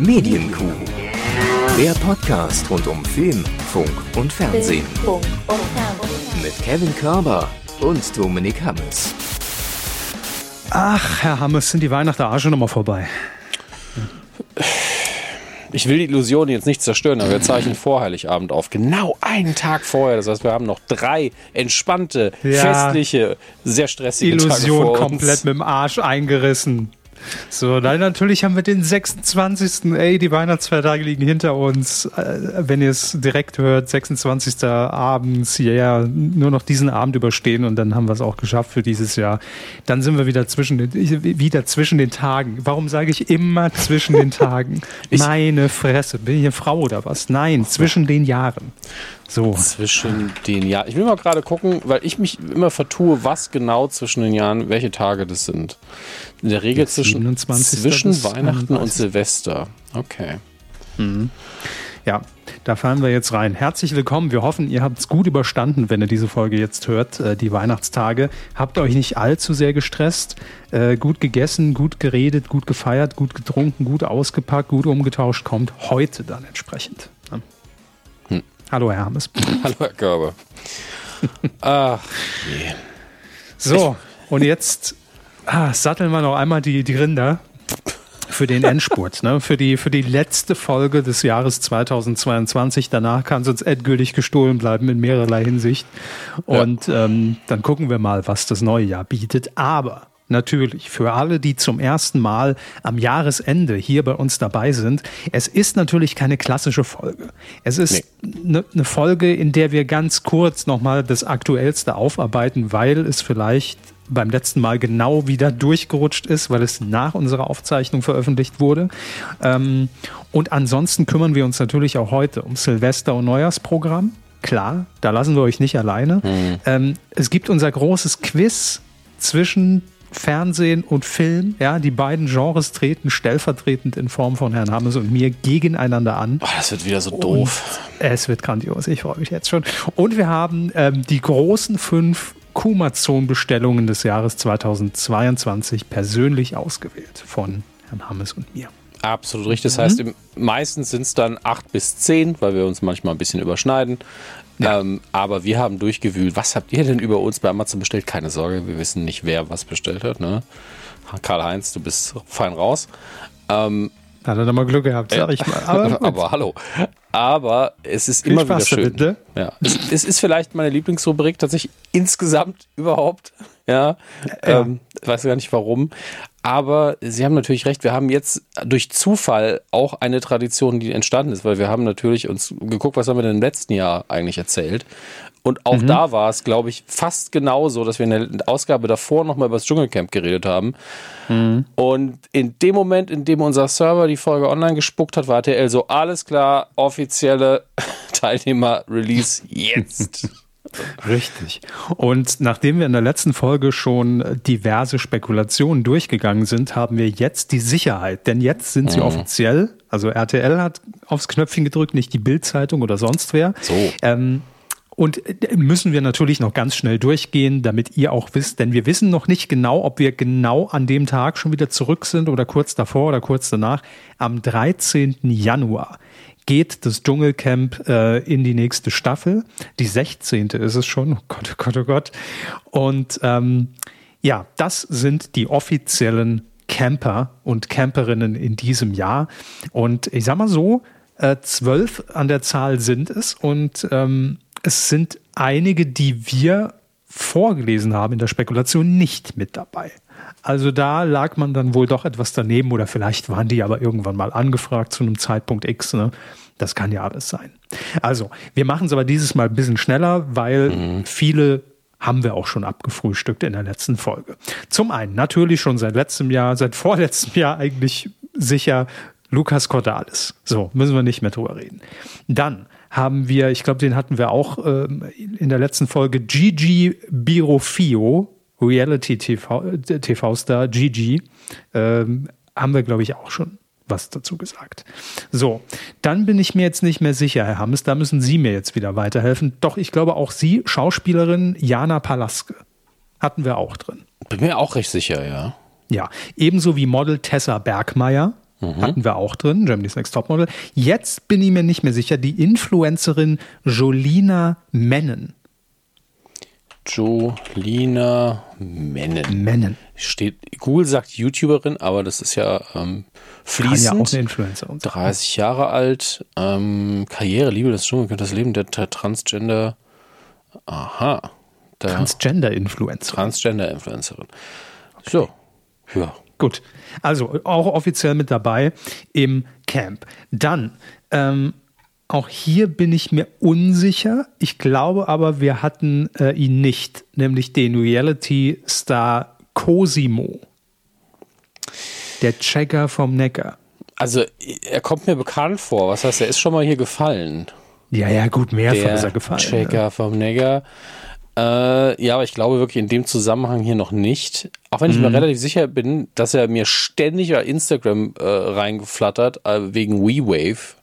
Medienkuh. Der Podcast rund um Film, Funk und Fernsehen. Mit Kevin Körber und Dominik Hammes. Ach, Herr Hammes, sind die Weihnachten auch schon nochmal vorbei? Ich will die Illusion jetzt nicht zerstören, aber wir zeichnen vor Heiligabend auf. Genau einen Tag vorher. Das heißt, wir haben noch drei entspannte, Ja. festliche, sehr stressige Tage Illusion vor uns. komplett mit dem Arsch eingerissen. So, dann natürlich haben wir den 26. Ey, die Weihnachtsfeiertage liegen hinter uns. Äh, Wenn ihr es direkt hört, 26. abends, ja, yeah, nur noch diesen Abend überstehen und dann haben wir es auch geschafft für dieses Jahr. Dann sind wir wieder zwischen den, wieder zwischen den Tagen. Warum sage ich immer zwischen den Tagen? Meine Fresse, bin ich eine Frau oder was? Nein, zwischen den Jahren. So. Zwischen den Jahren. Ich will mal gerade gucken, weil ich mich immer vertue, was genau zwischen den Jahren, welche Tage das sind. In der Regel Der zwischen, 27. zwischen Weihnachten und 31.. Silvester. Okay. Ja, da fahren wir jetzt rein. Herzlich willkommen. Wir hoffen, ihr habt es gut überstanden, wenn ihr diese Folge jetzt hört, äh, die Weihnachtstage. Habt euch nicht allzu sehr gestresst, äh, gut gegessen, gut geredet, gut gefeiert, gut getrunken, gut ausgepackt, gut umgetauscht. Kommt heute dann entsprechend. Hm. Hallo, Herr Hammes. Hallo, Herr Körber. Ach, je. So, und jetzt ah, satteln wir noch einmal die, die Rinder für den Endspurt, ne? für, die, für die letzte Folge des Jahres 2022. Danach kann es uns endgültig gestohlen bleiben in mehrerlei Hinsicht. Und ähm, dann gucken wir mal, was das neue Jahr bietet. Aber natürlich für alle, die zum ersten Mal am Jahresende hier bei uns dabei sind, es ist natürlich keine klassische Folge. Es ist eine ne Folge, in der wir ganz kurz nochmal das Aktuellste aufarbeiten, weil es vielleicht beim letzten Mal genau wieder durchgerutscht ist, weil es nach unserer Aufzeichnung veröffentlicht wurde. Ähm, und ansonsten kümmern wir uns natürlich auch heute um Silvester- und Neujahrsprogramm. Klar, da lassen wir euch nicht alleine. Ähm, es gibt unser großes Quiz zwischen Fernsehen und Film. Ja, die beiden Genres treten stellvertretend in Form von Herrn Hammes und mir gegeneinander an. Oh, das wird wieder so doof. Es wird grandios, ich freue mich jetzt schon. Und wir haben ähm, die großen fünf Kumazon-Bestellungen des Jahres 2022 persönlich ausgewählt von Herrn Hammes und mir. Absolut richtig. Das heißt, im, meistens sind es dann acht bis zehn, weil wir uns manchmal ein bisschen überschneiden. Ähm, aber wir haben durchgewühlt. Was habt ihr denn über uns bei Amazon bestellt? Keine Sorge, wir wissen nicht, wer was bestellt hat. Ne? Karl-Heinz, du bist fein raus. Ähm, Hat er doch mal Glück gehabt, sag ich mal. Aber, aber hallo. Aber es ist Viel immer wieder Spaß schön. damit, ne? ja. es, es ist vielleicht meine Lieblingsrubrik tatsächlich insgesamt überhaupt. Ja. Ja. Ähm, weiß gar nicht warum. Aber Sie haben natürlich recht. Wir haben jetzt durch Zufall auch eine Tradition, die entstanden ist, weil wir haben natürlich uns geguckt, was haben wir denn im letzten Jahr eigentlich erzählt. Und auch da war es, glaube ich, fast genauso, dass wir in der Ausgabe davor nochmal über das Dschungelcamp geredet haben. Und in dem Moment, in dem unser Server die Folge online gespuckt hat, war RTL so, alles klar, offizielle Teilnehmer-Release jetzt. Richtig. Und nachdem wir in der letzten Folge schon diverse Spekulationen durchgegangen sind, haben wir jetzt die Sicherheit. Denn jetzt sind sie offiziell, also RTL hat aufs Knöpfchen gedrückt, nicht die Bild-Zeitung oder sonst wer. So. Ähm, und äh, müssen wir natürlich noch ganz schnell durchgehen, damit ihr auch wisst, denn wir wissen noch nicht genau, ob wir genau an dem Tag schon wieder zurück sind oder kurz davor oder kurz danach. Am 13. Januar geht das Dschungelcamp äh, in die nächste Staffel. Die 16. ist es schon. Oh Gott, oh Gott, oh Gott. Und ähm, ja, das sind die offiziellen Camper und Camperinnen in diesem Jahr. Und ich sag mal so, äh, zwölf an der Zahl sind es und ähm, es sind einige, die wir vorgelesen haben in der Spekulation, nicht mit dabei. Also da lag man dann wohl doch etwas daneben oder vielleicht waren die aber irgendwann mal angefragt zu einem Zeitpunkt X. Ne? Das kann ja alles sein. Also, wir machen es aber dieses Mal ein bisschen schneller, weil viele haben wir auch schon abgefrühstückt in der letzten Folge. Zum einen natürlich schon seit letztem Jahr, seit vorletztem Jahr eigentlich sicher Lukas Cordalis. So, müssen wir nicht mehr drüber reden. Dann haben wir, ich glaube, den hatten wir auch ähm, in der letzten Folge, Gigi Birofio, Reality-TV-Star Gigi, ähm, haben wir, glaube ich, auch schon was dazu gesagt. So, dann bin ich mir jetzt nicht mehr sicher, Herr Hammes, da müssen Sie mir jetzt wieder weiterhelfen. Doch, ich glaube auch Sie, Schauspielerin Jana Palaske, hatten wir auch drin. Bin mir auch recht sicher, ja. Ja, ebenso wie Model Tessa Bergmeier. Mhm. Hatten wir auch drin, Germany's Next Topmodel. Jetzt bin ich mir nicht mehr sicher, die Influencerin Jolina Mennen. Jolina Mennen. Mennen. Steht, Google sagt YouTuberin, aber das ist ja ähm, fließend. Kann ja auch eine Influencerin 30 Jahre alt, ähm, Karriere, Liebe des Dschungels, das Leben der, der Transgender. Aha. Transgender-Influencerin. Transgender-Influencerin. Okay. So, ja. Gut. Also auch offiziell mit dabei im Camp. Dann, ähm, auch hier bin ich mir unsicher. Ich glaube aber, wir hatten äh, ihn nicht, nämlich den Reality-Star Cosimo. Der Checker vom Neckar. Also, er kommt mir bekannt vor. Was heißt, er ist schon mal hier gefallen? Ja, ja, gut, mehrfach ist er gefallen. Checker ja. vom Neckar. Äh, ja, aber ich glaube wirklich in dem Zusammenhang hier noch nicht. Auch wenn ich mhm. mir relativ sicher bin, dass er mir ständig bei Instagram äh, reingeflattert, äh, wegen WeWave,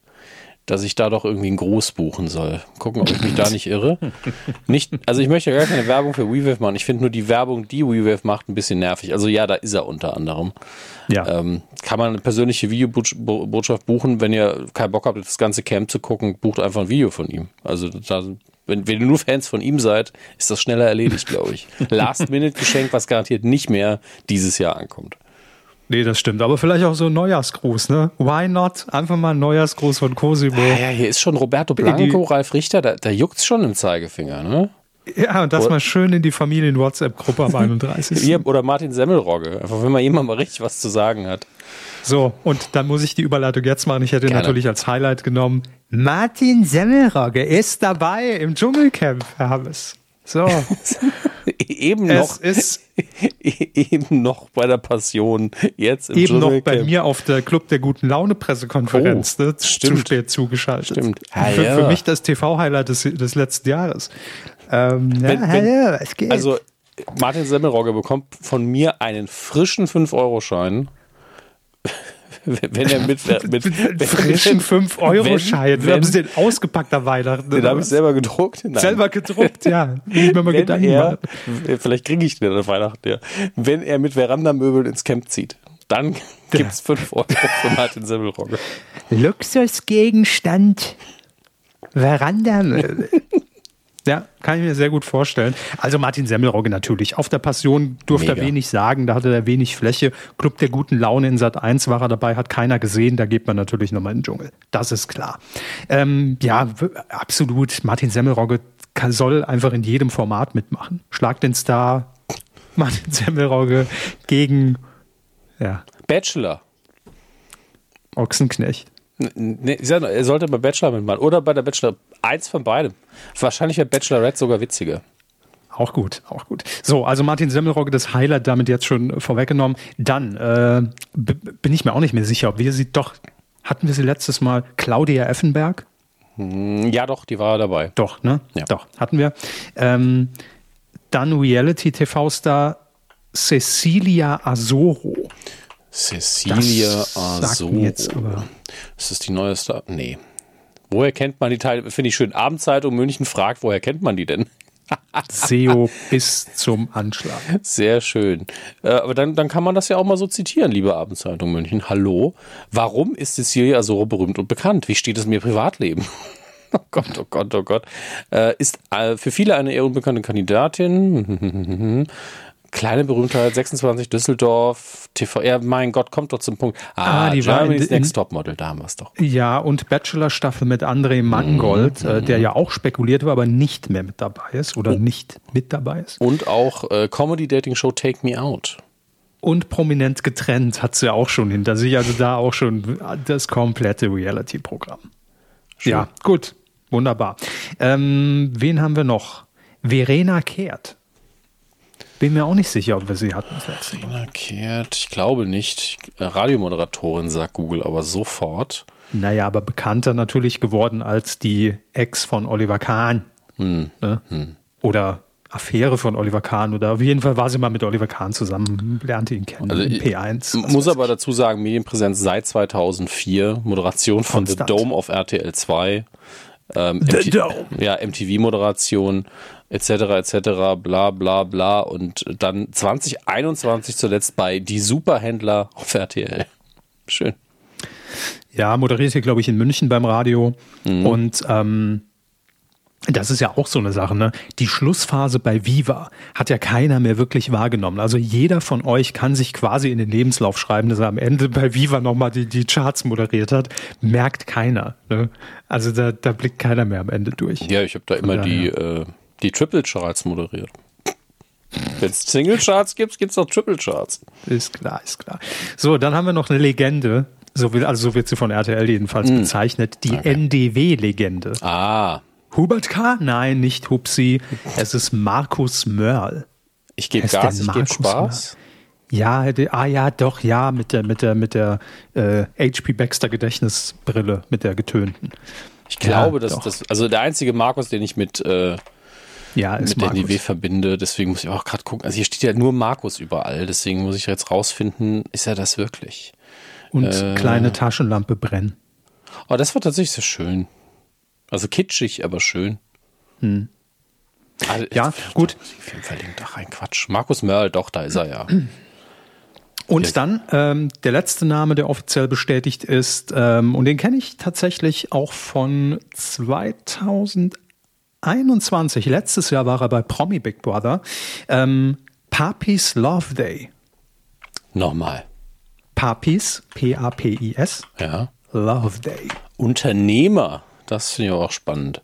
dass ich da doch irgendwie ein Groß buchen soll. Gucken, ob ich mich da nicht irre. Nicht, also ich möchte gar keine Werbung für WeWave machen. Ich finde nur die Werbung, die WeWave macht, ein bisschen nervig. Also ja, da ist er unter anderem. Ja. Ähm, kann man eine persönliche Videobotschaft buchen, wenn ihr keinen Bock habt, das ganze Camp zu gucken, bucht einfach ein Video von ihm. Also da wenn, wenn ihr nur Fans von ihm seid, ist das schneller erledigt, glaube ich. Last-Minute-Geschenk, was garantiert nicht mehr dieses Jahr ankommt. Nee, das stimmt. Aber vielleicht auch so ein Neujahrsgruß, ne? Why not? Einfach mal ein Neujahrsgruß von Cosimo. Ja, ja, hier ist schon Roberto Blanco, Ralf Richter, da, da juckt's schon im Zeigefinger, ne? Ja, und das oder, mal schön in die Familien-WhatsApp-Gruppe am 31. Hier, oder Martin Semmelrogge. Einfach, wenn man jemand mal richtig was zu sagen hat. So, und dann muss ich die Überleitung jetzt machen. Ich hätte Gerne. natürlich als Highlight genommen. Martin Semmelrogge ist dabei im Dschungelcamp, Herr Hammes. So. eben noch. ist eben noch bei der Passion. Jetzt im Eben noch bei mir auf der Club der guten Laune Pressekonferenz. Oh, ne, stimmt. Zu spät zugeschaltet. Stimmt. Ah, für, ja. für, mich das TV-Highlight des, des letzten Jahres. Ähm, wenn, ja, wenn, ja, es geht. Also, Martin Semmelrogge bekommt von mir einen frischen 5-Euro-Schein wenn er mit, mit, mit frischen 5-Euro-Schein. Wir haben sie den ausgepackter Weihnachten. Den habe ich selber gedruckt. Nein. Selber gedruckt, ja. Ich mir mal wenn Gedanken er, Vielleicht kriege ich den an Weihnachten, ja. Wenn er mit Verandamöbeln ins Camp zieht, dann gibt es 5 Euro für Martin Semmelrogge. Luxusgegenstand Verandamöbel. Ja, kann ich mir sehr gut vorstellen. Also Martin Semmelrogge natürlich. Auf der Passion durfte Mega. er wenig sagen, da hatte er wenig Fläche. Club der guten Laune in Sat 1 war er dabei, hat keiner gesehen, da geht man natürlich nochmal in den Dschungel. Das ist klar. Ähm, ja, absolut. Martin Semmelrogge kann, soll einfach in jedem Format mitmachen. Schlag den Star, Martin Semmelrogge gegen ja. Bachelor. Ochsenknecht. Nee, er sollte bei Bachelor mitmachen oder bei der Bachelor. Eins von beidem. Wahrscheinlich wäre Bachelorette sogar witziger. Auch gut, auch gut. So, also Martin Semmelrogge, das Highlight damit jetzt schon vorweggenommen. Dann äh, bin ich mir auch nicht mehr sicher, ob wir sie doch, hatten wir sie letztes Mal, Claudia Effenberg? Hm, ja, doch, die war dabei. Doch, ne? Ja. Doch, hatten wir. Ähm, dann Reality-TV-Star Cecilia Azoro. Cecilia aber. Ist das die neue Star? Nee. Woher kennt man die Teile? Finde ich schön. Abendzeitung München fragt, woher kennt man die denn? SEO bis zum Anschlag. Sehr schön. Äh, aber dann, dann kann man das ja auch mal so zitieren, liebe Abendzeitung München. Hallo, warum ist Cecilia so berühmt und bekannt? Wie steht es mir Privatleben? Oh Gott, oh Gott, oh Gott. Äh, ist äh, für viele eine eher unbekannte Kandidatin. Kleine Berühmtheit, 26 Düsseldorf, TV, ja, mein Gott, kommt doch zum Punkt. Ah, ah die Germany's Next Topmodel, da haben wir es doch. Ja, und Bachelor-Staffel mit André Mangold, mhm. äh, der ja auch spekuliert war, aber nicht mehr mit dabei ist oder oh. nicht mit dabei ist. Und auch äh, Comedy-Dating-Show Take Me Out. Und prominent getrennt hat sie auch schon hinter sich, also da auch schon das komplette Reality-Programm. Ja, gut, wunderbar. Ähm, wen haben wir noch? Verena Kehrt. Bin mir auch nicht sicher, ob wir sie hatten. Rina Kehrt, ich glaube nicht. Radiomoderatorin sagt Google aber sofort. Naja, aber bekannter natürlich geworden als die Ex von Oliver Kahn. Hm. Ne? Hm. Oder Affäre von Oliver Kahn oder auf jeden Fall war sie mal mit Oliver Kahn zusammen, lernte ihn kennen also P1. Muss aber dazu sagen, Medienpräsenz seit 2004, Moderation von Konstant. The Dome auf RTL 2, ähm, The Dome. Ja, MTV-Moderation etc. etc. bla bla bla und dann 2021 zuletzt bei Die Superhändler auf RTL. Schön. Ja, moderiert hier, glaube ich, in München beim Radio. Mhm. Und ähm, das ist ja auch so eine Sache, ne? Die Schlussphase bei Viva hat ja keiner mehr wirklich wahrgenommen. Also jeder von euch kann sich quasi in den Lebenslauf schreiben, dass er am Ende bei Viva nochmal die, die Charts moderiert hat. Merkt keiner. Ne? Also da, da blickt keiner mehr am Ende durch. Ja, ich habe da immer die, äh, die Triple Charts moderiert. Wenn es Single Charts gibt, gibt es auch Triple Charts. Ist klar, ist klar. So, dann haben wir noch eine Legende. So will, also so wird sie von RTL jedenfalls mm. bezeichnet. Die okay. NDW-Legende. Ah. Hubert K.? Nein, nicht Hupsi. Es ist Markus Mörl. Ich gebe Gas, ich gebe Spaß. Mörl? Ja, der, ah ja, doch, ja, mit der, mit der, mit der äh, HP Baxter Gedächtnisbrille, mit der getönten. Ich glaube, ja, dass das, also der einzige Markus, den ich mit, äh, ja, mit der NDW verbinde, deswegen muss ich auch gerade gucken. Also hier steht ja nur Markus überall, deswegen muss ich jetzt rausfinden, ist er das wirklich? Und äh, kleine Taschenlampe brennen. Oh, das war tatsächlich sehr schön. Also kitschig, aber schön. Hm. Also, ja, gut. Film verlinkt, ach ein Quatsch. Markus Mörl, doch, da ist er ja. Und dann ähm, der letzte Name, der offiziell bestätigt ist, ähm, und den kenne ich tatsächlich auch von 2021. Letztes Jahr war er bei Promi Big Brother. Ähm, Papis Love Day. Nochmal. Papis, P-A-P-I-S. Ja. Love Day. Unternehmer. Das finde ich auch spannend.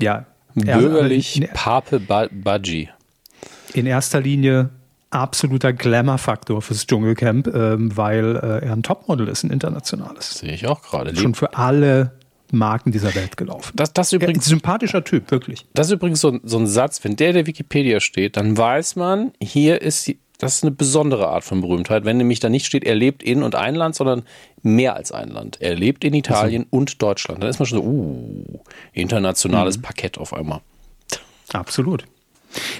Ja. Bürgerlich ja, Pape Budgie. In erster Linie absoluter Glamour-Faktor fürs Dschungelcamp, ähm, weil äh, er ein Topmodel ist, ein internationales. Sehe ich auch gerade. Schon für alle Marken dieser Welt gelaufen. Das, das übrigens, ein sympathischer Typ, wirklich. Das ist übrigens so, so ein Satz, wenn der der Wikipedia steht, dann weiß man, hier ist die, das ist eine besondere Art von Berühmtheit, wenn nämlich da nicht steht, er lebt in und ein Land, sondern mehr als ein Land. Er lebt in Italien also. und Deutschland. Dann ist man schon so, uh, internationales mhm. Parkett auf einmal. Absolut.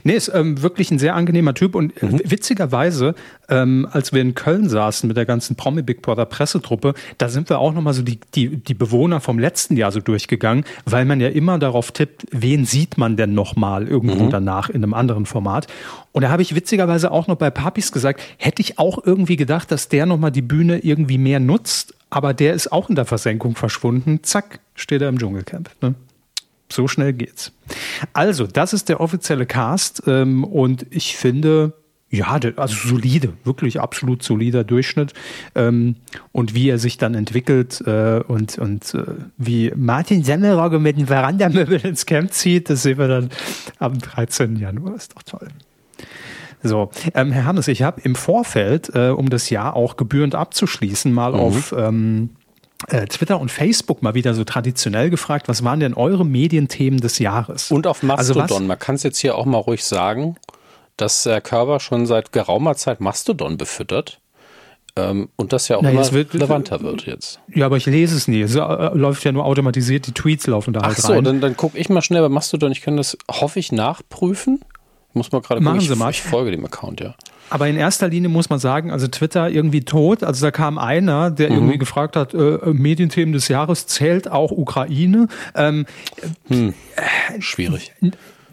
Nee, ist ähm, wirklich ein sehr angenehmer Typ und mhm. witzigerweise, ähm, als wir in Köln saßen mit der ganzen Promi Big Brother Pressetruppe, da sind wir auch nochmal so die, die, die Bewohner vom letzten Jahr so durchgegangen, weil man ja immer darauf tippt, wen sieht man denn nochmal irgendwo mhm. danach in einem anderen Format. Und da habe ich witzigerweise auch noch bei Papis gesagt, hätte ich auch irgendwie gedacht, dass der nochmal die Bühne irgendwie mehr nutzt, aber der ist auch in der Versenkung verschwunden. Zack, steht er im Dschungelcamp. Ne? So schnell geht's. Also, das ist der offizielle Cast ähm, und ich finde, ja, also solide, wirklich absolut solider Durchschnitt. Ähm, und wie er sich dann entwickelt äh, und, und äh, wie Martin Semmelrogge mit dem Verandamöbel ins Camp zieht, das sehen wir dann am 13. Januar. Ist doch toll. So, ähm, Herr Hannes, ich habe im Vorfeld, äh, um das Jahr auch gebührend abzuschließen, mal mhm. auf ähm, äh, Twitter und Facebook mal wieder so traditionell gefragt, was waren denn eure Medienthemen des Jahres? Und auf Mastodon, also man kann es jetzt hier auch mal ruhig sagen, dass Herr Körber schon seit geraumer Zeit Mastodon befüttert. Ähm, und das ja auch Na, immer wird, relevanter wird jetzt. Ja, aber ich lese es nie. Es äh, läuft ja nur automatisiert, die Tweets laufen da Ach halt so, rein. dann, dann gucke ich mal schnell bei Mastodon. Ich kann das, hoffe ich, nachprüfen. Ich muss mal gerade gucken. Sie mal. Ich folge dem Account, ja. Aber in erster Linie muss man sagen, also Twitter irgendwie tot. Also da kam einer, der mhm. irgendwie gefragt hat, äh, Medienthemen des Jahres zählt auch Ukraine. Ähm, hm. Schwierig.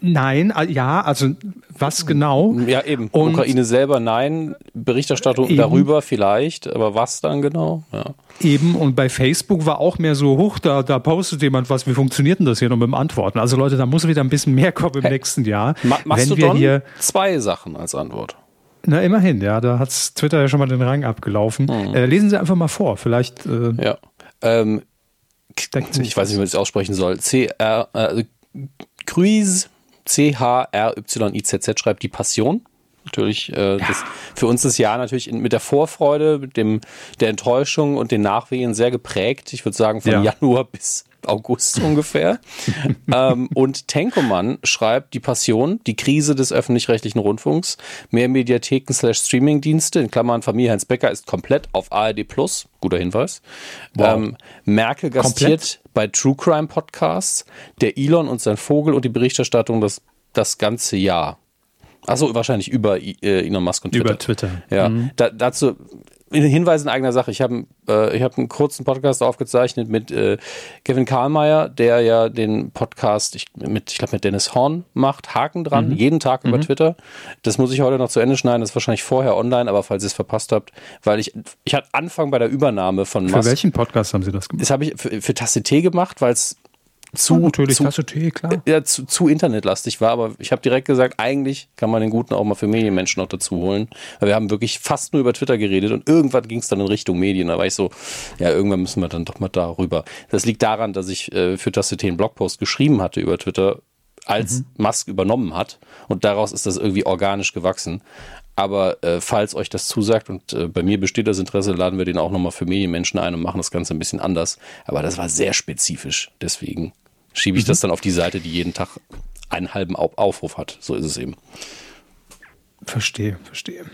Nein, ja, also was genau? Ja, eben. Und Ukraine selber nein, Berichterstattung eben, darüber vielleicht, aber was dann genau? Ja. Eben, und bei Facebook war auch mehr so, hoch, da, da postet jemand was, wie funktioniert denn das hier noch mit dem Antworten? Also Leute, da muss wieder ein bisschen mehr kommen im hey, nächsten Jahr. Ma machst wenn du wir hier zwei Sachen als Antwort. Na, immerhin, ja, da hat Twitter ja schon mal den Rang abgelaufen. Mhm. Äh, lesen Sie einfach mal vor, vielleicht. Äh, ja. Ähm, ich weiß nicht, wie man das aussprechen soll. C-R, äh, Cruise, C-H-R-Y-I-Z-Z schreibt die Passion. Natürlich, äh, ja. das, für uns das Jahr natürlich in, mit der Vorfreude, mit dem, der Enttäuschung und den Nachwehen sehr geprägt. Ich würde sagen, von ja. Januar bis August ungefähr. ähm, und Tenkoman schreibt die Passion, die Krise des öffentlich-rechtlichen Rundfunks, mehr Mediatheken slash Streamingdienste, in Klammern Familie Heinz Becker ist komplett auf ARD Plus, guter Hinweis. Wow. Ähm, Merkel gastiert komplett? bei True Crime Podcasts, der Elon und sein Vogel und die Berichterstattung das, das ganze Jahr. Achso, wahrscheinlich über äh, Elon Musk und Twitter. Über Twitter. Ja, mhm. da, dazu Hinweis in eigener Sache. Ich habe äh, ich hab einen kurzen Podcast aufgezeichnet mit äh, Kevin Karlmeier, der ja den Podcast ich, mit, ich glaube, mit Dennis Horn macht, Haken dran, mhm. jeden Tag über mhm. Twitter. Das muss ich heute noch zu Ende schneiden, das ist wahrscheinlich vorher online, aber falls ihr es verpasst habt, weil ich, ich hatte Anfang bei der Übernahme von Für Musk, welchen Podcast haben Sie das gemacht? Das habe ich für, für Tasse T gemacht, weil es zu, natürlich zu, Tasse Tee, klar. Ja, zu, zu internetlastig war, aber ich habe direkt gesagt, eigentlich kann man den Guten auch mal für Medienmenschen noch dazu holen. Weil wir haben wirklich fast nur über Twitter geredet und irgendwann ging es dann in Richtung Medien. Da war ich so, ja, irgendwann müssen wir dann doch mal darüber. Das liegt daran, dass ich äh, für Tasse Tee einen Blogpost geschrieben hatte über Twitter, als mhm. Musk übernommen hat. Und daraus ist das irgendwie organisch gewachsen. Aber äh, falls euch das zusagt und äh, bei mir besteht das Interesse, laden wir den auch nochmal für Medienmenschen ein und machen das Ganze ein bisschen anders. Aber das war sehr spezifisch. Deswegen schiebe ich mhm. das dann auf die Seite, die jeden Tag einen halben Aufruf hat. So ist es eben. Verstehe, verstehe.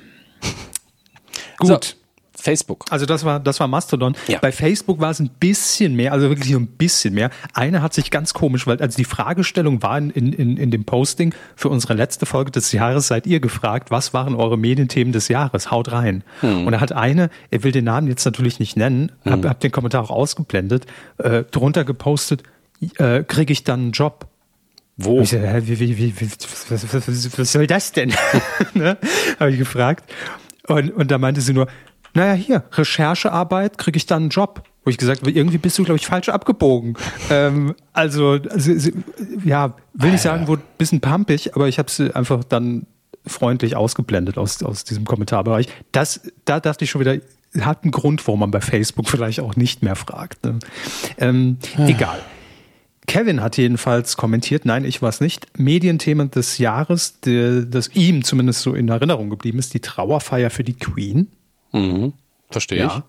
Gut. So, Facebook. Also das war, das war Mastodon. Ja. Bei Facebook war es ein bisschen mehr, also wirklich ein bisschen mehr. Eine hat sich ganz komisch, weil also die Fragestellung war in, in, in dem Posting für unsere letzte Folge des Jahres, seid ihr gefragt, was waren eure Medienthemen des Jahres? Haut rein. Hm. Und da hat eine, er will den Namen jetzt natürlich nicht nennen, hm. hab, hab den Kommentar auch ausgeblendet, äh, drunter gepostet, äh, kriege ich dann einen Job? Wo? Ich so, hä, wie, wie, wie, was, was, was soll das denn? ne? Habe ich gefragt. Und, und da meinte sie nur, naja, hier, Recherchearbeit, kriege ich dann einen Job. Wo ich gesagt habe, irgendwie bist du, glaube ich, falsch abgebogen. ähm, also, also, ja, will ich sagen, wurde ein bisschen pumpig, aber ich habe sie einfach dann freundlich ausgeblendet aus, aus diesem Kommentarbereich. Das, da dachte ich schon wieder, hat einen Grund, warum man bei Facebook vielleicht auch nicht mehr fragt. Ne? Ähm, ah. Egal. Kevin hat jedenfalls kommentiert, nein, ich war es nicht, Medienthema des Jahres, der, das ihm zumindest so in Erinnerung geblieben ist, die Trauerfeier für die Queen. Mhm. Verstehe ja. ich.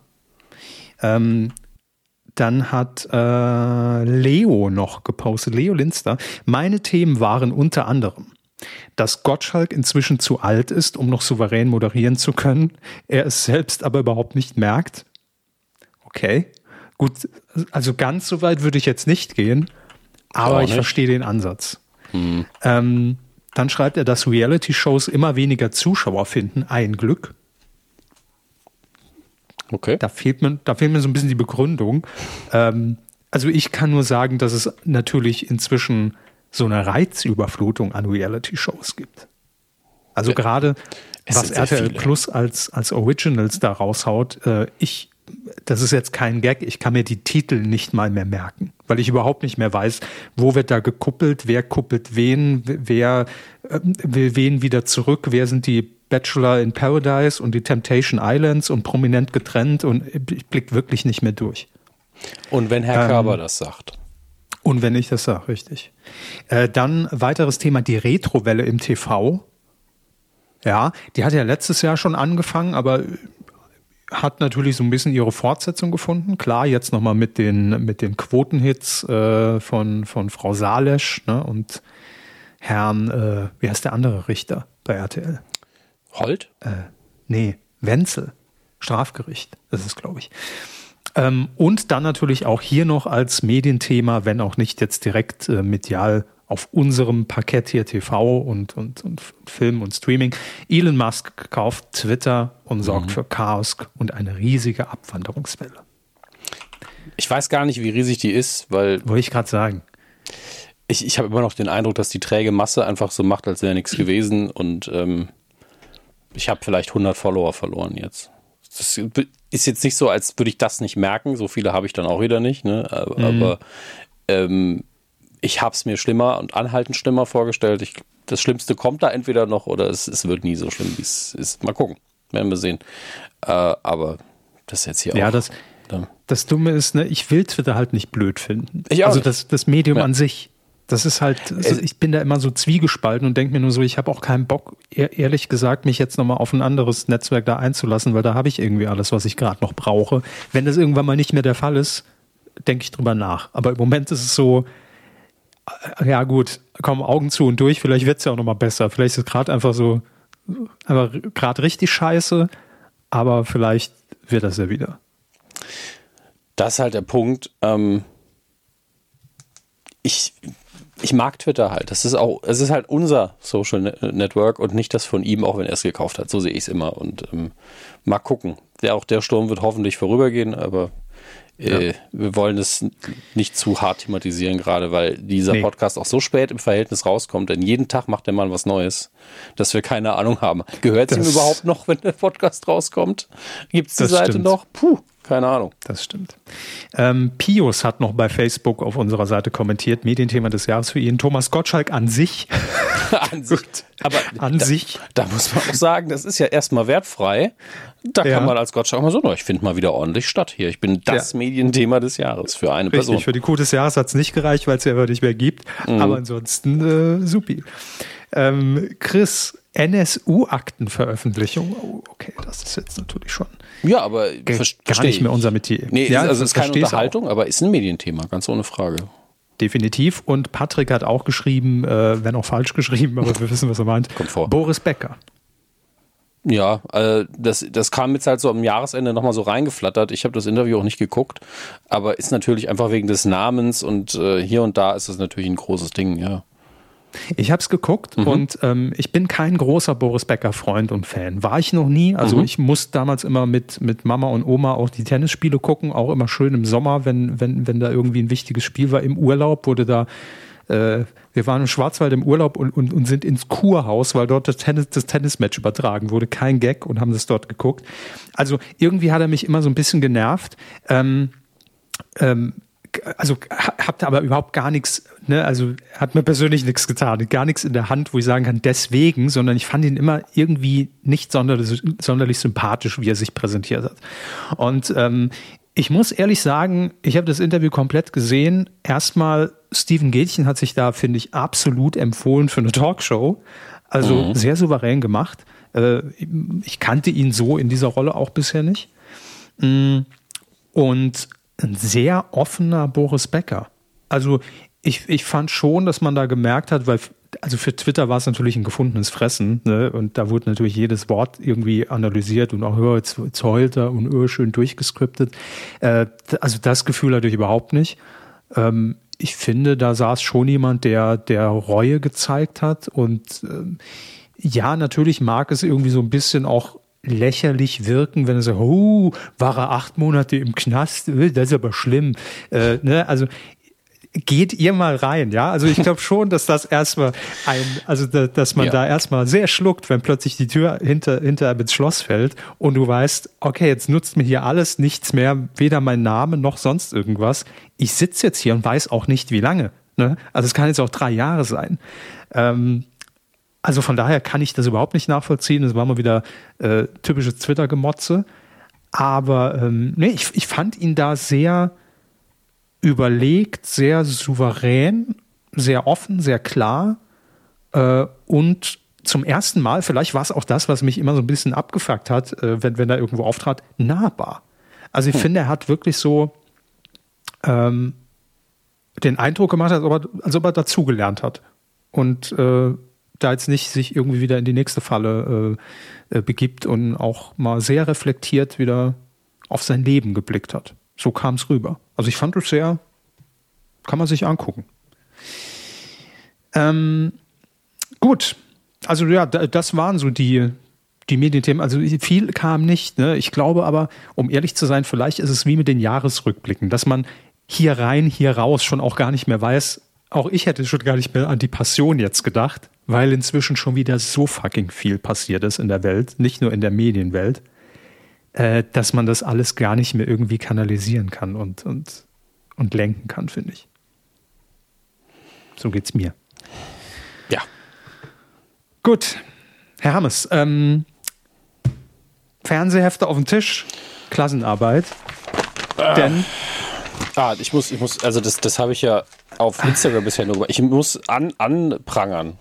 Ähm, dann hat äh, Leo noch gepostet, Leo Linster. Meine Themen waren unter anderem, dass Gottschalk inzwischen zu alt ist, um noch souverän moderieren zu können, er es selbst aber überhaupt nicht merkt. Okay, gut, also ganz so weit würde ich jetzt nicht gehen, aber ich verstehe den Ansatz. Mhm. Ähm, dann schreibt er, dass Reality-Shows immer weniger Zuschauer finden. Ein Glück. Okay. Da fehlt mir, da fehlt mir so ein bisschen die Begründung. Ähm, also ich kann nur sagen, dass es natürlich inzwischen so eine Reizüberflutung an Reality-Shows gibt. Also gerade was RTL Plus als, als Originals da raushaut, äh, ich, das ist jetzt kein Gag, ich kann mir die Titel nicht mal mehr merken, weil ich überhaupt nicht mehr weiß, wo wird da gekuppelt, wer kuppelt wen, wer äh, will wen wieder zurück, wer sind die Bachelor in Paradise und die Temptation Islands und prominent getrennt und ich blick wirklich nicht mehr durch. Und wenn Herr ähm, Körber das sagt. Und wenn ich das sage, richtig. Äh, dann weiteres Thema, die Retrowelle im TV. Ja, die hat ja letztes Jahr schon angefangen, aber hat natürlich so ein bisschen ihre Fortsetzung gefunden. Klar, jetzt nochmal mit den, mit den Quotenhits äh, von, von Frau Salesch ne, und Herrn, äh, wie heißt der andere Richter bei RTL? Holt? Äh, nee, Wenzel. Strafgericht, das ist, glaube ich. Ähm, und dann natürlich auch hier noch als Medienthema, wenn auch nicht jetzt direkt äh, medial auf unserem Parkett hier TV und, und, und Film und Streaming. Elon Musk kauft Twitter und sorgt mhm. für Chaos und eine riesige Abwanderungswelle. Ich weiß gar nicht, wie riesig die ist, weil. Wollte ich gerade sagen. Ich, ich habe immer noch den Eindruck, dass die träge Masse einfach so macht, als wäre nichts gewesen und ähm, ich habe vielleicht 100 Follower verloren jetzt. Das ist jetzt nicht so, als würde ich das nicht merken. So viele habe ich dann auch wieder nicht. Ne? Aber, mhm. aber ähm, ich habe es mir schlimmer und anhaltend schlimmer vorgestellt. Ich, das Schlimmste kommt da entweder noch oder es, es wird nie so schlimm, wie es ist. Mal gucken. Werden wir sehen. Äh, aber das ist jetzt hier ja, auch. Das, das Dumme ist, ne, ich will Twitter halt nicht blöd finden. Ich also das, das Medium ja. an sich. Das ist halt, also ich bin da immer so zwiegespalten und denke mir nur so, ich habe auch keinen Bock, ehrlich gesagt, mich jetzt nochmal auf ein anderes Netzwerk da einzulassen, weil da habe ich irgendwie alles, was ich gerade noch brauche. Wenn das irgendwann mal nicht mehr der Fall ist, denke ich drüber nach. Aber im Moment ist es so, ja gut, komm, Augen zu und durch, vielleicht wird es ja auch nochmal besser. Vielleicht ist es gerade einfach so, aber gerade richtig scheiße, aber vielleicht wird das ja wieder. Das ist halt der Punkt. Ähm, ich ich mag Twitter halt. Das ist auch, es ist halt unser Social Network und nicht das von ihm, auch wenn er es gekauft hat. So sehe ich es immer. Und ähm, mal gucken. Der, auch der Sturm wird hoffentlich vorübergehen, aber äh, ja. wir wollen es nicht zu hart thematisieren, gerade weil dieser nee. Podcast auch so spät im Verhältnis rauskommt, denn jeden Tag macht der Mann was Neues, dass wir keine Ahnung haben. Gehört es ihm überhaupt noch, wenn der Podcast rauskommt? Gibt es die Seite stimmt. noch? Puh. Keine Ahnung. Das stimmt. Ähm, Pius hat noch bei Facebook auf unserer Seite kommentiert, Medienthema des Jahres für ihn. Thomas Gottschalk an sich. an sich. Aber an da, sich. Da muss man auch sagen, das ist ja erstmal wertfrei. Da ja. kann man als Gottschalk mal so, ich finde mal wieder ordentlich statt hier. Ich bin das ja. Medienthema des Jahres für eine Richtig, Person. Für die Kuh des Jahres hat es nicht gereicht, weil es ja nicht mehr gibt. Mhm. Aber ansonsten äh, supi. Ähm, Chris, NSU-Aktenveröffentlichung. Oh, okay, das ist jetzt natürlich schon. Ja, aber gar nicht mehr unser Metier. Nee, ja, also es ist keine Unterhaltung, auch. aber ist ein Medienthema, ganz ohne Frage. Definitiv. Und Patrick hat auch geschrieben, äh, wenn auch falsch geschrieben, aber wir wissen, was er meint. Kommt vor. Boris Becker. Ja, äh, das, das kam jetzt halt so am Jahresende nochmal so reingeflattert. Ich habe das Interview auch nicht geguckt, aber ist natürlich einfach wegen des Namens und äh, hier und da ist es natürlich ein großes Ding, ja. Ich habe es geguckt mhm. und ähm, ich bin kein großer Boris Becker-Freund und Fan. War ich noch nie. Also mhm. ich muss damals immer mit, mit Mama und Oma auch die Tennisspiele gucken, auch immer schön im Sommer, wenn, wenn, wenn da irgendwie ein wichtiges Spiel war. Im Urlaub wurde da, äh, wir waren im Schwarzwald im Urlaub und, und, und sind ins Kurhaus, weil dort das, Tennis, das Tennismatch übertragen wurde. Kein Gag und haben das dort geguckt. Also irgendwie hat er mich immer so ein bisschen genervt. Ähm, ähm, also habt aber überhaupt gar nichts, ne, also hat mir persönlich nichts getan, gar nichts in der Hand, wo ich sagen kann, deswegen, sondern ich fand ihn immer irgendwie nicht sonderlich, sonderlich sympathisch, wie er sich präsentiert hat. Und ähm, ich muss ehrlich sagen, ich habe das Interview komplett gesehen. Erstmal, Steven Gätchen hat sich da, finde ich, absolut empfohlen für eine Talkshow. Also mhm. sehr souverän gemacht. Äh, ich kannte ihn so in dieser Rolle auch bisher nicht. Mm, und ein sehr offener Boris Becker. Also ich, ich fand schon, dass man da gemerkt hat, weil also für Twitter war es natürlich ein gefundenes Fressen ne? und da wurde natürlich jedes Wort irgendwie analysiert und auch oh, jetzt, jetzt heult er und oh, schön durchgeskriptet. Äh, also das Gefühl hatte ich überhaupt nicht. Ähm, ich finde, da saß schon jemand, der, der Reue gezeigt hat und ähm, ja, natürlich mag es irgendwie so ein bisschen auch lächerlich wirken, wenn er sagt, oh, war er acht Monate im Knast, äh, das ist aber schlimm. Äh, ne? Also geht ihr mal rein, ja? Also ich glaube schon, dass das erstmal ein, also da, dass man ja. da erstmal sehr schluckt, wenn plötzlich die Tür hinter, hinter ins Schloss fällt und du weißt, okay, jetzt nutzt mir hier alles nichts mehr, weder mein Name noch sonst irgendwas. Ich sitze jetzt hier und weiß auch nicht, wie lange. Ne? Also es kann jetzt auch drei Jahre sein. Ähm, also von daher kann ich das überhaupt nicht nachvollziehen. Das war mal wieder äh, typisches Twitter-Gemotze. Aber ähm, nee, ich, ich fand ihn da sehr überlegt, sehr souverän, sehr offen, sehr klar äh, und zum ersten Mal, vielleicht war es auch das, was mich immer so ein bisschen abgefuckt hat, äh, wenn, wenn er irgendwo auftrat, nahbar. Also ich hm. finde, er hat wirklich so ähm, den Eindruck gemacht, als ob er, als ob er dazugelernt hat. Und äh, da jetzt nicht sich irgendwie wieder in die nächste Falle äh, äh, begibt und auch mal sehr reflektiert wieder auf sein Leben geblickt hat. So kam es rüber. Also ich fand es sehr, kann man sich angucken. Ähm, gut, also ja, das waren so die, die Medienthemen. Also viel kam nicht. Ne? Ich glaube aber, um ehrlich zu sein, vielleicht ist es wie mit den Jahresrückblicken, dass man hier rein, hier raus schon auch gar nicht mehr weiß. Auch ich hätte schon gar nicht mehr an die Passion jetzt gedacht weil inzwischen schon wieder so fucking viel passiert ist in der Welt, nicht nur in der Medienwelt, äh, dass man das alles gar nicht mehr irgendwie kanalisieren kann und, und, und lenken kann, finde ich. So geht's mir. Ja. Gut, Herr Hammes, ähm, Fernsehhefte auf dem Tisch, Klassenarbeit. Ah. Denn. Ah, ich muss, ich muss, also das, das habe ich ja auf Instagram bisher nur gemacht. Ich muss an, anprangern,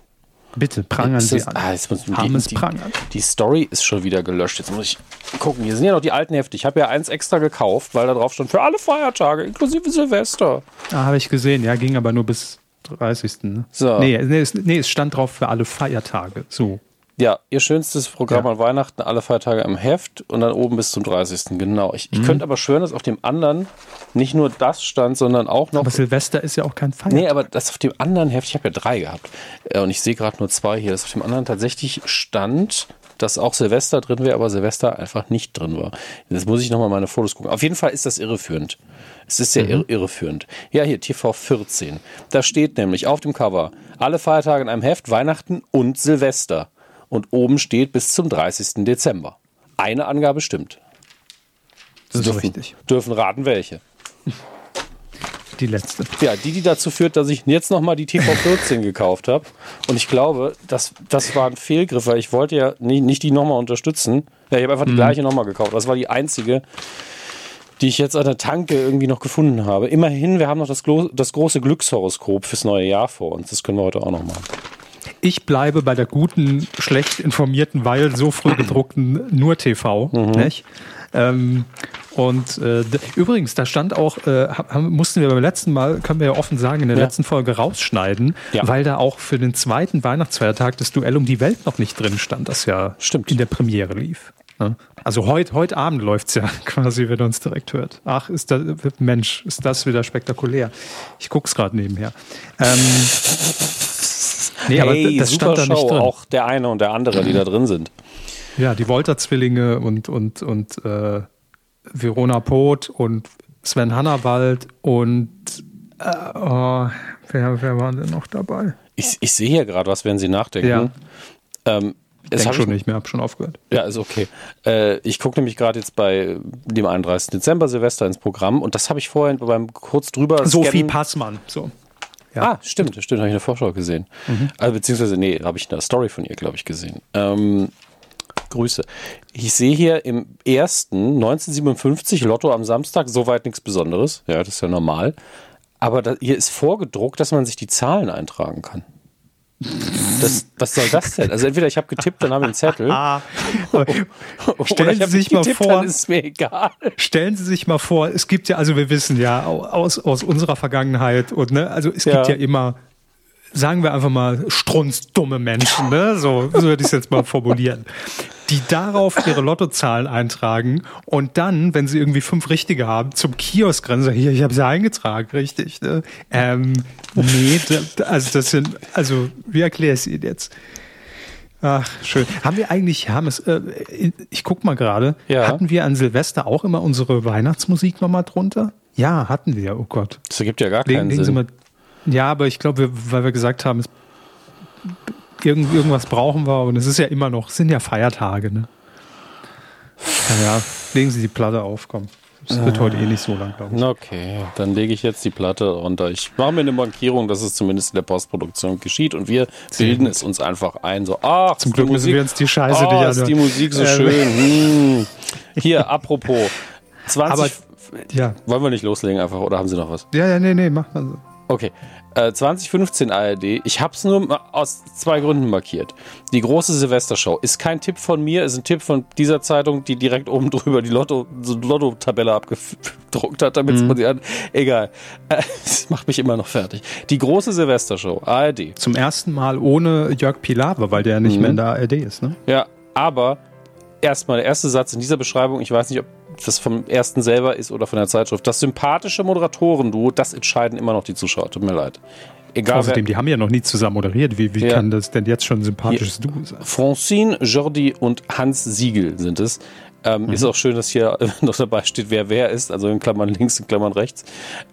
Bitte, prangern Sie an. Ah, jetzt muss die, die, prangern. Die Story ist schon wieder gelöscht. Jetzt muss ich gucken. Hier sind ja noch die alten Hefte. Ich habe ja eins extra gekauft, weil da drauf stand für alle Feiertage, inklusive Silvester. Ah, habe ich gesehen. Ja, ging aber nur bis 30. Ne? So. Nee, nee, es, nee, es stand drauf für alle Feiertage. So. Ja, ihr schönstes Programm Ja. an Weihnachten, alle Feiertage im Heft und dann oben bis zum 30. Genau. Ich, Mhm. ich könnte aber schwören, dass auf dem anderen nicht nur das stand, sondern auch noch. Aber Silvester ist ja auch kein Feiertag. Nee, aber das auf dem anderen Heft, ich habe ja drei gehabt äh, und ich sehe gerade nur zwei hier, dass auf dem anderen tatsächlich stand, dass auch Silvester drin wäre, aber Silvester einfach nicht drin war. Jetzt muss ich nochmal meine Fotos gucken. Auf jeden Fall ist das irreführend. Es ist sehr irre irreführend. Ja, hier, TV 14. Da steht nämlich auf dem Cover, alle Feiertage in einem Heft, Weihnachten und Silvester. Und oben steht bis zum 30. Dezember. Eine Angabe stimmt. das ist dürfen, richtig. Dürfen raten, welche. Die letzte. Ja, die, die dazu führt, dass ich jetzt nochmal die TV14 gekauft habe. Und ich glaube, das, das war ein Fehlgriff, weil ich wollte ja nicht, nicht die nochmal unterstützen. Ja, ich habe einfach die gleiche nochmal gekauft. Das war die einzige, die ich jetzt an der Tanke irgendwie noch gefunden habe. Immerhin, wir haben noch das, das große Glückshoroskop fürs neue Jahr vor uns. Das können wir heute auch noch machen. Ich bleibe bei der guten, schlecht informierten, weil so früh gedruckten nur TV. Mhm. Nicht? Ähm, und äh, übrigens, da stand auch, äh, haben, mussten wir beim letzten Mal, können wir ja offen sagen, in der Ja. letzten Folge rausschneiden, Ja. weil da auch für den zweiten Weihnachtsfeiertag das Duell um die Welt noch nicht drin stand, das ja Stimmt. in der Premiere lief. Ne? Also heute heute Abend läuft's ja quasi, wenn uns direkt hört. Ach, ist das, Mensch, ist das wieder spektakulär. Ich guck's gerade nebenher. Ähm, nee, aber hey, das super stand da nicht Show. drin. Auch der eine und der andere, die da drin sind. Ja, die Wolter-Zwillinge und, und, und äh, Verona Poth und Sven Hannawald und äh, oh, wer, wer war denn noch dabei? Ich, ich sehe hier gerade was, wenn Sie nachdenken. Ja. Ähm, es Denk schon ich, nicht mehr, hab schon aufgehört. Ja, ist okay. Äh, ich gucke nämlich gerade jetzt bei dem 31. Dezember Silvester ins Programm und das habe ich vorhin beim kurz drüber Sophie Passmann. So. Ja. Ah, stimmt, stimmt, habe ich eine Vorschau gesehen. Also, beziehungsweise, nee, habe ich eine Story von ihr, glaube ich, gesehen. Ähm, Grüße. Ich sehe hier im ersten 1957 Lotto am Samstag, soweit nichts Besonderes. Ja, das ist ja normal. Aber da, hier ist vorgedruckt, dass man sich die Zahlen eintragen kann. Das, was soll das denn? Also entweder ich habe getippt, dann habe ich einen Zettel. Ah, stellen Sie sich mal getippt, vor, ist es mir egal. stellen Sie sich mal vor, es gibt ja, also wir wissen ja au- aus, aus unserer Vergangenheit und ne, also es Ja. gibt ja immer, sagen wir einfach mal, strunzdumme Menschen, ne? So, so würde ich es jetzt mal formulieren. Die darauf ihre Lottozahlen eintragen und dann, wenn sie irgendwie fünf richtige haben, zum Kiosk rennen, sagen, hier, ich habe sie eingetragen, richtig. Ne? Ähm, nee, da, also das sind, also wie erkläre ich es Ihnen jetzt? Ach, schön. Haben wir eigentlich, Hermes, äh, ich guck mal gerade, Ja. hatten wir an Silvester auch immer unsere Weihnachtsmusik nochmal drunter? Ja, hatten wir, oh Gott. Das ergibt ja gar Legen, keinen legen Sie Sinn. mal, ja, aber ich glaube, weil wir gesagt haben, es, irgend, irgendwas brauchen wir und es ist ja immer noch, es sind ja Feiertage, ne? Naja, legen Sie die Platte auf, komm. Es wird heute eh nicht so lang, glaube ich. Okay, dann lege ich jetzt die Platte runter. Ich mache mir eine Markierung, dass es zumindest in der Postproduktion geschieht und wir bilden es uns einfach ein. So, ach, Zum Glück die müssen Musik- wir uns die Scheiße oh, nicht ist die. Musik so Ähm. schön. Hm. Hier, apropos. 20. Aber- Ja, wollen wir nicht loslegen einfach oder haben Sie noch was? ja, ja, nee, nee, mach mal so. Okay. Äh, 2015 ARD. Ich habe es nur aus zwei Gründen markiert. Die große Silvestershow ist kein Tipp von mir, ist ein Tipp von dieser Zeitung, die direkt oben drüber die Lotto, so Lotto-Tabelle abgedruckt hat, damit man sie an. Egal. Äh, Das macht mich immer noch fertig. Die große Silvestershow, ARD. Zum ersten Mal ohne Jörg Pilawa, weil der ja nicht Mhm. mehr in der ARD ist, ne? Ja, aber erstmal der erste Satz in dieser Beschreibung, ich weiß nicht, ob das vom ersten selber ist oder von der Zeitschrift. Das sympathische Moderatorenduo, das entscheiden immer noch die Zuschauer. Tut mir leid. Egal. Außerdem, die haben ja noch nie zusammen moderiert. Wie, wie Ja. kann das denn jetzt schon ein sympathisches Duo sein? Francine, Jordi und Hans Siegel sind es. Ähm, Mhm. Ist auch schön, dass hier noch dabei steht, wer wer ist, also in Klammern links, in Klammern rechts.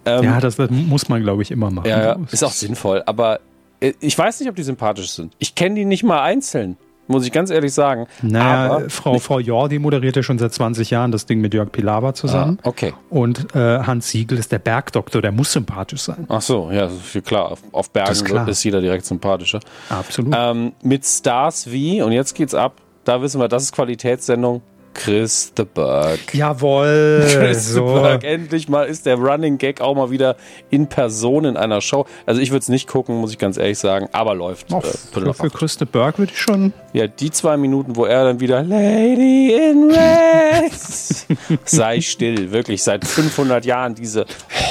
Ähm, Ja, das, muss man, glaube ich, immer machen. ja, ist auch sinnvoll, aber äh, ich weiß nicht, ob die sympathisch sind. Ich kenne die nicht mal einzeln, muss ich ganz ehrlich sagen. Naja, aber, Frau, Frau Jordi moderiert ja schon seit 20 Jahren das Ding mit Jörg Pilawa zusammen. Ah, okay. Und äh, Hans Siegel ist der Bergdoktor, der muss sympathisch sein. Ach so, ja, ist klar. Auf, auf Bergen ist klar. ist jeder direkt sympathischer. Absolut. Ähm, mit Stars wie, und jetzt geht's ab, da wissen wir, das ist Qualitätssendung, Chris the Berg. Jawohl. Chris so. the Berg. Endlich mal ist der Running Gag auch mal wieder in Person in einer Show. Also ich würde es nicht gucken, muss ich ganz ehrlich sagen, aber läuft. Oh, äh, für, für Chris the Berg würde ich schon. Ja, die zwei Minuten, wo er dann wieder Lady in Red. Sei still, wirklich. Seit 500 Jahren diese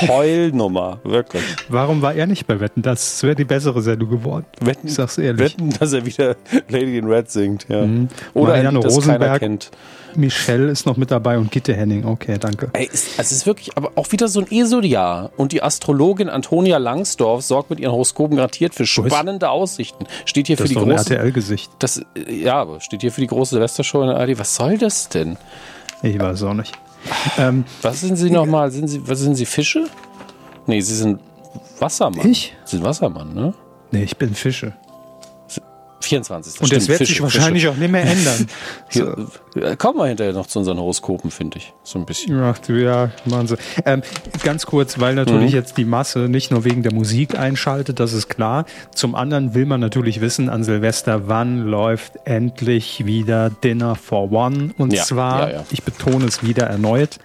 Heulnummer, wirklich. Warum war er nicht bei Wetten? Das wäre die bessere Sendung geworden. Wetten, ich sag's ehrlich. Wetten, dass er wieder Lady in Red singt, ja. Mhm. Oder Marianne Rosenberg. kennt. Michelle ist noch mit dabei und Gitte Henning. Okay, danke. Ey, es, es ist wirklich aber auch wieder so ein Esodiar. Und die Astrologin Antonia Langsdorf sorgt mit ihren Horoskopen garantiert für spannende Aussichten. Steht hier das für die große. RTL-Gesicht. Das, ja, aber steht hier für die große Silvestershow in der ARD. Was soll das denn? Ich weiß auch nicht. Ähm, was sind Sie nochmal? Sind Sie, was sind Sie Fische? Nee, Sie sind Wassermann. Ich? Sie sind Wassermann, ne? Nee, ich bin Fische. 24. Und das wird Fische, sich wahrscheinlich Fische. auch nicht mehr ändern. So. Hier, kommen wir hinterher noch zu unseren Horoskopen, finde ich. So ein bisschen. Ach ja, machen sie. Ähm, ganz kurz, weil natürlich mhm. jetzt die Masse nicht nur wegen der Musik einschaltet, das ist klar. Zum anderen will man natürlich wissen an Silvester, wann läuft endlich wieder Dinner for One. Und ja, zwar, ja, ja. ich betone es wieder erneut,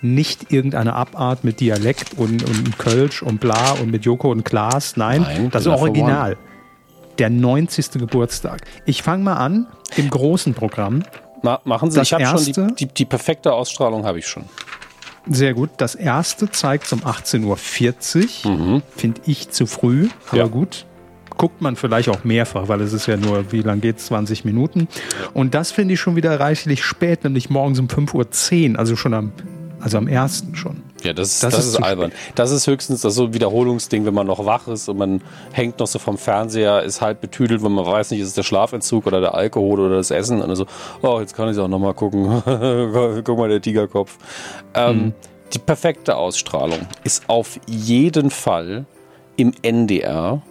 nicht irgendeine Abart mit Dialekt und, und Kölsch und bla und mit Joko und Klaas. Nein, Nein das ist Original der 90. Geburtstag. Ich fange mal an im großen Programm. Ma machen Sie, das ich habe schon die, die, die, perfekte Ausstrahlung habe ich schon. Sehr gut. Das erste zeigt um 18.40 Uhr. Mhm. Finde ich zu früh, aber ja. gut. Guckt man vielleicht auch mehrfach, weil es ist ja nur, wie lang geht es? 20 Minuten. Und das finde ich schon wieder reichlich spät, nämlich morgens um 5.10 Uhr, also schon am also am ersten schon. Ja, das, das, das ist, ist albern. Das ist höchstens das so ein Wiederholungsding, wenn man noch wach ist und man hängt noch so vom Fernseher, ist halb betüdelt, wenn man weiß nicht, ist es der Schlafentzug oder der Alkohol oder das Essen. Und so, oh, jetzt kann ich es auch nochmal gucken. Guck mal, der Tigerkopf. Ähm, mhm. Die perfekte Ausstrahlung ist auf jeden Fall im NDR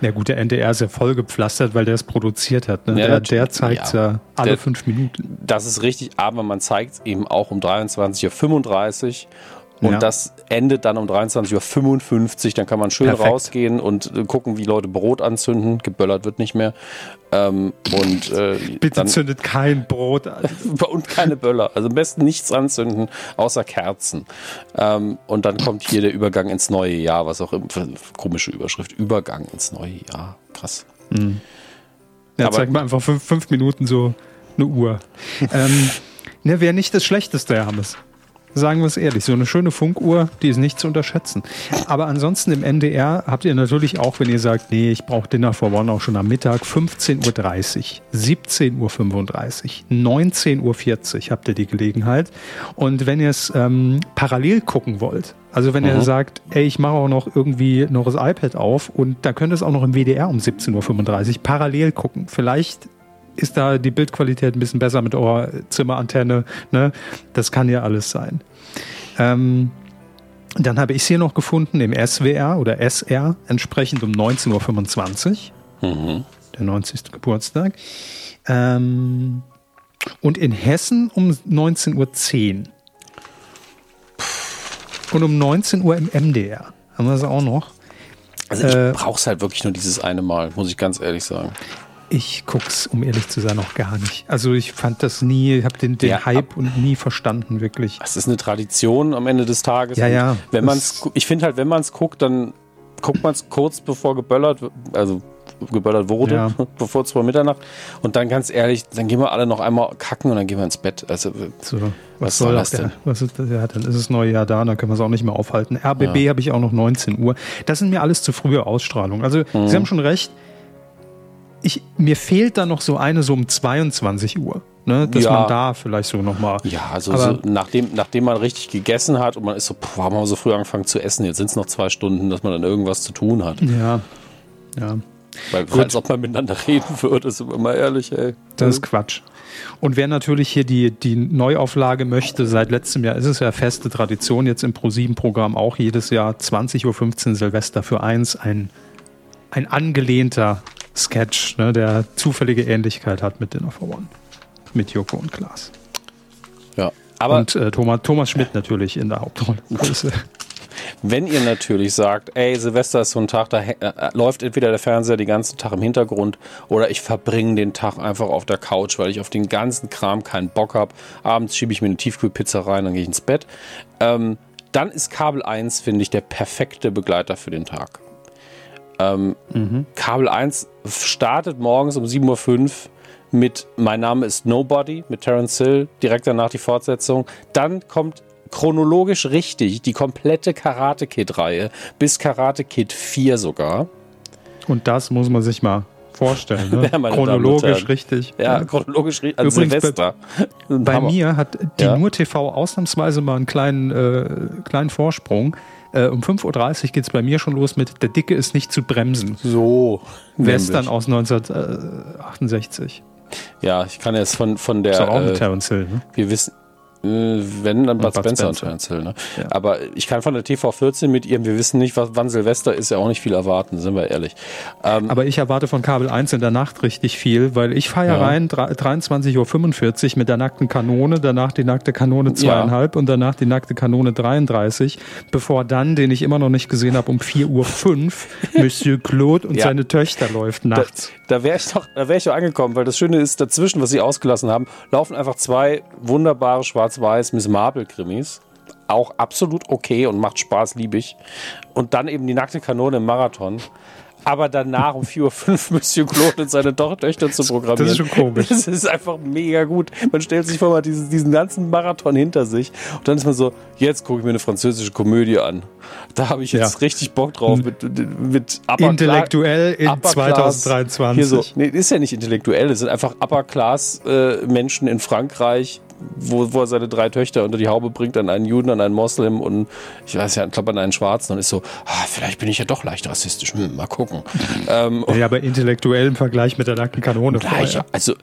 ja gut, der NDR ist ja voll gepflastert, weil der es produziert hat. Ne? Ja, der, der zeigt es ja, ja, alle der, fünf Minuten. Das ist richtig, aber man zeigt es eben auch um 23.35 Uhr und ja. das endet dann um 23.55 Uhr. Dann kann man schön Perfekt. rausgehen und äh, gucken, wie Leute Brot anzünden. Geböllert wird nicht mehr. Ähm, und, äh, Bitte zündet kein Brot an. und keine Böller. Also am besten nichts anzünden, außer Kerzen. Ähm, und dann kommt hier der Übergang ins neue Jahr, was auch immer. Komische Überschrift. Übergang ins neue Jahr. Krass. Mhm. Ja, Aber, zeig mal einfach fünf, fünf Minuten so eine Uhr. ähm, ne, wäre nicht das Schlechteste, Herr Hammes. Sagen wir es ehrlich, so eine schöne Funkuhr, die ist nicht zu unterschätzen. Aber ansonsten im NDR habt ihr natürlich auch, wenn ihr sagt, nee, ich brauche Dinner for One auch schon am Mittag, 15.30 Uhr, 17.35 Uhr, 19.40 Uhr habt ihr die Gelegenheit. Und wenn ihr es ähm, parallel gucken wollt, also wenn mhm. ihr sagt, ey, ich mache auch noch irgendwie noch das iPad auf und da könnt ihr es auch noch im WDR um 17.35 Uhr parallel gucken. Vielleicht ist da die Bildqualität ein bisschen besser mit eurer Zimmerantenne. Ne? Das kann ja alles sein. Ähm, dann habe ich es hier noch gefunden im SWR oder SR, entsprechend um 19.25 Uhr. Mhm. Der 90. Geburtstag. Ähm, und in Hessen um 19.10 Uhr. Und um 19 Uhr im MDR. Haben wir es auch noch. Also ich äh, brauche es halt wirklich nur dieses eine Mal, muss ich ganz ehrlich sagen. Ich guck's, um ehrlich zu sein, noch gar nicht. Also ich fand das nie, habe den, den ja, Hype und nie verstanden, wirklich. Es ist eine Tradition am Ende des Tages. Ja, ja. Wenn man's, ich finde halt, wenn man es guckt, dann guckt man es kurz bevor geböllert, also geböllert wurde, ja. bevor es vor Mitternacht. Und dann ganz ehrlich, dann gehen wir alle noch einmal kacken und dann gehen wir ins Bett. Also so, was, was soll das denn? was ist das? Ja, dann ist das neue Jahr da, dann können wir es auch nicht mehr aufhalten. RBB ja. habe ich auch noch 19 Uhr. Das sind mir alles zu frühe Ausstrahlungen. Also mhm. Sie haben schon recht ich, mir fehlt da noch so eine so um 22 Uhr. Ne, dass ja. man da vielleicht so nochmal. Ja, also so, nachdem, nachdem man richtig gegessen hat und man ist so, boah, haben wir so früh angefangen zu essen, jetzt sind es noch zwei Stunden, dass man dann irgendwas zu tun hat. Ja. Ja. Weil, Gut. als ob man miteinander reden würde, sind wir mal ehrlich, ey. Das ist Quatsch. Und wer natürlich hier die, die Neuauflage möchte, seit letztem Jahr ist es ja feste Tradition, jetzt im Pro7-Programm auch jedes Jahr 20.15 Uhr Silvester für eins, ein, ein angelehnter Sketch, ne, der zufällige Ähnlichkeit hat mit Dinner for One. Mit Joko und Klaas. Ja, aber. Und äh, Thomas, Thomas Schmidt natürlich in der Hauptrolle. Wenn ihr natürlich sagt, ey, Silvester ist so ein Tag, da äh, äh, läuft entweder der Fernseher den ganzen Tag im Hintergrund oder ich verbringe den Tag einfach auf der Couch, weil ich auf den ganzen Kram keinen Bock habe. Abends schiebe ich mir eine Tiefkühlpizza rein, dann gehe ich ins Bett. Ähm, dann ist Kabel 1, finde ich, der perfekte Begleiter für den Tag. Ähm, mhm. Kabel 1 startet morgens um 7.05 Uhr mit Mein Name ist Nobody mit Terence Hill, direkt danach die Fortsetzung. Dann kommt chronologisch richtig die komplette Karate Kid-Reihe bis Karate Kid 4 sogar. Und das muss man sich mal vorstellen. Ne? ja, chronologisch richtig. Ja, chronologisch richtig. Also Silvester. Bei, bei mir hat die ja. Nur TV ausnahmsweise mal einen kleinen, äh, kleinen Vorsprung. Äh, um 5.30 Uhr geht es bei mir schon los mit Der Dicke ist nicht zu bremsen. So. Western nämlich. aus 1968. Ja, ich kann jetzt von, von der. Ist auch mit äh, Terence Hill, ne? Wir wissen, wenn, dann Bud, Bud Spencer, Spencer, und Terence Hill. Ne? Ja. Aber ich kann von der TV14 mit ihrem, wir wissen nicht, was, wann Silvester ist, ja auch nicht viel erwarten, sind wir ehrlich. Ähm, Aber ich erwarte von Kabel 1 in der Nacht richtig viel, weil ich feiere ja. rein 23.45 Uhr mit der nackten Kanone, danach die nackte Kanone zweieinhalb ja. und danach die nackte Kanone 33, bevor dann, den ich immer noch nicht gesehen habe, um 4.05 Uhr Monsieur Claude und seine Töchter läuft nachts. Da, da wäre ich doch, da wäre ich doch angekommen, weil das Schöne ist, dazwischen, was sie ausgelassen haben, laufen einfach zwei wunderbare schwarze schwarz-weiß Miss Marple-Krimis. Auch absolut okay und macht Spaß, liebe ich. Und dann eben die nackte Kanone im Marathon aber danach um 4.05 Uhr Monsieur Claude und seine Töchter zu programmieren. Das ist schon komisch. Das ist einfach mega gut. Man stellt sich vor, man hat diesen, diesen ganzen Marathon hinter sich und dann ist man so, jetzt gucke ich mir eine französische Komödie an. Da habe ich jetzt ja. richtig Bock drauf mit, mit Upper Intellektuell in Upper 2023. Hier so, nee, ist ja nicht intellektuell, es sind einfach Upper Class äh, Menschen in Frankreich, wo, wo er seine drei Töchter unter die Haube bringt, an einen Juden, an einen Moslem und ich weiß ja, ich glaube an einen Schwarzen und ist so, ah, vielleicht bin ich ja doch leicht rassistisch, hm, mal gucken. ähm, ja, aber intellektuell im Vergleich mit der nackten Kanone. Gleich, also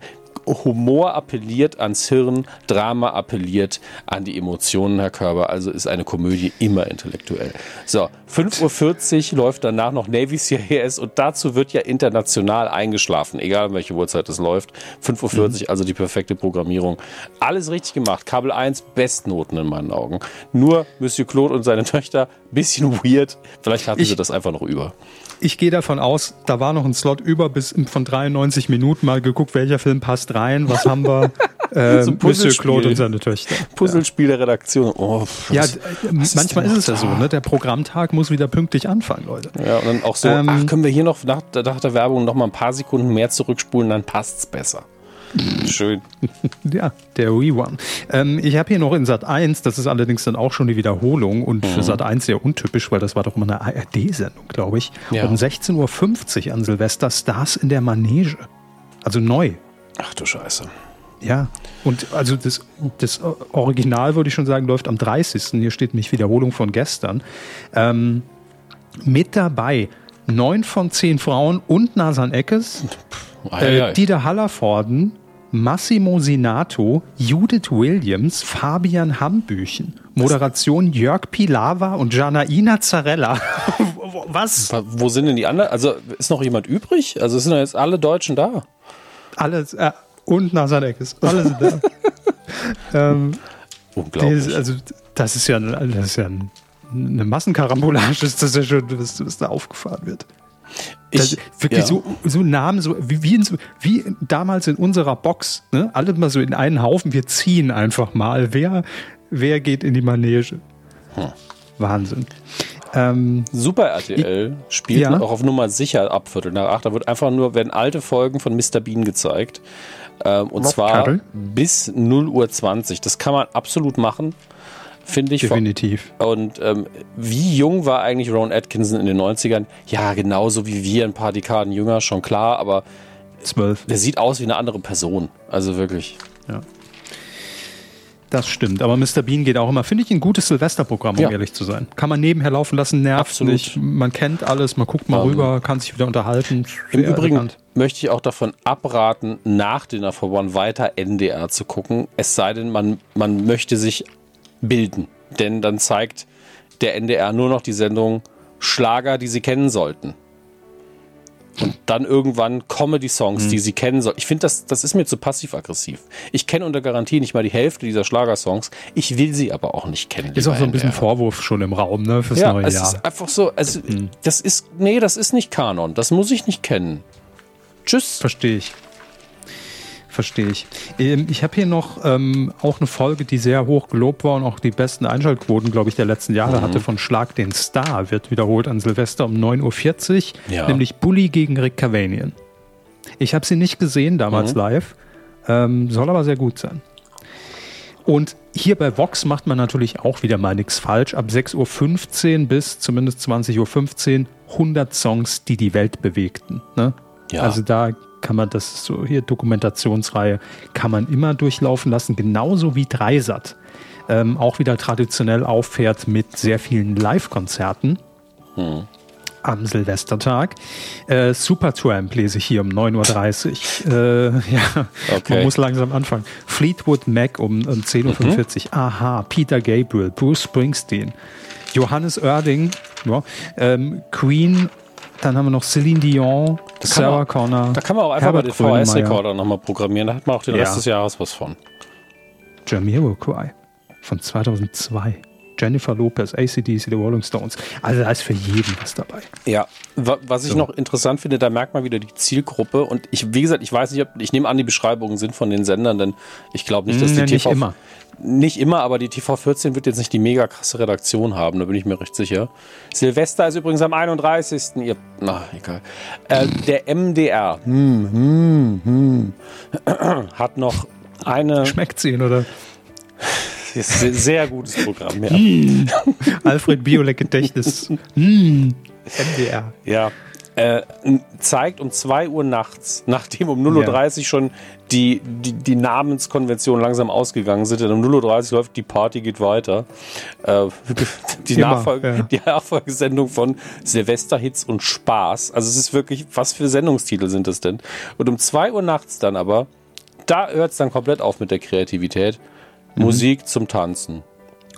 Humor appelliert ans Hirn, Drama appelliert an die Emotionen, Herr Körber. Also ist eine Komödie immer intellektuell. So, 5.40 Uhr läuft danach noch Navy CIS und dazu wird ja international eingeschlafen, egal welche Uhrzeit es läuft. 5.40 Uhr, mhm. also die perfekte Programmierung. Alles richtig gemacht. Kabel 1, Bestnoten in meinen Augen. Nur Monsieur Claude und seine Töchter, bisschen weird. Vielleicht hatten ich, sie das einfach noch über ich gehe davon aus, da war noch ein Slot über bis von 93 Minuten mal geguckt, welcher Film passt rein, was haben wir. Äh, Monsieur Claude und seine Töchter. Puzzlespiel der Redaktion. Oh, ja, manchmal ist, es ja so, ne? Der Programmtag muss wieder pünktlich anfangen, Leute. Ja, und dann auch so, ähm, ach, können wir hier noch nach, nach der Werbung noch mal ein paar Sekunden mehr zurückspulen, dann passt es besser. Schön. ja, der One. Ähm, ich habe hier noch in Sat 1, das ist allerdings dann auch schon die Wiederholung und mhm. für Sat 1 sehr untypisch, weil das war doch immer eine ARD-Sendung, glaube ich. Ja. Um 16.50 Uhr an Silvester Stars in der Manege. Also neu. Ach du Scheiße. Ja, und also das, das Original, würde ich schon sagen, läuft am 30. Hier steht nämlich Wiederholung von gestern. Ähm, mit dabei neun von zehn Frauen und Nasan Eckes, äh, Dieter Hallervorden, Massimo Sinato, Judith Williams, Fabian Hambüchen. Moderation Jörg Pilawa und Janaina Zarella. Was? Wo sind denn die anderen? Also ist noch jemand übrig? Also sind jetzt alle Deutschen da? Alle, äh, und Nasaneckes. Alle sind da. ähm, Unglaublich. Das, also, das ist ja, das ist ja eine Massenkarambolage, ist das ja schon, was, was da aufgefahren wird. Ich, wirklich ja. so, so Namen, so wie, wie, in, wie, damals in unserer Box, ne? alle mal so in einen Haufen, wir ziehen einfach mal. Wer, wer geht in die Manege? Hm. Wahnsinn. Ähm, Super RTL ich, spielt ja. auch auf Nummer sicher ab Viertel nach acht. Da wird einfach nur, werden alte Folgen von Mr. Bean gezeigt. Ähm, und Rob zwar Carroll. bis 0 Uhr 20. Das kann man absolut machen finde ich. Definitiv. Und ähm, wie jung war eigentlich Ron Atkinson in den 90ern? Ja, genauso wie wir, ein paar Dekaden jünger, schon klar, aber zwölf. Der sieht aus wie eine andere Person. Also wirklich. Ja. Das stimmt, aber Mr. Bean geht auch immer, finde ich, ein gutes Silvesterprogramm, um ja. ehrlich zu sein. Kann man nebenher laufen lassen, nervt Absolut. nicht. Man kennt alles, man guckt mal um, ähm, rüber, kann sich wieder unterhalten. Im Übrigen elegant. möchte ich auch davon abraten, nach Dinner for One weiter NDR zu gucken. Es sei denn, man, man möchte sich bilden. Denn dann zeigt der NDR nur noch die Sendung Schlager, die Sie kennen sollten. Und dann irgendwann Comedy-Songs, mhm. die sie kennen soll. Ich finde, das, das ist mir zu passiv-aggressiv. Ich kenne unter Garantie nicht mal die Hälfte dieser Schlagersongs. Ich will sie aber auch nicht kennen. Ist auch so ein bisschen Vorwurf schon im Raum, ne, fürs ja, neue es Jahr. ist einfach so, also, mhm. das ist, nee, das ist nicht Kanon. Das muss ich nicht kennen. Tschüss. Verstehe ich. Verstehe ich. Ähm, ich habe hier noch ähm, auch eine Folge, die sehr hoch gelobt war und auch die besten Einschaltquoten, glaube ich, der letzten Jahre mhm. hatte von Schlag den Star, wird wiederholt an Silvester um 9.40 Uhr, ja. nämlich Bully gegen Rick Cavanian. Ich habe sie nicht gesehen damals mhm. live, ähm, soll aber sehr gut sein. Und hier bei Vox macht man natürlich auch wieder mal nichts falsch. Ab 6.15 Uhr bis zumindest 20.15 Uhr 100 Songs, die die Welt bewegten. Ne? Ja. Also da kann man das so hier Dokumentationsreihe kann man immer durchlaufen lassen, genauso wie Dreisat. Ähm, auch wieder traditionell auffährt mit sehr vielen Live-Konzerten. Hm. Am Silvestertag. Äh, Supertramp lese ich hier um 9.30 Uhr. Äh, ja, okay. man muss langsam anfangen. Fleetwood Mac um, um 10.45 Uhr. Mhm. Aha, Peter Gabriel, Bruce Springsteen, Johannes Oerding, ja, ähm, Queen dann haben wir noch Celine Dion, da Sarah man, Connor. Da kann man auch einfach Herbert mal den VHS-Rekorder nochmal programmieren. Da hat man auch den ja. Rest des Jahres was von. Jamiroquai von 2002. Jennifer Lopez, ACDC, The Rolling Stones. Also da ist für jeden was dabei. Ja, was ich so. noch interessant finde, da merkt man wieder die Zielgruppe. Und ich, wie gesagt, ich weiß nicht, ob, ich nehme an, die Beschreibungen sind von den Sendern, denn ich glaube nicht, dass die ja, TV. Nicht immer. Nicht immer, aber die TV14 wird jetzt nicht die mega krasse Redaktion haben, da bin ich mir recht sicher. Silvester ist übrigens am 31. Ihr, na, egal. Äh, der MDR hm, hm, hm, hat noch eine. Schmeckt sie, oder? Ist ein sehr gutes Programm, ja. Hm. Alfred Biolek Gedächtnis. Hm. MDR. Ja, äh, zeigt um 2 Uhr nachts, nachdem um 0.30 Uhr schon die, die, die Namenskonventionen langsam ausgegangen sind. Denn um 0.30 Uhr läuft die Party geht weiter. Äh, die, Immer, Nachfolge, ja. die Nachfolgesendung von Silvesterhits und Spaß. Also es ist wirklich, was für Sendungstitel sind das denn? Und um 2 Uhr nachts dann aber, da hört es dann komplett auf mit der Kreativität. Mhm. Musik zum Tanzen.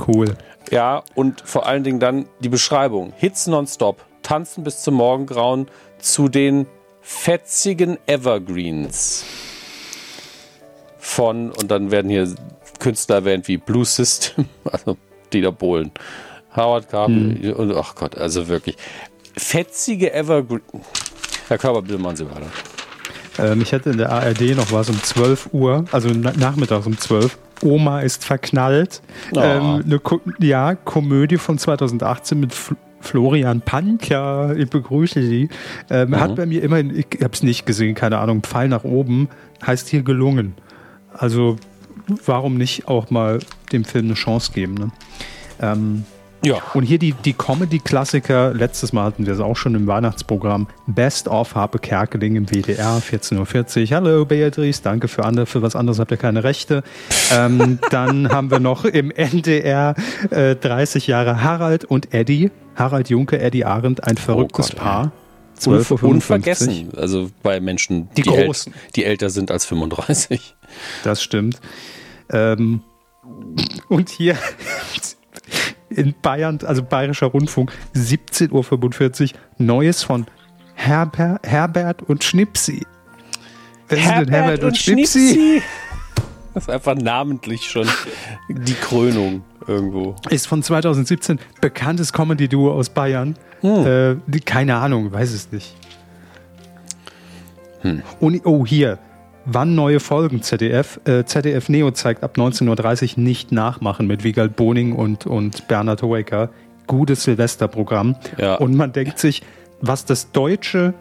Cool. Ja, und vor allen Dingen dann die Beschreibung. Hits nonstop tanzen bis zum Morgengrauen zu den fetzigen Evergreens von, und dann werden hier Künstler erwähnt wie Blue System, also Dieter Bohlen, Howard Carpenter hm. und ach Gott, also wirklich fetzige Evergreens. Herr Körper, bitte machen Sie weiter. Ähm, ich hatte in der ARD noch was um 12 Uhr, also nachmittags um 12 Oma ist verknallt. Oh. Ähm, eine Ko ja, Komödie von 2018 mit Florian Panker, ich begrüße Sie, ähm, mhm. hat bei mir immerhin, ich habe es nicht gesehen, keine Ahnung, Pfeil nach oben, heißt hier gelungen. Also warum nicht auch mal dem Film eine Chance geben? Ne? Ähm, ja. Und hier die, die Comedy-Klassiker, letztes Mal hatten wir es auch schon im Weihnachtsprogramm, Best of Harpe Kerkeling im WDR, 14.40 Uhr. Hallo Beatrice, danke für, andere, für was anderes habt ihr keine Rechte. ähm, dann haben wir noch im NDR äh, 30 Jahre Harald und Eddie, Harald Junke, Eddie Arendt, ein verrücktes oh Gott, Paar. 12 Uhr Unvergessen, also bei Menschen, die, die, äl die älter sind als 35. Das stimmt. Ähm, und hier in Bayern, also Bayerischer Rundfunk, 17.45 Uhr, Neues von Herber, Herbert und Schnipsi. Wer Herbert sind denn Herbert und, und Schnipsi? Schnipsi? Das ist einfach namentlich schon die Krönung irgendwo. Ist von 2017 bekanntes Comedy-Duo aus Bayern. Hm. Äh, keine Ahnung, weiß es nicht. Hm. Und, oh, hier. Wann neue Folgen ZDF? Äh, ZDF Neo zeigt ab 19.30 Uhr nicht nachmachen mit Wiegald Boning und, und Bernhard Hoeker. Gutes Silvesterprogramm. Ja. Und man denkt sich, was das Deutsche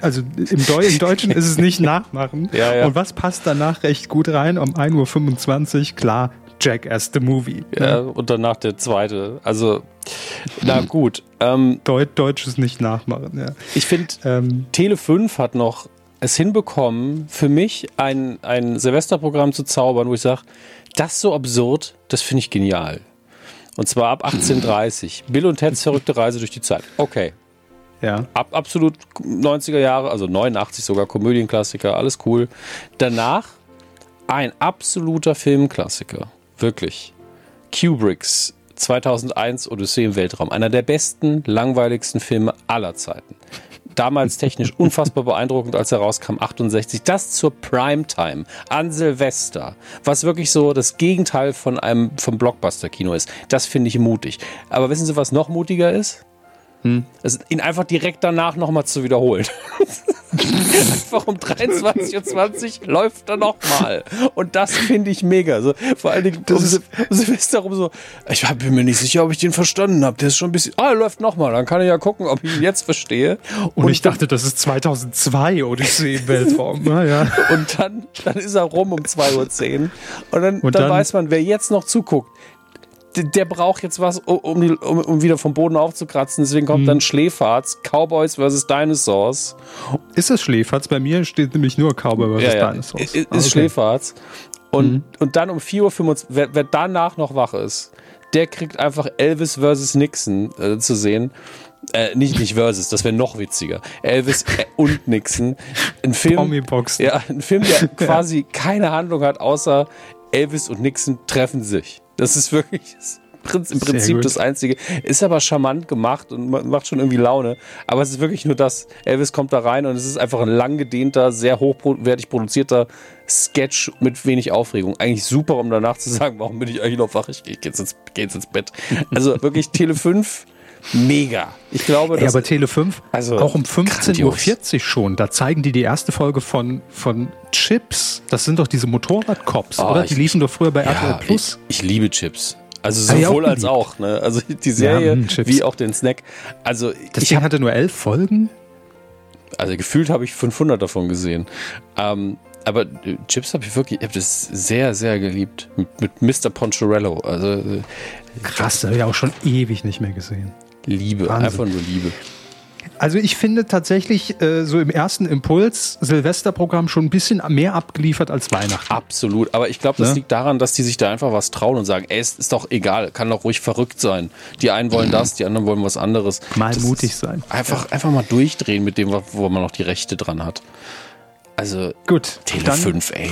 also im, Deu im, Deutschen ist es nicht nachmachen. Ja, ja. Und was passt danach recht gut rein? Um 1.25 Uhr, klar, Jackass the Movie. Ja, ne? und danach der zweite. Also, na gut. Ähm, Deut Deutsches nicht nachmachen, ja. Ich finde, ähm, Tele 5 hat noch es hinbekommen, für mich ein, ein Silvesterprogramm zu zaubern, wo ich sage, das so absurd, das finde ich genial. Und zwar ab 1830. Bill und Ted's verrückte Reise durch die Zeit. Okay. Ja. Ab absolut 90er Jahre, also 89 sogar, Komödienklassiker, alles cool. Danach ein absoluter Filmklassiker. Wirklich. Kubricks 2001 Odyssee im Weltraum. Einer der besten, langweiligsten Filme aller Zeiten damals technisch unfassbar beeindruckend, als er rauskam, 68. Das zur Primetime an Silvester, was wirklich so das Gegenteil von einem vom Blockbuster-Kino ist. Das finde ich mutig. Aber wissen Sie, was noch mutiger ist? Hm. Also ihn einfach direkt danach nochmal zu wiederholen. einfach um 23.20 Uhr läuft er nochmal. Und das finde ich mega. Also, vor allen Dingen, das ist Silvester rum so, ich bin mir nicht sicher, ob ich den verstanden habe. Der ist schon ein bisschen, ah, er läuft nochmal. Dann kann ich ja gucken, ob ich ihn jetzt verstehe. Und, und ich dachte, das ist 2002 Odyssee im Weltraum. Na, ja. Und dann, dann ist er rum um 2.10 Uhr. Und dann, und dann, dann weiß man, wer jetzt noch zuguckt, der braucht jetzt was, um, die, um, um, wieder vom Boden aufzukratzen. Deswegen kommt hm. dann Schläferz, Cowboys vs. Dinosaurs. Ist es Schläferz? Bei mir steht nämlich nur Cowboy vs. Ja, ja. Dinosaurs. Ist, ist okay. Schläferz. Und, mhm. und dann um 4.25 Uhr, wer, wer, danach noch wach ist, der kriegt einfach Elvis vs. Nixon äh, zu sehen. Äh, nicht, nicht versus, das wäre noch witziger. Elvis äh, und Nixon. Ein Film, ja, ein Film, der quasi keine Handlung hat, außer Elvis und Nixon treffen sich. Das ist wirklich im Prinzip das Einzige. Ist aber charmant gemacht und macht schon irgendwie Laune. Aber es ist wirklich nur das. Elvis kommt da rein und es ist einfach ein lang gedehnter, sehr hochwertig produzierter Sketch mit wenig Aufregung. Eigentlich super, um danach zu sagen, warum bin ich eigentlich noch wach? Ich gehe jetzt, ins, geh jetzt ins Bett. Also wirklich Tele 5 mega. Ich glaube, Ey, aber Tele 5, also auch um 15.40 Uhr schon, da zeigen die die erste Folge von, von Chips. Das sind doch diese Motorradcops, oh, oder? Die liefen doch früher bei ja, RTL Plus. Ich, ich, liebe Chips. Also sowohl als auch, ne? Also die Serie ja, hm, wie auch den Snack. Also das Ding hatte nur elf Folgen. Also gefühlt habe ich 500 davon gesehen. Ähm, aber äh, Chips habe ich wirklich, ich habe das sehr, sehr geliebt. Mit, mit Mr. Poncherello. Also, äh, Krass, das habe ich auch schon ewig nicht mehr gesehen. Liebe, Wahnsinn. einfach nur Liebe. Also ich finde tatsächlich äh, so im ersten Impuls Silvesterprogramm schon ein bisschen mehr abgeliefert als Weihnachten. Absolut, aber ich glaube, das ja? liegt daran, dass die sich da einfach was trauen und sagen, ey, es ist doch egal, kann doch ruhig verrückt sein. Die einen wollen das, die anderen wollen was anderes. Mal das mutig sein. Einfach, ja. einfach mal durchdrehen mit dem, wo man noch die Rechte dran hat. Also gut, Tele 5, ey.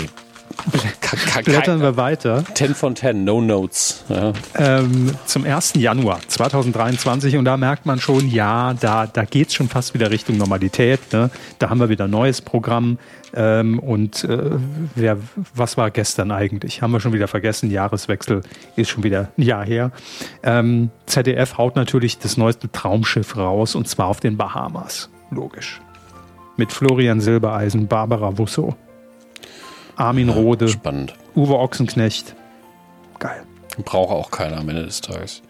Blättern wir weiter. 10 von 10, no notes. Ja. Ähm, zum 1. Januar 2023 und da merkt man schon, ja, da, da geht es schon fast wieder Richtung Normalität. Ne? Da haben wir wieder ein neues Programm. Ähm, und äh, wer, was war gestern eigentlich? Haben wir schon wieder vergessen. Jahreswechsel ist schon wieder ein Jahr her. Ähm, ZDF haut natürlich das neueste Traumschiff raus und zwar auf den Bahamas. Logisch. Mit Florian Silbereisen, Barbara Wusso. Armin Rode. Spannend. Uwe Ochsenknecht. Geil. Braucht auch keiner am Ende des Tages.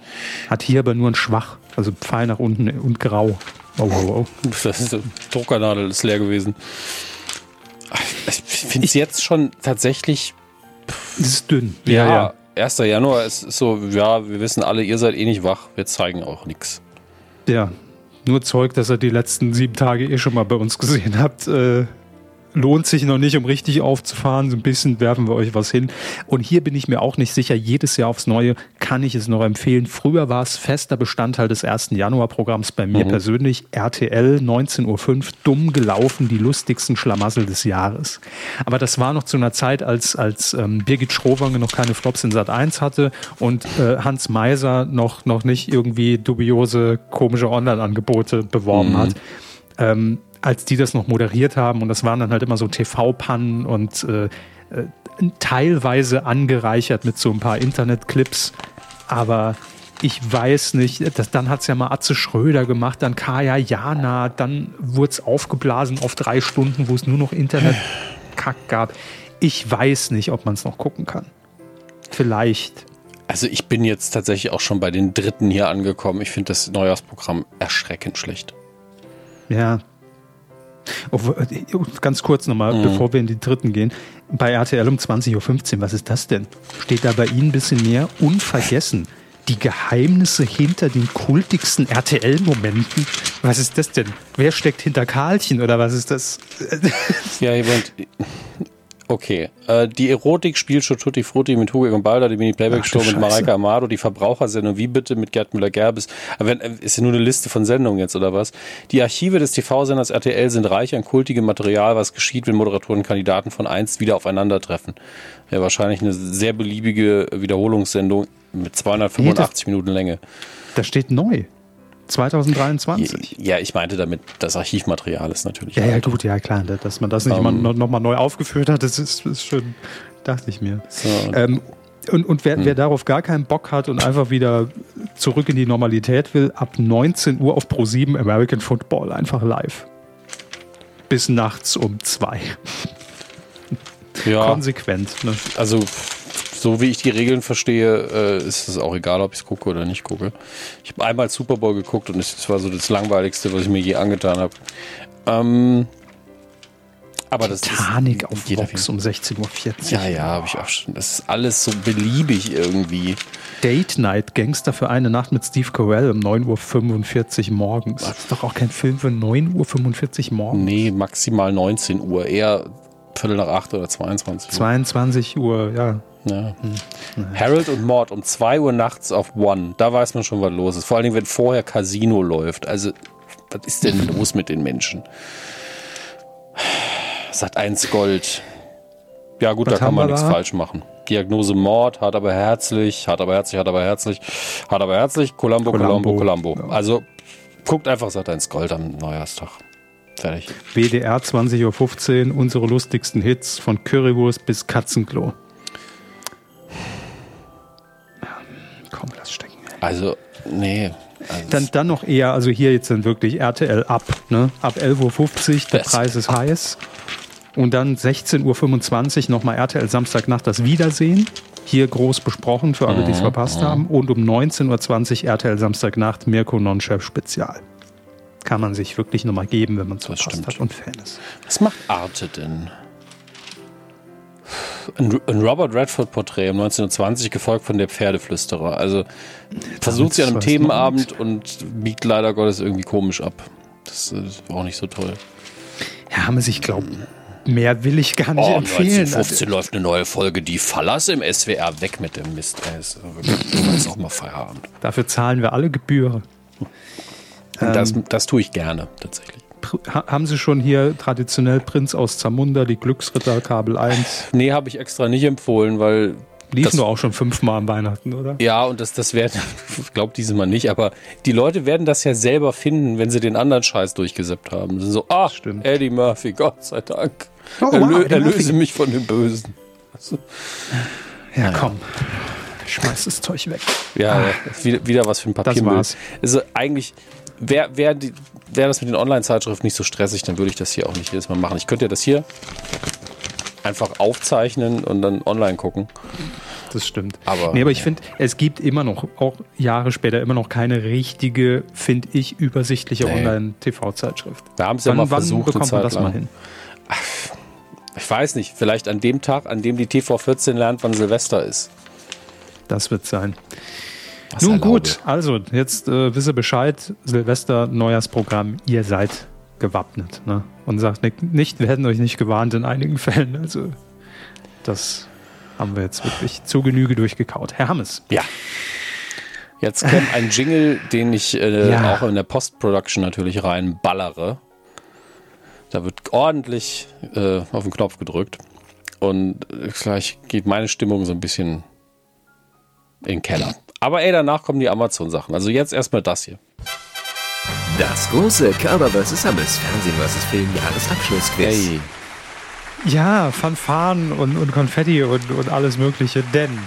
Hat hier aber nur ein Schwach, also Pfeil nach unten und grau. Oh, oh, oh. Das ist, Druckernadel ist leer gewesen. Ich finde es jetzt schon tatsächlich. Es ist dünn. Ja, ja, ja. 1. Januar ist so, ja, wir wissen alle, ihr seid eh nicht wach, wir zeigen auch nichts. Ja, nur Zeug, dass ihr die letzten sieben Tage eh schon mal bei uns gesehen habt. Äh, lohnt sich noch nicht, um richtig aufzufahren. So ein bisschen werfen wir euch was hin. Und hier bin ich mir auch nicht sicher. Jedes Jahr aufs Neue kann ich es noch empfehlen. Früher war es fester Bestandteil des 1. Januar-Programms bei mir mhm. persönlich. RTL 19.05 Uhr, dumm gelaufen, die lustigsten Schlamassel des Jahres. Aber das war noch zu einer Zeit, als, als ähm, Birgit Schrowange noch keine Flops in Sat 1 hatte und äh, Hans Meiser noch, noch nicht irgendwie dubiose, komische Online-Angebote beworben mhm. hat. Ähm, als die das noch moderiert haben und das waren dann halt immer so TV-Pannen und äh, äh, teilweise angereichert mit so ein paar Internet-Clips, aber ich weiß nicht, das, dann hat es ja mal Atze Schröder gemacht, dann Kaya Jana, dann wurde es aufgeblasen auf drei Stunden, wo es nur noch Internet-Kack gab. Ich weiß nicht, ob man es noch gucken kann. Vielleicht. Also ich bin jetzt tatsächlich auch schon bei den dritten hier angekommen. Ich finde das Neujahrsprogramm erschreckend schlecht. Ja, ganz kurz nochmal, mhm. bevor wir in die dritten gehen. Bei RTL um 20.15 Uhr, was ist das denn? Steht da bei Ihnen ein bisschen mehr? Unvergessen. Die Geheimnisse hinter den kultigsten RTL-Momenten. Was ist das denn? Wer steckt hinter Karlchen oder was ist das? ja, jemand. Okay, äh, die Erotik-Spielshow Tutti Frutti mit Hugo und Balder, die Mini-Playback-Show mit Mareike Amado, die Verbrauchersendung Wie bitte mit Gerd Müller-Gerbes. Äh, ist ja nur eine Liste von Sendungen jetzt, oder was? Die Archive des TV-Senders RTL sind reich an kultigem Material, was geschieht, wenn Moderatoren Kandidaten von einst wieder aufeinandertreffen. Ja, wahrscheinlich eine sehr beliebige Wiederholungssendung mit 285 nee, Minuten Länge. Da steht neu. 2023. Ja, ich meinte damit, das Archivmaterial ist natürlich. Ja, ja, gut, ja, klar, dass man das nicht um, mal, noch mal neu aufgeführt hat, das ist, ist schön, dachte ich mir. So. Ähm, und, und wer, hm. wer, darauf gar keinen Bock hat und einfach wieder zurück in die Normalität will, ab 19 Uhr auf Pro7 American Football einfach live. Bis nachts um zwei. Ja. Konsequent. Ne? Also so wie ich die Regeln verstehe, äh, ist es auch egal, ob ich es gucke oder nicht gucke. Ich habe einmal Super Bowl geguckt und es war so das langweiligste, was ich mir je angetan habe. Ähm, aber das Titanic ist, auf Vox um 16.40 Uhr. Ja, ja, habe ich auch schon. Das ist alles so beliebig irgendwie. Date Night Gangster für eine Nacht mit Steve Carell um 9.45 Uhr morgens. Das ist doch auch kein Film für 9.45 Uhr morgens. Nee, maximal 19 Uhr. Eher Viertel nach 8 oder 22 Uhr. 22 Uhr, ja. Ja. Hm. Harold und Mord um 2 Uhr nachts auf One. Da weiß man schon, was los ist. Vor allen Dingen, wenn vorher Casino läuft. Also, was ist denn los mit den Menschen? Sat 1 Gold. Ja, gut, was da kann man nichts da? falsch machen. Diagnose Mord, hart aber herzlich, hart aber herzlich, hart aber herzlich, hart aber herzlich, Columbo, Columbo, Columbo. Ja. Also guckt einfach Sat 1 Gold am Neujahrstag. Fertig. WDR 20.15 Uhr, unsere lustigsten Hits von Currywurst bis Katzenklo. Komm, lass stecken. Also, nee. Also dann, dann noch eher, also hier jetzt dann wirklich RTL ab, ne? Ab 11.50 Uhr, der Preis ist heiß. Und dann 16.25 Uhr nochmal RTL Samstagnacht das Wiedersehen. Hier groß besprochen für alle, die es mhm, verpasst mhm. haben. Und um 19.20 Uhr RTL Samstagnacht Mirko Nonchef Spezial. Kann man sich wirklich nochmal geben, wenn man es verpasst hat und Fan ist. Was macht Arte denn? Ein, ein Robert Redford-Porträt um 1920, gefolgt von der Pferdeflüsterer. Also versucht sie an einem Themenabend und biegt leider Gottes irgendwie komisch ab. Das ist auch nicht so toll. Ja, haben sich, glaube mehr will ich gar nicht oh, empfehlen. 1915 läuft eine neue Folge Die Fallas im SWR. Weg mit dem Mist. Ey, ist, ist auch mal Feierabend. Dafür zahlen wir alle Gebühren. Das, ähm, das tue ich gerne, tatsächlich haben Sie schon hier traditionell Prinz aus Zamunda, die Glücksritter, Kabel 1? Nee, habe ich extra nicht empfohlen, weil. Liefen nur auch schon fünfmal an Weihnachten, oder? Ja, und das, das wäre, ich glaube diesmal nicht, aber die Leute werden das ja selber finden, wenn sie den anderen Scheiß durchgesippt haben. Sie so, ach, Stimmt. Eddie Murphy, Gott sei Dank. Oh, Erlö wow, erlöse mich von dem Bösen. Also, ja, komm. Schmeiß das Zeug weg. Ja, ah, wieder, wieder was für ein Papiermüll. Das war's. Also eigentlich, wäre wär wär das mit den Online-Zeitschriften nicht so stressig, dann würde ich das hier auch nicht jedes Mal machen. Ich könnte ja das hier einfach aufzeichnen und dann online gucken. Das stimmt. Aber, nee, aber ich finde, es gibt immer noch, auch Jahre später, immer noch keine richtige, finde ich, übersichtliche nee. Online-TV-Zeitschrift. Da haben sie ja mal versucht, wann bekommt man das lang. mal hin? Ach, ich weiß nicht, vielleicht an dem Tag, an dem die TV14 lernt, wann Silvester ist. Das wird sein. Was Nun erlaube. gut, also jetzt äh, wisse Bescheid, Silvester, Neujahrsprogramm, ihr seid gewappnet. Ne? Und sagt nicht, wir hätten euch nicht gewarnt in einigen Fällen. Also das haben wir jetzt wirklich zu Genüge durchgekaut. Herr Hammes. Ja. Jetzt kommt ein Jingle, den ich äh, ja. auch in der Post-Production natürlich reinballere. Da wird ordentlich äh, auf den Knopf gedrückt. Und gleich geht meine Stimmung so ein bisschen in den Keller. Aber ey, danach kommen die Amazon-Sachen. Also jetzt erstmal das hier. Das große Körper vs. Hammes Fernsehen vs. Film Jahresabschlussquiz. Hey. Ja, Fanfaren und, und Konfetti und, und alles Mögliche, denn,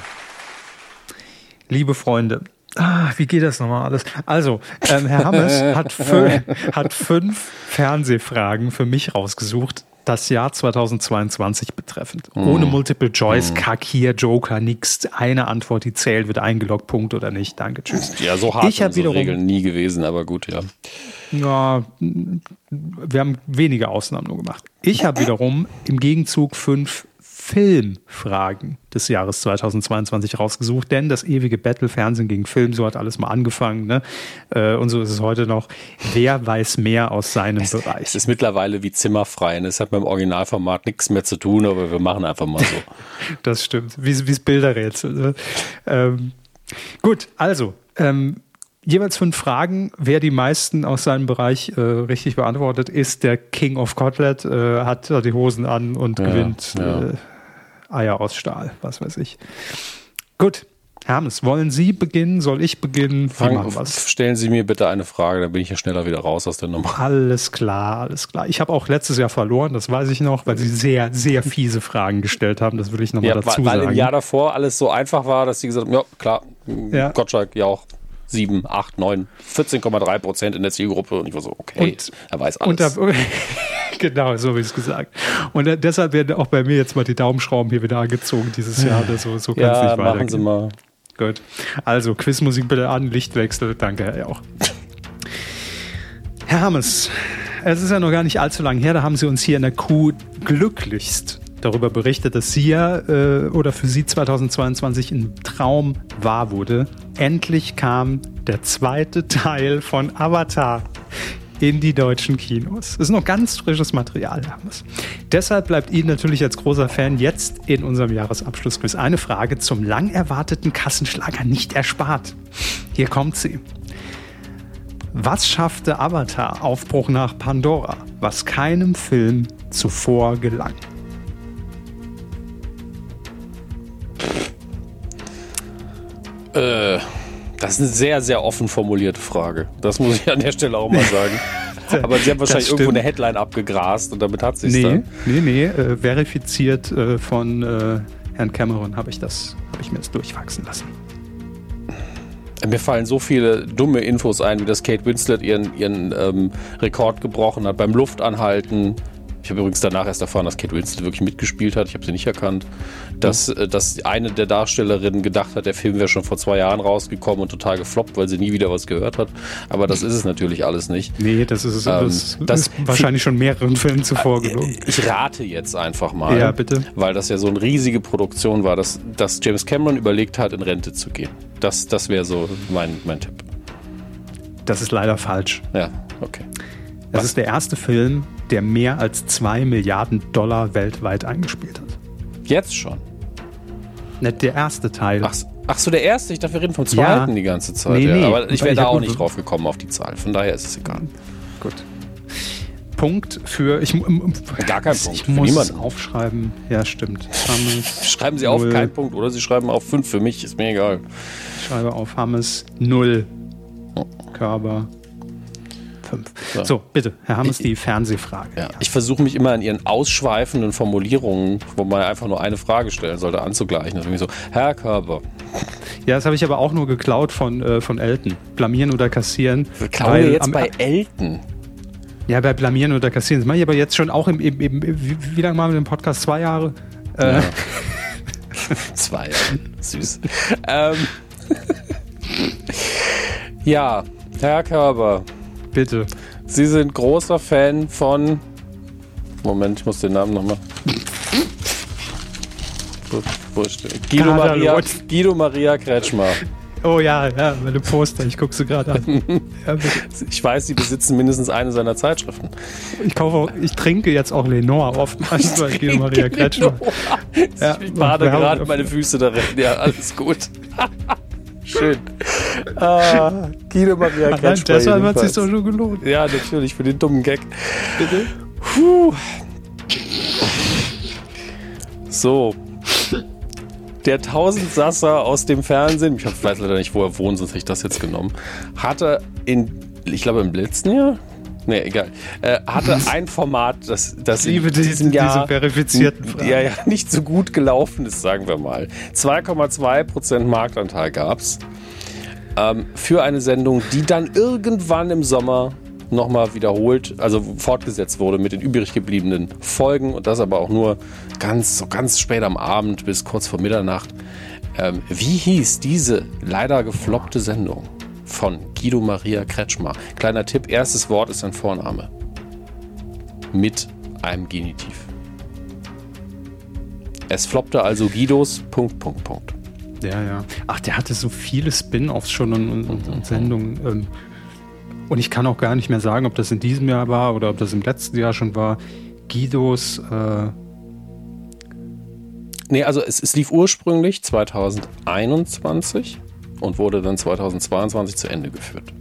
liebe Freunde, Ah, wie geht das nochmal alles? Also, ähm, Herr Hammes hat, hat fünf Fernsehfragen für mich rausgesucht, das Jahr 2022 betreffend. Mm. Ohne Multiple Choice, mm. Kack hier, Joker, nix. Eine Antwort, die zählt, wird eingeloggt, Punkt oder nicht. Danke, tschüss. Ja, so hart ich sind so Regeln nie gewesen, aber gut, ja. Ja, wir haben wenige Ausnahmen nur gemacht. Ich habe wiederum im Gegenzug fünf Filmfragen des Jahres 2022 rausgesucht, denn das ewige Battle Fernsehen gegen Film, so hat alles mal angefangen, ne? Äh, und so ist es heute noch. Wer weiß mehr aus seinem es, Bereich? Es ist mittlerweile wie zimmerfrei. Und es hat mit dem Originalformat nichts mehr zu tun, aber wir machen einfach mal so. das stimmt. Wie es Bilderrätsel. Ne? Ähm, gut, also ähm, jeweils fünf Fragen. Wer die meisten aus seinem Bereich äh, richtig beantwortet, ist der King of Kotlet, äh, hat die Hosen an und ja, gewinnt ja. Äh, Eier aus Stahl, was weiß ich. Gut, Hermes, wollen Sie beginnen? Soll ich beginnen? Fang, stellen Sie mir bitte eine Frage, dann bin ich ja schneller wieder raus aus der Nummer. Alles klar, alles klar. Ich habe auch letztes Jahr verloren, das weiß ich noch, weil Sie sehr, sehr fiese Fragen gestellt haben. Das will ich nochmal ja, dazu weil sagen. Weil im Jahr davor alles so einfach war, dass Sie gesagt haben, ja, klar, ja. Gottschalk, ja auch. 7, 8, 9, 14,3 Prozent in der Zielgruppe. Und ich war so, okay, und, er weiß alles. Und genau, so wie es gesagt. Und deshalb werden auch bei mir jetzt mal die Daumenschrauben hier wieder angezogen dieses Jahr. So, so kann es ja, nicht weitergehen. machen Sie mal. Gut. Also, Quizmusik bitte an, Lichtwechsel. Danke, Herr Jauch. Herr Hammes, es ist ja noch gar nicht allzu lang her, da haben Sie uns hier in der Kuh glücklichst darüber berichtet, dass Sie ja äh, oder für Sie 2022 ein Traum wahr wurde. Endlich kam der zweite Teil von Avatar in die deutschen Kinos. Das ist noch ganz frisches Material, Hermes. Deshalb bleibt Ihnen natürlich als großer Fan jetzt in unserem Jahresabschlussquiz eine Frage zum lang erwarteten Kassenschlager nicht erspart. Hier kommt sie. Was schaffte Avatar Aufbruch nach Pandora, was keinem Film zuvor gelang? Äh, das ist eine sehr, sehr offen formulierte Frage. Das muss ich an der Stelle auch mal sagen. Aber sie haben wahrscheinlich irgendwo eine Headline abgegrast und damit hat sie es nee, dann. Nee, nee, äh, verifiziert äh, von äh, Herrn Cameron habe ich das, habe ich mir das durchwachsen lassen. Mir fallen so viele dumme Infos ein, wie dass Kate Winslet ihren, ihren ähm, Rekord gebrochen hat beim Luftanhalten ich habe übrigens danach erst erfahren, dass Kate Winslet wirklich mitgespielt hat. Ich habe sie nicht erkannt. Dass, mhm. dass eine der Darstellerinnen gedacht hat, der Film wäre schon vor zwei Jahren rausgekommen und total gefloppt, weil sie nie wieder was gehört hat. Aber das ist es natürlich alles nicht. Nee, das ist es ähm, das, das ist wahrscheinlich schon mehreren Filmen zuvor äh, gelungen. Ich rate jetzt einfach mal. Ja, bitte. Weil das ja so eine riesige Produktion war, dass, dass James Cameron überlegt hat, in Rente zu gehen. Das, das wäre so mein, mein Tipp. Das ist leider falsch. Ja, okay. Das ist der erste Film, der mehr als 2 Milliarden Dollar weltweit eingespielt hat. Jetzt schon? Nicht der erste Teil. Ach, ach so, der erste? Ich dachte, wir reden vom zweiten ja. die ganze Zeit. Nee, nee. Ja. Aber ich wäre da auch nicht drauf gekommen auf die Zahl. Von daher ist es egal. Gut. Punkt für. Ich, Gar kein Punkt. Ich muss niemanden. aufschreiben. Ja, stimmt. Hammes schreiben Sie auf keinen Punkt oder Sie schreiben auf 5 für mich, ist mir egal. Ich schreibe auf Hammes 0. Oh. Körper fünf. So, so bitte, Herr Hammes, die Fernsehfrage. Ja. Ich versuche mich immer an Ihren ausschweifenden Formulierungen, wo man einfach nur eine Frage stellen sollte, anzugleichen. Deswegen so, Herr Körper. Ja, das habe ich aber auch nur geklaut von, äh, von Elton. Blamieren oder kassieren. Wir klauen jetzt am, bei Elton. Ja, bei Blamieren oder Kassieren. Das mache ich aber jetzt schon auch im, im, im wie, wie lange machen wir den Podcast? Zwei Jahre? Äh. Ja. Zwei Jahre. Süß. ähm. ja, Herr Körber. Bitte. Sie sind großer Fan von. Moment, ich muss den Namen nochmal. Guido, Maria, Guido Maria Kretschmer. Oh ja, ja, meine Poster, ich gucke sie gerade an. Ja, ich weiß, Sie besitzen mindestens eine seiner Zeitschriften. Ich kaufe auch, ich trinke jetzt auch Lenore oftmals bei Guido Maria Kretschmer. Ja, ich bade gerade meine Füße darin. Ja, alles gut. Schön. Ah, Guido Maria Kretschmer. Deshalb hat es sich doch schon gelohnt. Ja, natürlich, für den dummen Gag. Bitte? Puh. So. Der Tausendsasser aus dem Fernsehen, ich weiß leider nicht, wo er wohnt, sonst hätte ich das jetzt genommen, hatte in, ich glaube im letzten Jahr, Nee, egal. Äh, hatte ein Format, das, das in diesem diese, Jahr verifizierten Fragen. Ja, ja, nicht so gut gelaufen ist, sagen wir mal. 2,2% Marktanteil gab's ähm, für eine Sendung, die dann irgendwann im Sommer nochmal wiederholt, also fortgesetzt wurde mit den übrig gebliebenen Folgen und das aber auch nur ganz, so ganz spät am Abend bis kurz vor Mitternacht. Ähm, wie hieß diese leider gefloppte Sendung? von Guido Maria Kretschmer. Kleiner Tipp, erstes Wort ist ein Vorname. Mit einem Genitiv. Es floppte also Guidos, Punkt, Punkt, Punkt. Ja, ja. Ach, der hatte so viele Spin-offs schon und, und, und, Sendungen. Ähm, und ich kann auch gar nicht mehr sagen, ob das in diesem Jahr war oder ob das im letzten Jahr schon war. Guidos. Äh nee, also es, es lief ursprünglich 2021 und wurde dann 2022 zu Ende geführt.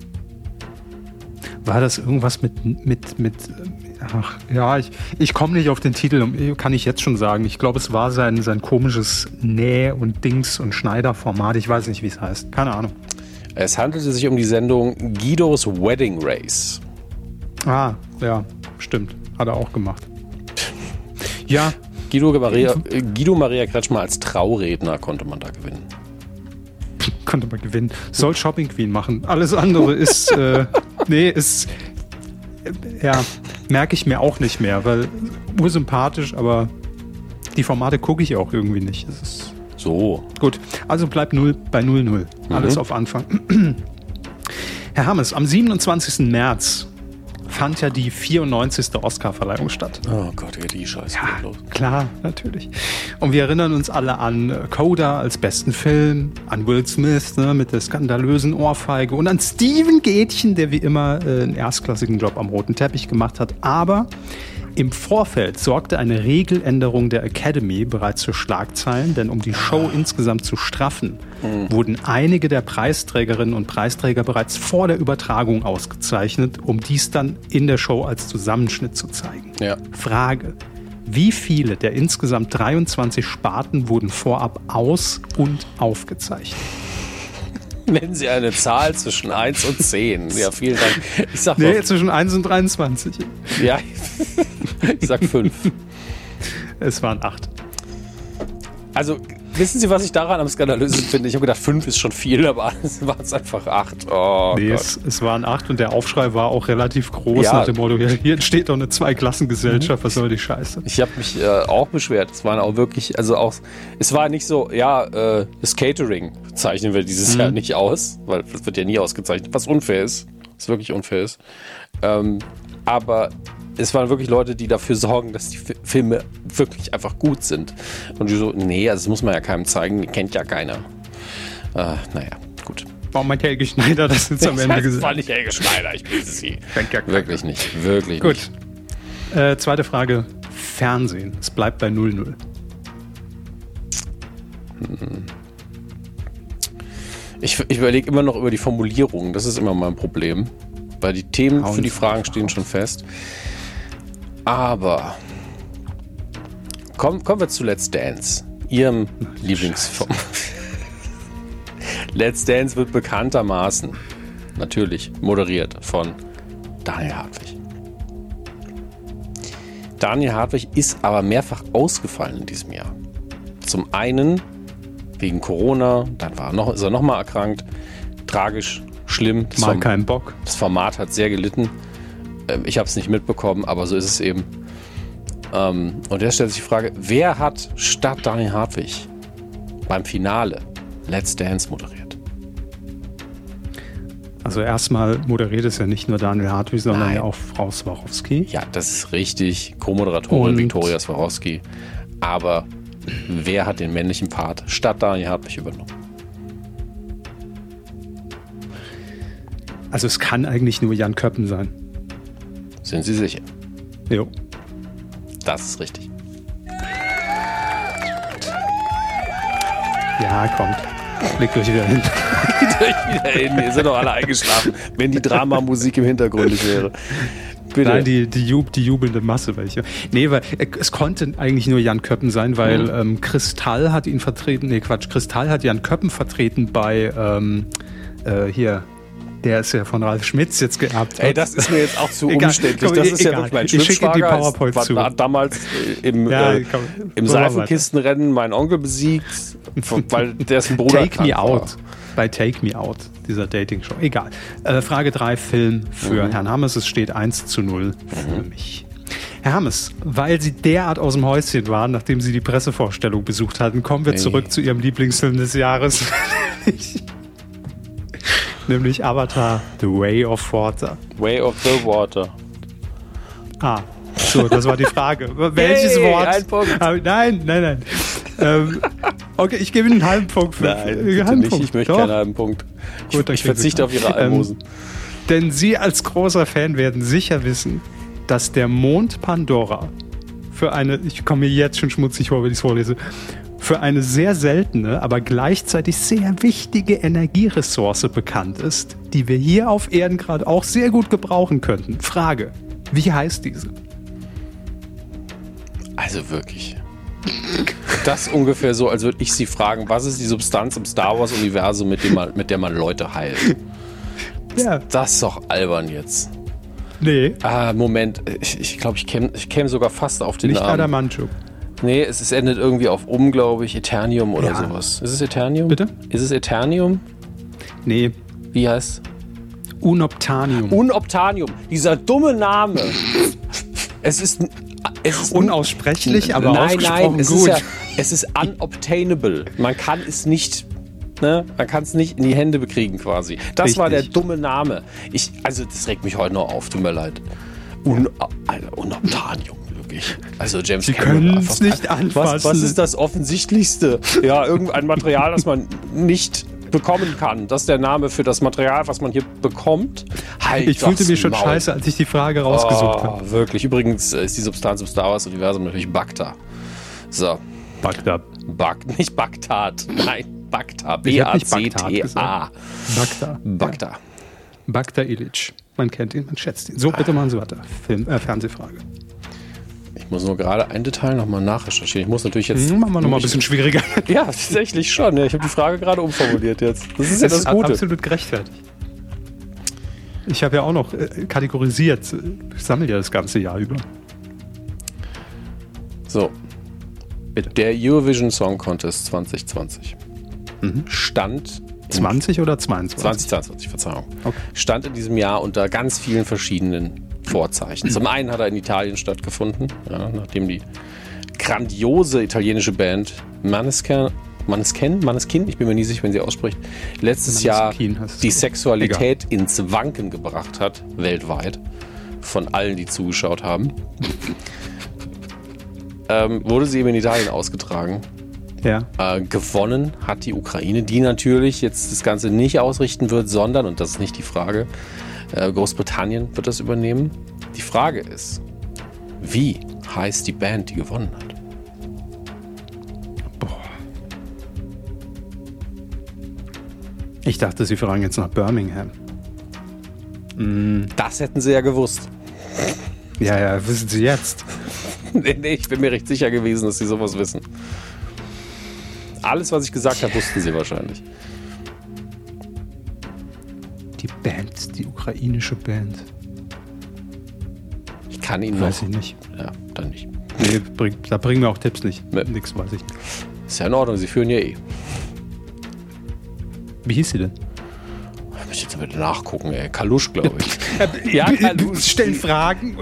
war das irgendwas mit, mit, mit, ach, ja, ich, ich komme nicht auf den Titel, kann ich jetzt schon sagen. Ich glaube, es war sein, sein komisches Näh- und Dings- und Schneiderformat. Ich weiß nicht, wie es heißt. Keine Ahnung. Es handelte sich um die Sendung Guidos Wedding Race. Ah, ja, stimmt. Hat er auch gemacht. Ja. Guido Maria, Guido Maria Kretschmer als Trauredner konnte man da gewinnen. Konnte man gewinnen. Soll Shopping Queen machen. Alles andere ist, äh, nee, ist, äh, ja, merke ich mir auch nicht mehr, weil ursympathisch, aber die Formate gucke ich auch irgendwie nicht. So. Gut, also bleibt 0 bei 0-0. Alles mhm. auf Anfang. Herr Hammes, am 27. März fand ja die 94. Oscarverleihung statt. Oh Gott, ja, die Scheiße. Ja, los. klar, natürlich. Und wir erinnern uns alle an Coda als besten Film, an Will Smith ne, mit der skandalösen Ohrfeige und an Steven Gätchen, der wie immer äh, einen erstklassigen Job am roten Teppich gemacht hat. Aber im Vorfeld sorgte eine Regeländerung der Academy bereits für Schlagzeilen, denn um die Show insgesamt zu straffen, mhm. wurden einige der Preisträgerinnen und Preisträger bereits vor der Übertragung ausgezeichnet, um dies dann in der Show als Zusammenschnitt zu zeigen. Ja. Frage. Wie viele der insgesamt 23 Sparten wurden vorab aus- und aufgezeichnet? Nennen Sie eine Zahl zwischen 1 und 10. Ja, vielen Dank. Ich sag nee, zwischen 1 und 23. Ja, ich sag 5. Es waren 8. Also Wissen Sie, was ich daran am skandalösen finde? Ich habe gedacht, fünf ist schon viel, aber es waren es einfach acht. Oh, nee, es, es, waren acht und der Aufschrei war auch relativ groß ja. nach dem Motto, hier entsteht doch eine Zweiklassengesellschaft, mhm. was soll die Scheiße? Ich habe mich äh, auch beschwert. Es waren auch wirklich, also auch, es war nicht so, ja, äh, das Catering zeichnen wir dieses mhm. Jahr nicht aus, weil das wird ja nie ausgezeichnet, was unfair ist. Was wirklich unfair ist. Ähm, aber es waren wirklich Leute, die dafür sorgen, dass die Filme wirklich einfach gut sind. Und die so, nee, das muss man ja keinem zeigen, kennt ja keiner. Äh, naja, gut. Warum meint Helge Schneider das jetzt am Ende gesagt? Das war nicht Helge Schneider, ich bitte Sie. Ja wirklich nicht, wirklich gut. nicht. Gut. Äh, zweite Frage. Fernsehen. Es bleibt bei 0-0. Hm. Ich, ich überlege immer noch über die Formulierung. Das ist immer mein Problem. Weil die Themen Hauen für die Fragen stehen schon fest. Aber kommen, kommen wir zu Let's Dance, Ihrem Lieblingsfilm. Let's Dance wird bekanntermaßen natürlich moderiert von Daniel Hartwig. Daniel Hartwig ist aber mehrfach ausgefallen in diesem Jahr. Zum einen wegen Corona, dann war er noch, ist er nochmal erkrankt. Tragisch, schlimm. Das Mal keinen Bock. Das Format hat sehr gelitten. Ähm, ich habe es nicht mitbekommen, aber so ist es eben. Ähm, und jetzt stellt sich die Frage, wer hat statt Daniel Hartwig beim Finale Let's Dance moderiert? Also erstmal moderiert es ja nicht nur Daniel Hartwig, sondern Nein. ja auch Frau Swarovski. Ja, das ist richtig. Co-Moderatorin Viktoria Swarovski. Aber wer hat den männlichen Part statt Daniel Hartwig übernommen? Also es kann eigentlich nur Jan Köppen sein. Sind Sie sicher? Jo. Das ist richtig. Ja, kommt. Legt euch wieder hin. Legt euch wieder hin. Ihr seid doch alle eingeschlafen, wenn die Dramamusik im Hintergrund nicht wäre. Bitte. Nein, die, die, Jub, die jubelnde Masse welche. Nee, weil äh, es konnte eigentlich nur Jan Köppen sein, weil mhm. ähm, Kristall hat ihn vertreten, nee Quatsch, Kristall hat Jan Köppen vertreten bei ähm, äh, hier der ist ja von Ralf Schmitz jetzt geerbt Ey, das ist mir jetzt auch zu egal, umständlich. Komm, das ist egal. ja wirklich mein Ich schicke die PowerPoint zu. Hat damals äh, im, ja, äh, im Seifenkistenrennen meinen Onkel besiegt, weil der ist ein Bruder. Take Me Out. Bei Take Me Out, dieser Dating-Show. Egal. Äh, Frage 3, Film für mhm. Herrn Hammes. Es steht 1 zu 0 mhm. für mich. Herr Hammes, weil Sie derart aus dem Häuschen waren, nachdem Sie die Pressevorstellung besucht hatten, kommen wir hey. zurück zu Ihrem Lieblingsfilm des Jahres. nämlich Avatar The Way of Water. Way of the Water. Ah, so, das war die Frage. Welches hey, Wort? Ein Punkt. Ah, nein, nein, nein. ähm, okay, ich gebe Ihnen einen halben Punkt. Für, nein, einen halben nicht. Punkt. ich möchte Doch. keinen halben Punkt. Ich, Gut, ich verzichte auf Ihre ähm, Almosen. Ähm, denn Sie als großer Fan werden sicher wissen, dass der Mond Pandora für eine, ich komme mir jetzt schon schmutzig vor, wenn ich es vorlese, für eine sehr seltene, aber gleichzeitig sehr wichtige Energieressource bekannt ist, die wir hier auf Erden gerade auch sehr gut gebrauchen könnten. Frage, wie heißt diese? Also wirklich. Das ungefähr so, als würde ich Sie fragen, was ist die Substanz im Star Wars-Universum, mit, mit der man Leute heilt? Ja. Das ist doch albern jetzt. Nee. Ah, Moment. Ich glaube, ich, glaub, ich käme ich käm sogar fast auf den Nicht Namen. Adamantium. Nee, es, es endet irgendwie auf um, glaube ich. Eternium oder ja. sowas. Ist es Eternium? Bitte? Ist es Eternium? Nee. Wie heißt Unobtanium. Unobtanium. Dieser dumme Name. es ist es ist unaussprechlich, aber nein, ausgesprochen nein, es gut. Ist ja, es ist unobtainable. Man kann es nicht, ne, man kann es nicht in die Hände bekriegen quasi. Das Richtig. war der dumme Name. Ich, also das regt mich heute noch auf. Tut mir leid. Un, also, Unobtanium. Wirklich. Also James Sie können es nicht anfassen. Was, was ist das Offensichtlichste? Ja, irgendein Material, das man nicht bekommen kann. Das ist der Name für das Material, was man hier bekommt. Halt ich fühlte mich schon Maul. scheiße, als ich die Frage rausgesucht oh, habe. Wirklich. Übrigens ist die Substanz im Star Wars-Universum natürlich Bacta. So. Bagdad. Bag, nicht Bagdad. Nein, Bacta. B-A-C-T-A. Bacta. Bacta. Bacta Illich. Man kennt ihn, man schätzt ihn. So, bitte machen Sie weiter. Film, äh, Fernsehfrage. Ich muss nur gerade ein Detail nochmal nachrecherchieren. Ich muss natürlich jetzt. Hm, machen wir nochmal ein bisschen schwieriger. ja, tatsächlich schon. Ich habe die Frage gerade umformuliert jetzt. Das ist ja das, das Gute. absolut gerechtfertigt. Ich habe ja auch noch äh, kategorisiert. Ich sammle ja das ganze Jahr über. So. Der Eurovision Song Contest 2020 mhm. stand 20 oder 22? 2022, Verzeihung. Okay. Stand in diesem Jahr unter ganz vielen verschiedenen Vorzeichen. Zum einen hat er in Italien stattgefunden, ja, nachdem die grandiose italienische Band Maneskin, Maneskin, Maneskin, ich bin mir nie sicher, wenn sie ausspricht, letztes Maneskin Jahr die Sexualität Egal. ins Wanken gebracht hat, weltweit, von allen, die zugeschaut haben. ähm, wurde sie eben in Italien ausgetragen. Ja. Äh, gewonnen hat die Ukraine, die natürlich jetzt das Ganze nicht ausrichten wird, sondern, und das ist nicht die Frage, Großbritannien wird das übernehmen. Die Frage ist, wie heißt die Band, die gewonnen hat? Boah. Ich dachte, sie fragen jetzt nach Birmingham. Mm. Das hätten sie ja gewusst. Ja, ja, wissen sie jetzt. nee, nee, ich bin mir recht sicher gewesen, dass sie sowas wissen. Alles, was ich gesagt habe, wussten sie wahrscheinlich die Band, die ukrainische Band. Ich kann ihn weiß noch. ich nicht. Ja, dann nicht. Nee, bring, da bringen wir auch Tipps nicht. Nee. Nix weiß ich nicht. Ist ja in Ordnung, sie führen ja eh. Wie hieß sie denn? Ich muss jetzt bitte nachgucken, ey. Kalusch, glaube ich. ja, Kalusch. Stellen Fragen.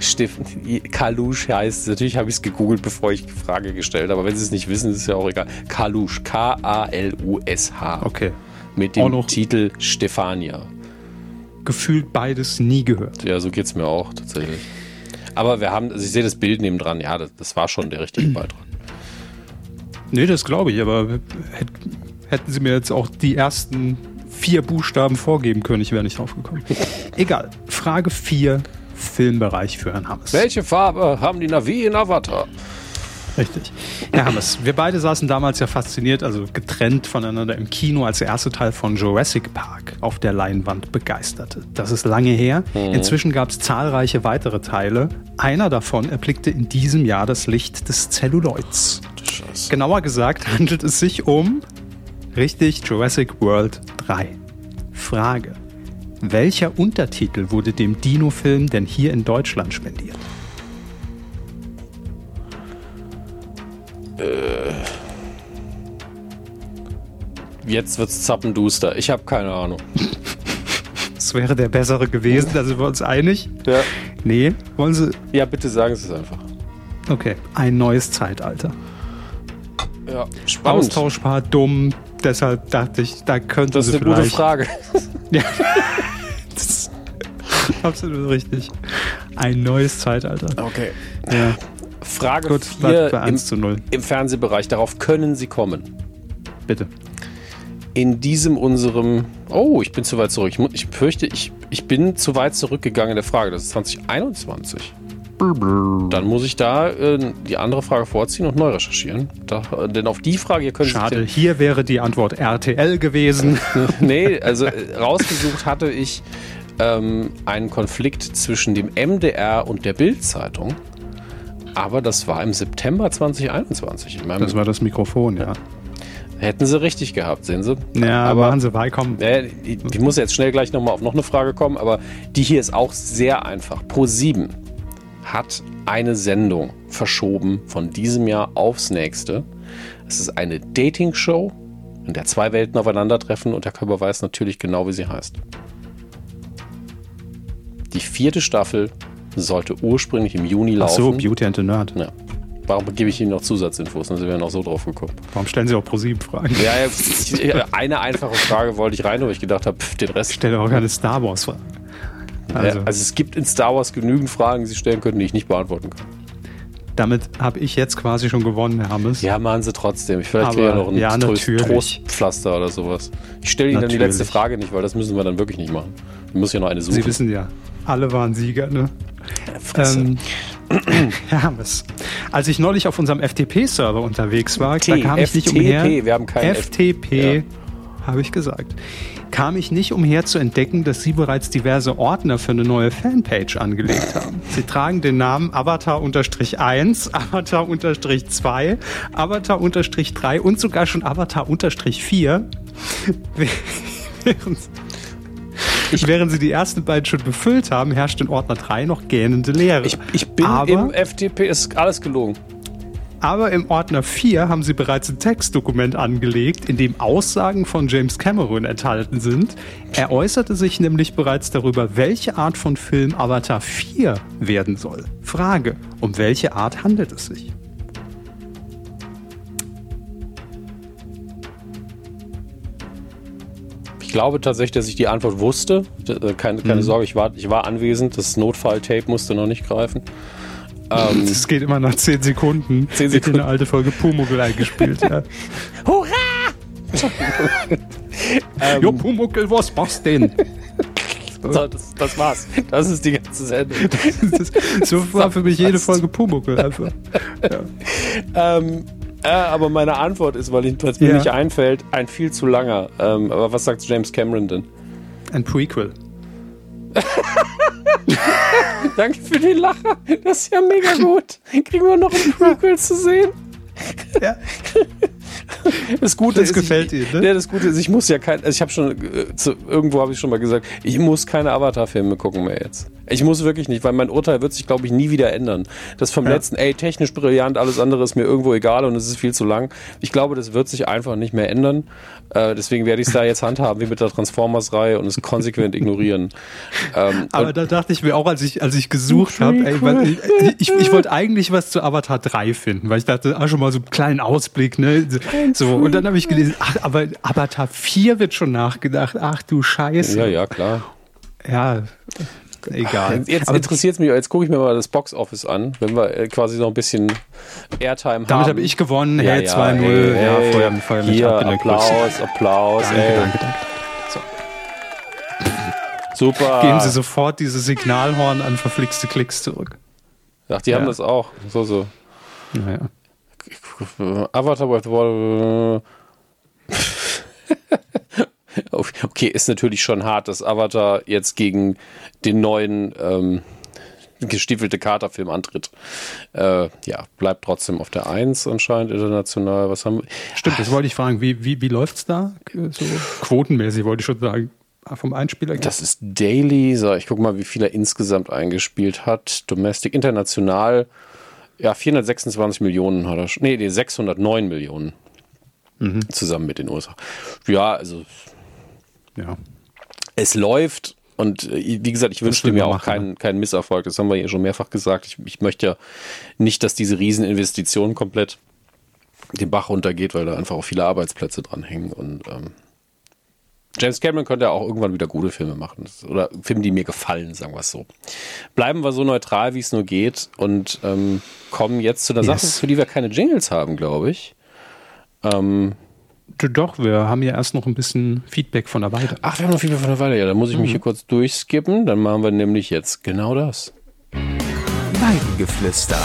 Steffen, Kalusch heißt, natürlich habe ich es gegoogelt, bevor ich die Frage gestellt habe, aber wenn Sie es nicht wissen, ist es ja auch egal. Kalusch, K-A-L-U-S-H. Okay mit dem Titel Stefania. Gefühlt beides nie gehört. Ja, so geht es mir auch tatsächlich. Aber wir haben, also ich sehe das Bild neben dran, ja, das, das war schon der richtige Beitrag. Nee, das glaube ich, aber hätten sie mir jetzt auch die ersten vier Buchstaben vorgeben können, ich wäre nicht drauf gekommen. Egal. Frage 4, Filmbereich für Herrn Hammes. Welche Farbe haben die Navi in Avatar? Richtig. Herr Hammes, wir beide saßen damals ja fasziniert, also getrennt voneinander im Kino, als der erste Teil von Jurassic Park auf der Leinwand begeisterte. Das ist lange her. Mhm. Inzwischen gab es zahlreiche weitere Teile. Einer davon erblickte in diesem Jahr das Licht des Celluloids. Genauer gesagt handelt es sich um, richtig, Jurassic World 3. Frage. Welcher Untertitel wurde dem Dino-Film denn hier in Deutschland spendiert? Äh, jetzt wird's zappenduster. Ich habe keine Ahnung. Das wäre der bessere gewesen, da sind wir uns einig. Ja. Nee, wollen Sie. Ja, bitte sagen Sie es einfach. Okay, ein neues Zeitalter. Ja, spannend. Austauschbar, dumm, deshalb dachte ich, da könnte Das ist eine gute Frage. ja. das ist absolut richtig. Ein neues Zeitalter. Okay. Ja. Frage Gut, 4 im, im Fernsehbereich. Darauf können Sie kommen. Bitte. In diesem unserem. Oh, ich bin zu weit zurück. Ich, ich fürchte, ich, ich bin zu weit zurückgegangen in der Frage. Das ist 2021. Dann muss ich da äh, die andere Frage vorziehen und neu recherchieren. Da, denn auf die Frage hier können Schade, hier wäre die Antwort RTL gewesen. nee, also äh, rausgesucht hatte ich ähm, einen Konflikt zwischen dem MDR und der Bild-Zeitung. Aber das war im September 2021. das war das Mikrofon, ja. Hätten sie richtig gehabt, sehen Sie. Ja, aber machen sie beikommen. Äh, ich, ich muss jetzt schnell gleich nochmal auf noch eine Frage kommen, aber die hier ist auch sehr einfach. Pro7 hat eine Sendung verschoben von diesem Jahr aufs nächste. Es ist eine Dating-Show, in der zwei Welten aufeinandertreffen und der Körper weiß natürlich genau, wie sie heißt. Die vierte Staffel sollte ursprünglich im Juni laufen. Ach so, Beauty and the Nerd. Ja. Warum gebe ich Ihnen noch Zusatzinfos? Sie wären auch so drauf gekommen. Warum stellen Sie auch pro sieben Fragen? Ja, ja, eine einfache Frage wollte ich rein, wo ich gedacht habe, den Rest. Ich stelle auch keine Star Wars Fragen. Also. Ja, also es gibt in Star Wars genügend Fragen, die Sie stellen könnten, die ich nicht beantworten kann. Damit habe ich jetzt quasi schon gewonnen, Herr Hammes. Ja, machen Sie trotzdem. Ich vielleicht kriege ja noch ein ja, Trost, Trostpflaster oder sowas. Ich stelle Ihnen natürlich. dann die letzte Frage nicht, weil das müssen wir dann wirklich nicht machen. Ich muss ja noch eine suchen. Sie wissen ja, alle waren Sieger, ne? Ähm, Herr Hammes, als ich neulich auf unserem FTP-Server unterwegs war, T, da kam ich nicht umher. Wir haben keinen FTP, ja. habe ich gesagt. Kam ich nicht umher zu entdecken, dass Sie bereits diverse Ordner für eine neue Fanpage angelegt haben. Sie tragen den Namen Avatar-1, Avatar-2, Avatar-3 und sogar schon Avatar-4. Während ich, während sie die ersten beiden schon befüllt haben, herrscht in Ordner 3 noch gähnende Leere. Ich, ich bin aber, im FTP, ist alles gelogen. Aber im Ordner 4 haben sie bereits ein Textdokument angelegt, in dem Aussagen von James Cameron enthalten sind. Er äußerte sich nämlich bereits darüber, welche Art von Film Avatar 4 werden soll. Frage, um welche Art handelt es sich? Glaube tatsächlich, dass ich die Antwort wusste. Äh, keine, keine mhm. Sorge, ich war, ich war anwesend. Das Notfall-Tape musste noch nicht greifen. Ähm, das geht immer nach 10 Sekunden. 10 Sekunden. eine alte Folge Pumuckl eingespielt, ja. Hurra! ähm, jo, Pumuckl, was machst denn? So, das, das, war's. Das ist die ganze Sendung. so war für mich jede Folge Pumuckl einfach. Ja. Ähm, äh, aber meine Antwort ist, weil es mir ja. nicht einfällt, ein viel zu langer. Ähm, aber was sagt James Cameron denn? Ein Prequel. Danke für den Lacher. Das ist ja mega gut. Kriegen wir noch ein Prequel zu sehen? Ja. Das Gute das ist, gefällt ich, Ihnen, ne? Ja, das Gute ist, ich muss ja kein, also ich habe schon, äh, zu, irgendwo habe ich schon mal gesagt, ich muss keine Avatar-Filme gucken mehr jetzt. Ich muss wirklich nicht, weil mein Urteil wird sich, glaube ich, nie wieder ändern. Das vom ja. letzten, ey, technisch brillant, alles andere ist mir irgendwo egal und es ist viel zu lang. Ich glaube, das wird sich einfach nicht mehr ändern. Äh, deswegen werde ich es da jetzt handhaben wie mit der Transformers-Reihe und es konsequent ignorieren. Ähm, Aber da dachte ich mir auch, als ich, als ich gesucht habe, ich, ich, ich wollte eigentlich was zu Avatar 3 finden, weil ich dachte, ah, schon mal so einen kleinen Ausblick, ne? So, und dann habe ich gelesen, ach, aber Avatar 4 wird schon nachgedacht. Ach du Scheiße. Ja, ja, klar. Ja, egal. Jetzt interessiert es mich, jetzt gucke ich mir mal das Box Office an, wenn wir äh, quasi noch ein bisschen Airtime haben. Damit habe ich gewonnen, ja, hey, ja, 2-0. Hey, ja, hey, Feuer, Feuer hier, Applaus, Applaus. Danke, ey. danke, danke. So. Super. Geben Sie sofort dieses Signalhorn an verflixte Klicks zurück. Ach, die ja. haben das auch. So, so. Naja. Avatar World War. Okay, ist natürlich schon hart, dass Avatar jetzt gegen den neuen ähm, gestiefelte Katerfilm antritt. Äh, ja, bleibt trotzdem auf der 1 anscheinend international. Was haben wir? Stimmt, das wollte ich fragen. Wie, wie, wie läuft es da? So quotenmäßig wollte ich schon sagen. Vom Einspieler? Das ist Daily. So, ich gucke mal, wie viel er insgesamt eingespielt hat. Domestic, international ja, 426 Millionen hat er schon. Nee, nee 609 Millionen. Mhm. Zusammen mit den USA. Ja, also. Ja. Es läuft und äh, wie gesagt, ich wünsche mir auch keinen, ne? keinen Misserfolg. Das haben wir ja schon mehrfach gesagt. Ich, ich möchte ja nicht, dass diese Rieseninvestition komplett den Bach runtergeht, weil da einfach auch viele Arbeitsplätze dranhängen und ähm, James Cameron könnte ja auch irgendwann wieder gute Filme machen. Oder Filme, die mir gefallen, sagen wir es so. Bleiben wir so neutral, wie es nur geht und ähm, kommen jetzt zu einer yes. Sache, für die wir keine Jingles haben, glaube ich. Ähm, doch, wir haben ja erst noch ein bisschen Feedback von der Weide. Ach, wir haben noch Feedback von der Weide. Ja, dann muss ich mhm. mich hier kurz durchskippen. Dann machen wir nämlich jetzt genau das. Weidengeflüster.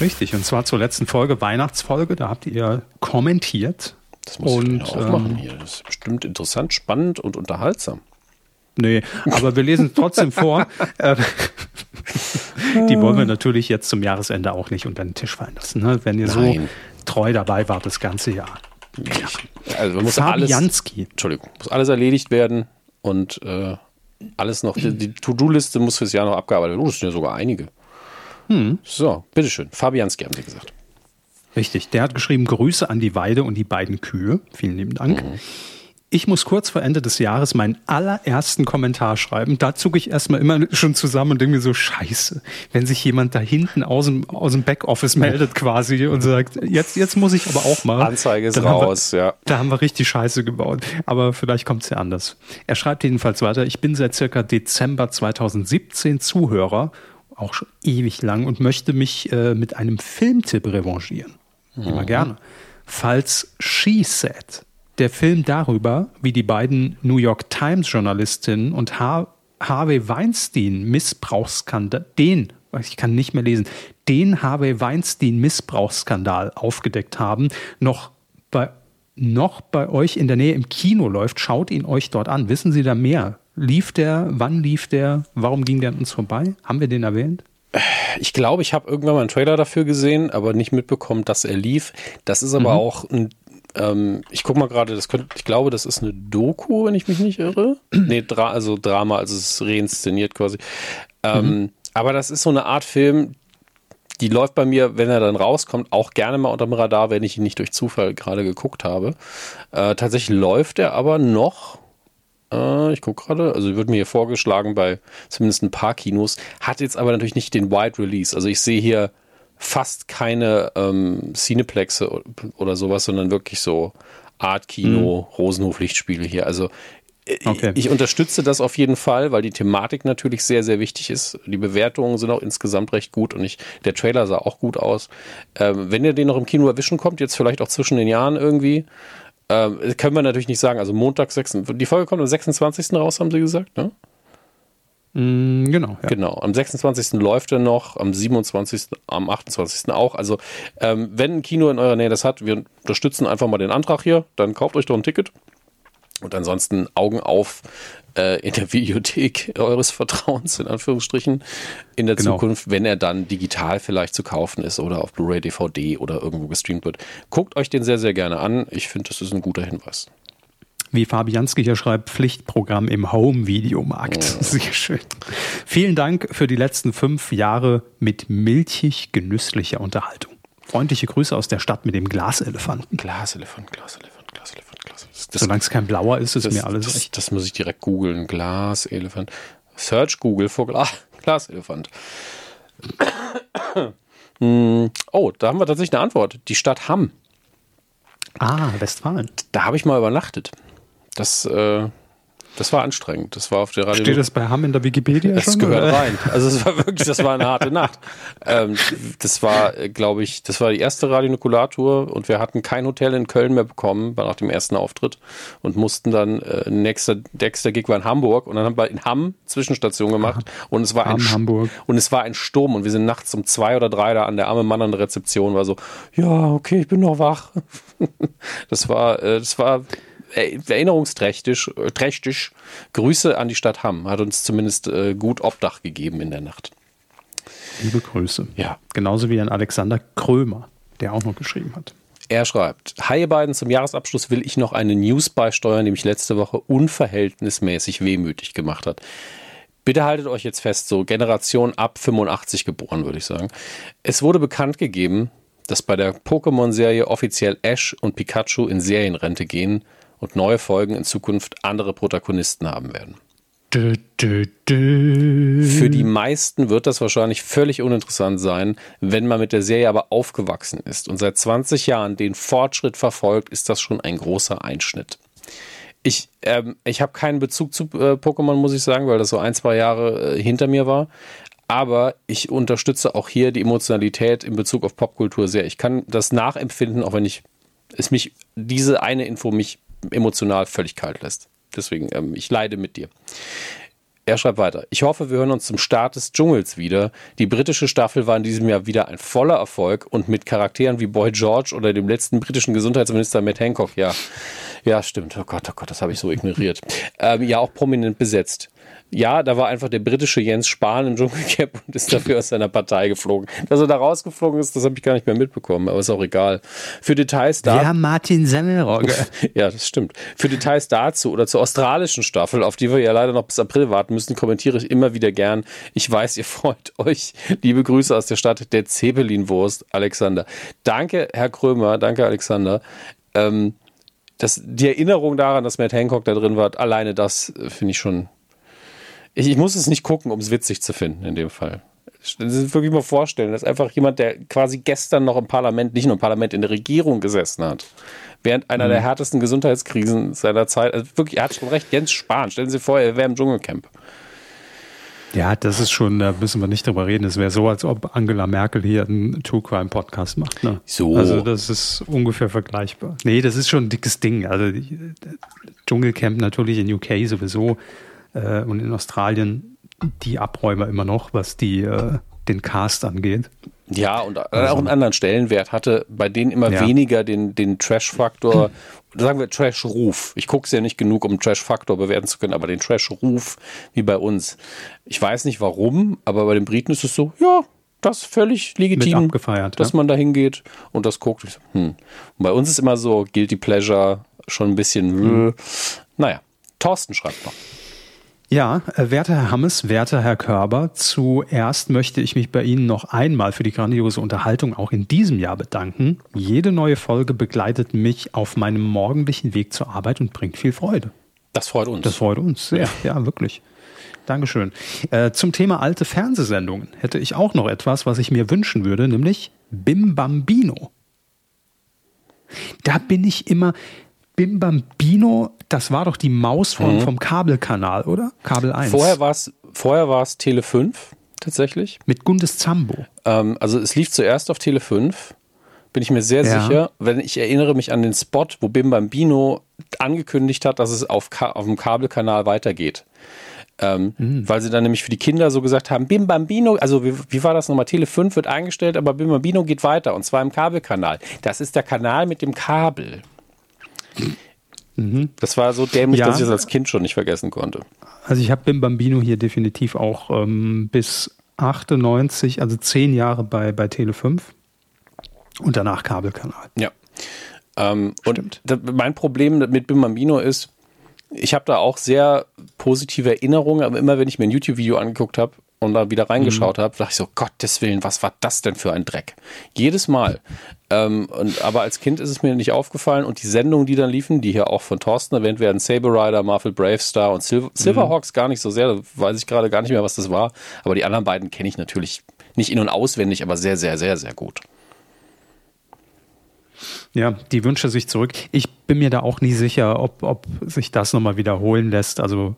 Richtig, und zwar zur letzten Folge, Weihnachtsfolge, da habt ihr kommentiert. Das muss und, ich auch machen ähm, hier. Das ist bestimmt interessant, spannend und unterhaltsam. Nee, aber wir lesen trotzdem vor. Äh, die wollen wir natürlich jetzt zum Jahresende auch nicht unter den Tisch fallen lassen, ne? wenn ihr Nein. so treu dabei wart das ganze Jahr. Ja. Also muss Fabianski. alles, Entschuldigung, muss alles erledigt werden und äh, alles noch, die, die To-Do-Liste muss fürs Jahr noch abgearbeitet werden. Oh, das sind ja sogar einige. Hm. So, bitteschön. Fabianski haben Sie gesagt. Richtig, der hat geschrieben, Grüße an die Weide und die beiden Kühe. Vielen lieben Dank. Mhm. Ich muss kurz vor Ende des Jahres meinen allerersten Kommentar schreiben. Da zucke ich erstmal immer schon zusammen und denke mir so, scheiße, wenn sich jemand da hinten aus dem, aus dem Backoffice meldet quasi und sagt, jetzt, jetzt muss ich aber auch mal. Anzeige ist raus, wir, ja. Da haben wir richtig Scheiße gebaut. Aber vielleicht kommt es ja anders. Er schreibt jedenfalls weiter, ich bin seit circa Dezember 2017 Zuhörer, auch schon ewig lang, und möchte mich äh, mit einem Filmtipp revanchieren. Mhm. Immer gerne. Falls She Said der Film darüber, wie die beiden New York Times Journalistinnen und Harvey Weinstein Missbrauchsskandal, den, ich kann nicht mehr lesen, den Harvey Weinstein Missbrauchsskandal aufgedeckt haben, noch bei, noch bei euch in der Nähe im Kino läuft. Schaut ihn euch dort an. Wissen Sie da mehr? Lief der? Wann lief der? Warum ging der an uns vorbei? Haben wir den erwähnt? Ich glaube, ich habe irgendwann mal einen Trailer dafür gesehen, aber nicht mitbekommen, dass er lief. Das ist aber mhm. auch ein ähm, ich guck mal gerade, das könnte, ich glaube, das ist eine Doku, wenn ich mich nicht irre. nee, Dra also Drama, also es ist reinszeniert quasi. Ähm, mhm. Aber das ist so eine Art Film, die läuft bei mir, wenn er dann rauskommt, auch gerne mal unterm Radar, wenn ich ihn nicht durch Zufall gerade geguckt habe. Äh, tatsächlich läuft er aber noch. Äh, ich gucke gerade, also wird mir hier vorgeschlagen bei zumindest ein paar Kinos, hat jetzt aber natürlich nicht den Wide Release. Also ich sehe hier fast keine ähm, Cineplexe oder sowas, sondern wirklich so Art-Kino, mhm. Rosenhof-Lichtspiele hier. Also äh, okay. ich unterstütze das auf jeden Fall, weil die Thematik natürlich sehr, sehr wichtig ist. Die Bewertungen sind auch insgesamt recht gut und ich, der Trailer sah auch gut aus. Ähm, wenn ihr den noch im Kino erwischen kommt, jetzt vielleicht auch zwischen den Jahren irgendwie, ähm, können wir natürlich nicht sagen. Also Montag, 6, die Folge kommt am 26. raus, haben sie gesagt, ne? Mm, genau. Ja. Genau. Am 26. läuft er noch, am 27., am 28. auch. Also, ähm, wenn ein Kino in eurer Nähe das hat, wir unterstützen einfach mal den Antrag hier, dann kauft euch doch ein Ticket. Und ansonsten Augen auf äh, in der Videothek eures Vertrauens, in Anführungsstrichen, in der genau. Zukunft, wenn er dann digital vielleicht zu kaufen ist oder auf Blu-ray, DVD oder irgendwo gestreamt wird. Guckt euch den sehr, sehr gerne an. Ich finde, das ist ein guter Hinweis wie Fabianski hier schreibt, Pflichtprogramm im Home-Videomarkt. Sehr schön. Vielen Dank für die letzten fünf Jahre mit milchig genüsslicher Unterhaltung. Freundliche Grüße aus der Stadt mit dem Glaselefanten. Glaselefant, Glaselefant, Glaselefant, Glaselefant. Solange es kein blauer ist, ist das, mir alles das, recht. Das muss ich direkt googeln. Glaselefant. Search Google vor Gla Glaselefant. Hm, oh, da haben wir tatsächlich eine Antwort. Die Stadt Hamm. Ah, Westfalen. Da habe ich mal übernachtet. Das, äh, das war anstrengend. Das war auf der Radio. Steht das bei Hamm in der Wikipedia das schon? Gehört oder? rein. Also es war wirklich, das war eine harte Nacht. Ähm, das war, glaube ich, das war die erste Radionukulatur und wir hatten kein Hotel in Köln mehr bekommen nach dem ersten Auftritt und mussten dann äh, nächster, nächster Gig war in Hamburg und dann haben wir in Hamm Zwischenstation gemacht und es war Hamm, ein Hamburg. und es war ein Sturm und wir sind nachts um zwei oder drei da an der arme Mann an der Rezeption war so, ja okay, ich bin noch wach. das war, äh, das war erinnerungsträchtig. Trächtig. Grüße an die Stadt Hamm. Hat uns zumindest äh, gut Obdach gegeben in der Nacht. Liebe Grüße. Ja. Genauso wie an Alexander Krömer, der auch noch geschrieben hat. Er schreibt, Hi beiden, zum Jahresabschluss will ich noch eine News beisteuern, die mich letzte Woche unverhältnismäßig wehmütig gemacht hat. Bitte haltet euch jetzt fest, so Generation ab 85 geboren, würde ich sagen. Es wurde bekannt gegeben, dass bei der Pokémon-Serie offiziell Ash und Pikachu in Serienrente gehen und neue Folgen in Zukunft andere Protagonisten haben werden. Dö, dö, dö. Für die meisten wird das wahrscheinlich völlig uninteressant sein, wenn man mit der Serie aber aufgewachsen ist und seit 20 Jahren den Fortschritt verfolgt, ist das schon ein großer Einschnitt. Ich, ähm, ich habe keinen Bezug zu äh, Pokémon, muss ich sagen, weil das so ein, zwei Jahre äh, hinter mir war. Aber ich unterstütze auch hier die Emotionalität in Bezug auf Popkultur sehr. Ich kann das nachempfinden, auch wenn ich es mich, diese eine Info mich emotional völlig kalt lässt. Deswegen, ähm, ich leide mit dir. Er schreibt weiter. Ich hoffe, wir hören uns zum Start des Dschungels wieder. Die britische Staffel war in diesem Jahr wieder ein voller Erfolg und mit Charakteren wie Boy George oder dem letzten britischen Gesundheitsminister Matt Hancock. Ja, ja, stimmt. Oh Gott, oh Gott, das habe ich so ignoriert. Ähm, ja, auch prominent besetzt ja, da war einfach der britische Jens Spahn im Dschungelcamp und ist dafür aus seiner Partei geflogen. Dass er da rausgeflogen ist, das habe ich gar nicht mehr mitbekommen, aber ist auch egal. Für Details da. Ja, Martin Semmelrogge. ja, das stimmt. Für Details dazu oder zur australischen Staffel, auf die wir ja leider noch bis April warten müssen, kommentiere ich immer wieder gern. Ich weiß, ihr freut euch. Liebe Grüße aus der Stadt der Zeppelin-Wurst, Alexander. Danke, Herr Krömer. Danke, Alexander. Ähm, das, die Erinnerung daran, dass Matt Hancock da drin war, alleine das äh, finde ich schon ich, ich muss es nicht gucken, um es witzig zu finden in dem Fall. Das ist wirklich mal vorstellen, dass einfach jemand, der quasi gestern noch im Parlament, nicht nur im Parlament, in der Regierung gesessen hat, während einer mhm. der härtesten Gesundheitskrisen seiner Zeit, also wirklich, er hat schon recht, Jens Spahn, stellen Sie sich vor, er wäre im Dschungelcamp. Ja, das ist schon, da müssen wir nicht drüber reden. Es wäre so, als ob Angela Merkel hier einen True Crime Podcast macht. Ne? So. Also das ist ungefähr vergleichbar. Nee, das ist schon ein dickes Ding. Also Dschungelcamp natürlich in UK sowieso äh, und in Australien die Abräumer immer noch, was die äh, den Cast angeht. Ja, und also, auch einen anderen Stellenwert hatte, bei denen immer ja. weniger den, den Trash-Faktor, sagen wir Trash-Ruf. Ich gucke es ja nicht genug, um Trash-Faktor bewerten zu können, aber den Trash-Ruf wie bei uns. Ich weiß nicht warum, aber bei den Briten ist es so, ja, das ist völlig legitim, dass ja. man da hingeht und das guckt. Hm. Und bei uns ist immer so Guilty Pleasure, schon ein bisschen, mhm. naja. Thorsten schreibt noch. Ja, äh, werter Herr Hammes, werter Herr Körber, zuerst möchte ich mich bei Ihnen noch einmal für die grandiose Unterhaltung auch in diesem Jahr bedanken. Jede neue Folge begleitet mich auf meinem morgendlichen Weg zur Arbeit und bringt viel Freude. Das freut uns. Das freut uns sehr, ja, ja wirklich. Dankeschön. Äh, zum Thema alte Fernsehsendungen hätte ich auch noch etwas, was ich mir wünschen würde, nämlich Bim Bambino. Da bin ich immer, Bim Bambino, das war doch die Maus vom, mhm. vom Kabelkanal, oder? Kabel 1. Vorher war es vorher war's Tele 5 tatsächlich. Mit Gundes Zambo. Ähm, also es lief zuerst auf Tele 5, bin ich mir sehr ja. sicher. Wenn ich erinnere mich an den Spot, wo Bim Bambino angekündigt hat, dass es auf, auf dem Kabelkanal weitergeht. Ähm, mhm. Weil sie dann nämlich für die Kinder so gesagt haben, Bim Bambino, also wie, wie, war das nochmal? Tele 5 wird eingestellt, aber Bim Bambino geht weiter und zwar im Kabelkanal. Das ist der Kanal mit dem Kabel. Mhm. Das war so dämlich, ja. dass ich das als Kind schon nicht vergessen konnte. Also ich habe Bim Bambino hier definitiv auch ähm, bis 98, also zehn Jahre bei, bei Tele 5 und danach Kabelkanal. Ja. Ähm, und mein Problem mit Bim Bambino ist, ich habe da auch sehr positive Erinnerungen, aber immer wenn ich mir ein YouTube-Video angeguckt habe, und da wieder reingeschaut mhm. habe, dachte ich so, Gottes Willen, was war das denn für ein Dreck? Jedes Mal. Ähm, und, aber als Kind ist es mir nicht aufgefallen und die Sendungen, die dann liefen, die hier auch von Thorsten erwähnt werden, Saber Rider, Marvel Brave Star und Sil Silverhawks mhm. gar nicht so sehr, da weiß ich gerade gar nicht mehr, was das war. Aber die anderen beiden kenne ich natürlich nicht in- und auswendig, aber sehr, sehr, sehr, sehr gut. Ja, die wünsche sich zurück. Ich bin mir da auch nie sicher, ob, ob sich das nochmal wiederholen lässt. Also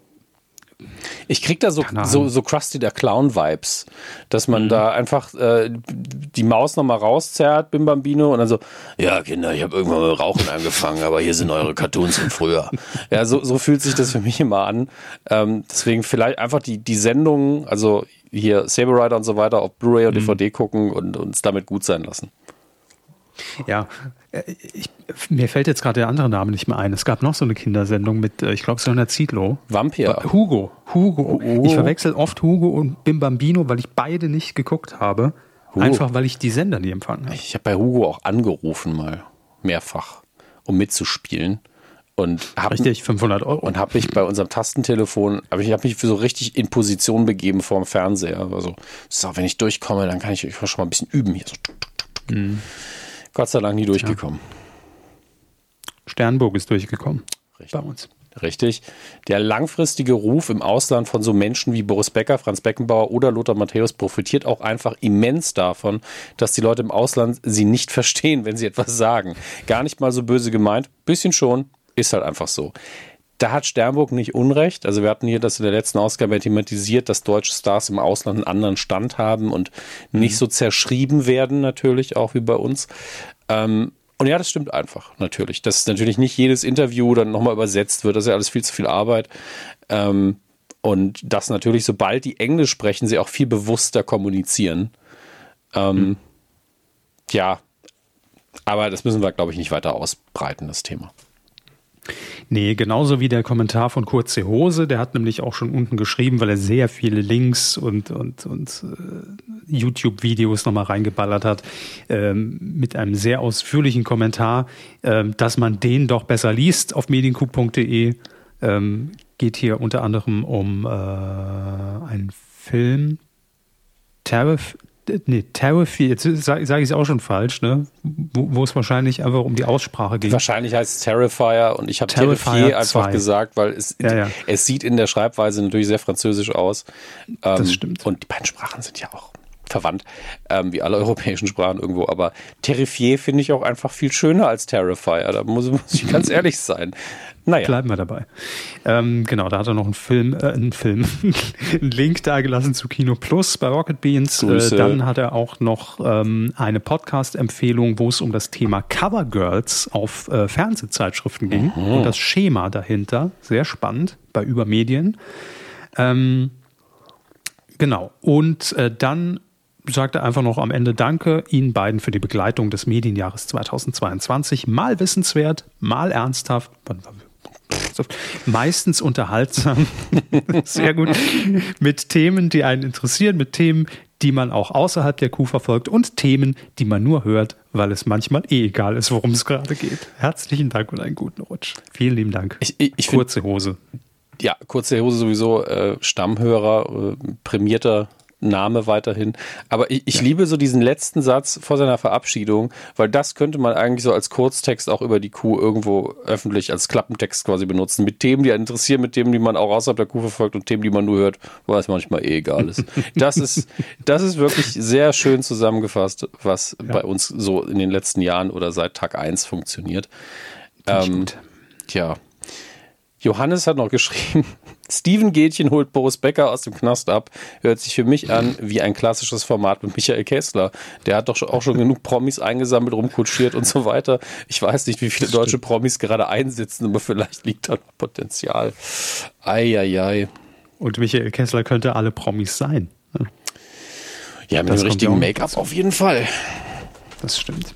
ich krieg da so, so, so Krusty der Clown-Vibes, dass man mhm. da einfach äh, die Maus nochmal rauszerrt, Bim Bambino, und dann so, ja Kinder, ich habe irgendwann mit Rauchen angefangen, aber hier sind eure Cartoons von früher. ja, so, so fühlt sich das für mich immer an. Ähm, deswegen vielleicht einfach die, die Sendungen, also hier Saber Rider und so weiter, auf Blu-ray und mhm. DVD gucken und uns damit gut sein lassen. Ja, äh, ich, mir fällt jetzt gerade der andere Name nicht mehr ein. Es gab noch so eine Kindersendung mit, äh, ich glaube, Sonja Zietlow. Vampir. Hugo. Hugo. Oh. Ich verwechsel oft Hugo und Bim Bambino, weil ich beide nicht geguckt habe. Hugo. Einfach, weil ich die Sender nie empfangen habe. Ich habe bei Hugo auch angerufen mal. Mehrfach. Um mitzuspielen. Und hab, richtig, 500 Euro. Und habe mich bei unserem Tastentelefon, aber ich habe mich so richtig in Position begeben vor dem Fernseher. Also, so, wenn ich durchkomme, dann kann ich schon mal ein bisschen üben hier. So. Mhm. Gott sei Dank nie durchgekommen. Ja. Sternburg ist durchgekommen. Richtig. Bei uns. Richtig. Der langfristige Ruf im Ausland von so Menschen wie Boris Becker, Franz Beckenbauer oder Lothar Matthäus profitiert auch einfach immens davon, dass die Leute im Ausland sie nicht verstehen, wenn sie etwas sagen. Gar nicht mal so böse gemeint, bisschen schon, ist halt einfach so. Da hat Sternburg nicht Unrecht. Also wir hatten hier das in der letzten Ausgabe thematisiert, dass deutsche Stars im Ausland einen anderen Stand haben und nicht mhm. so zerschrieben werden, natürlich auch wie bei uns. Ähm, und ja, das stimmt einfach, natürlich. Dass natürlich nicht jedes Interview dann nochmal übersetzt wird. Das ist ja alles viel zu viel Arbeit. Ähm, Und dass natürlich, sobald die Englisch sprechen, sie auch viel bewusster kommunizieren. Ähm, mhm. Ja, aber das müssen wir, glaube ich, nicht weiter ausbreiten, das Thema. Nee, genauso wie der Kommentar von Kurze Hose, der hat nämlich auch schon unten geschrieben, weil er sehr viele Links und, und, und äh, YouTube-Videos nochmal reingeballert hat, ähm, mit einem sehr ausführlichen Kommentar, ähm, dass man den doch besser liest auf mediencoup.de. Ähm, geht hier unter anderem um äh, einen Film, Tariff, nee, Terrifier, jetzt sage sag ich es auch schon falsch, ne? Wo, wo, es wahrscheinlich einfach um die Aussprache geht. Wahrscheinlich heißt es Terrifier und ich habe Terrifier einfach 2. gesagt, weil es, ja, ja. es sieht in der Schreibweise natürlich sehr französisch aus. das ähm, stimmt. Und die beiden Sprachen sind ja auch verwandt, ähm, wie alle europäischen Sprachen irgendwo. Aber Terrifier finde ich auch einfach viel schöner als Terrifier. Da muss, muss ich ganz ehrlich sein. Naja. Bleiben wir dabei. Ähm, genau, da hat er noch einen Film, äh, einen Film, einen Link da gelassen zu Kino Plus bei Rocket Beans. Äh, dann hat er auch noch ähm, eine Podcast-Empfehlung, wo es um das Thema Cover Girls auf äh, Fernsehzeitschriften ging mhm. und das Schema dahinter. Sehr spannend bei Übermedien. Ähm, genau. Und äh, dann sagte einfach noch am Ende Danke Ihnen beiden für die Begleitung des Medienjahres 2022. Mal wissenswert, mal ernsthaft. Meistens unterhaltsam. Sehr gut. Mit Themen, die einen interessieren, mit Themen, die man auch außerhalb der Kuh verfolgt und Themen, die man nur hört, weil es manchmal eh egal ist, worum es gerade geht. Herzlichen Dank und einen guten Rutsch. Vielen lieben Dank. Ich, ich, ich kurze Hose. Ja, kurze Hose sowieso äh, Stammhörer, äh, prämierter Name weiterhin. Aber ich, ich ja. liebe so diesen letzten Satz vor seiner Verabschiedung, weil das könnte man eigentlich so als Kurztext auch über die Kuh irgendwo öffentlich als Klappentext quasi benutzen. Mit Themen, die einen interessieren, mit Themen, die man auch außerhalb der Kuh verfolgt und Themen, die man nur hört, weil es manchmal eh egal ist. Das ist, das ist wirklich sehr schön zusammengefasst, was ja. bei uns so in den letzten Jahren oder seit Tag 1 funktioniert. Ähm, tja. Johannes hat noch geschrieben, Steven Gätchen holt Boris Becker aus dem Knast ab. Hört sich für mich an wie ein klassisches Format mit Michael Kessler. Der hat doch auch schon genug Promis eingesammelt, rumkutschiert und so weiter. Ich weiß nicht, wie viele deutsche Promis gerade einsitzen, aber vielleicht liegt da noch Potenzial. Eieiei. Und Michael Kessler könnte alle Promis sein. Ja, mit das dem richtigen Make-up auf jeden Fall. Das stimmt.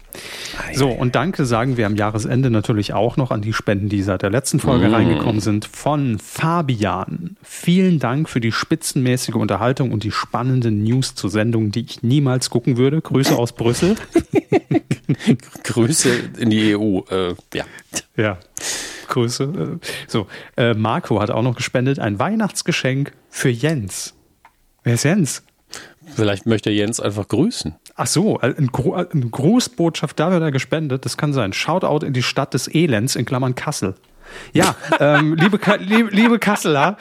So, und danke sagen wir am Jahresende natürlich auch noch an die Spenden, die seit der letzten Folge mm. reingekommen sind, von Fabian. Vielen Dank für die spitzenmäßige Unterhaltung und die spannenden News zur Sendung, die ich niemals gucken würde. Grüße aus Brüssel. Grüße in die EU, äh, ja. Ja. Grüße. So, äh, Marco hat auch noch gespendet ein Weihnachtsgeschenk für Jens. Wer ist Jens? Vielleicht möchte Jens einfach grüßen. Ach so, eine Grußbotschaft, da wird er gespendet. Das kann sein. Shoutout in die Stadt des Elends, in Klammern Kassel. Ja, ähm, liebe, liebe, liebe Kasseler,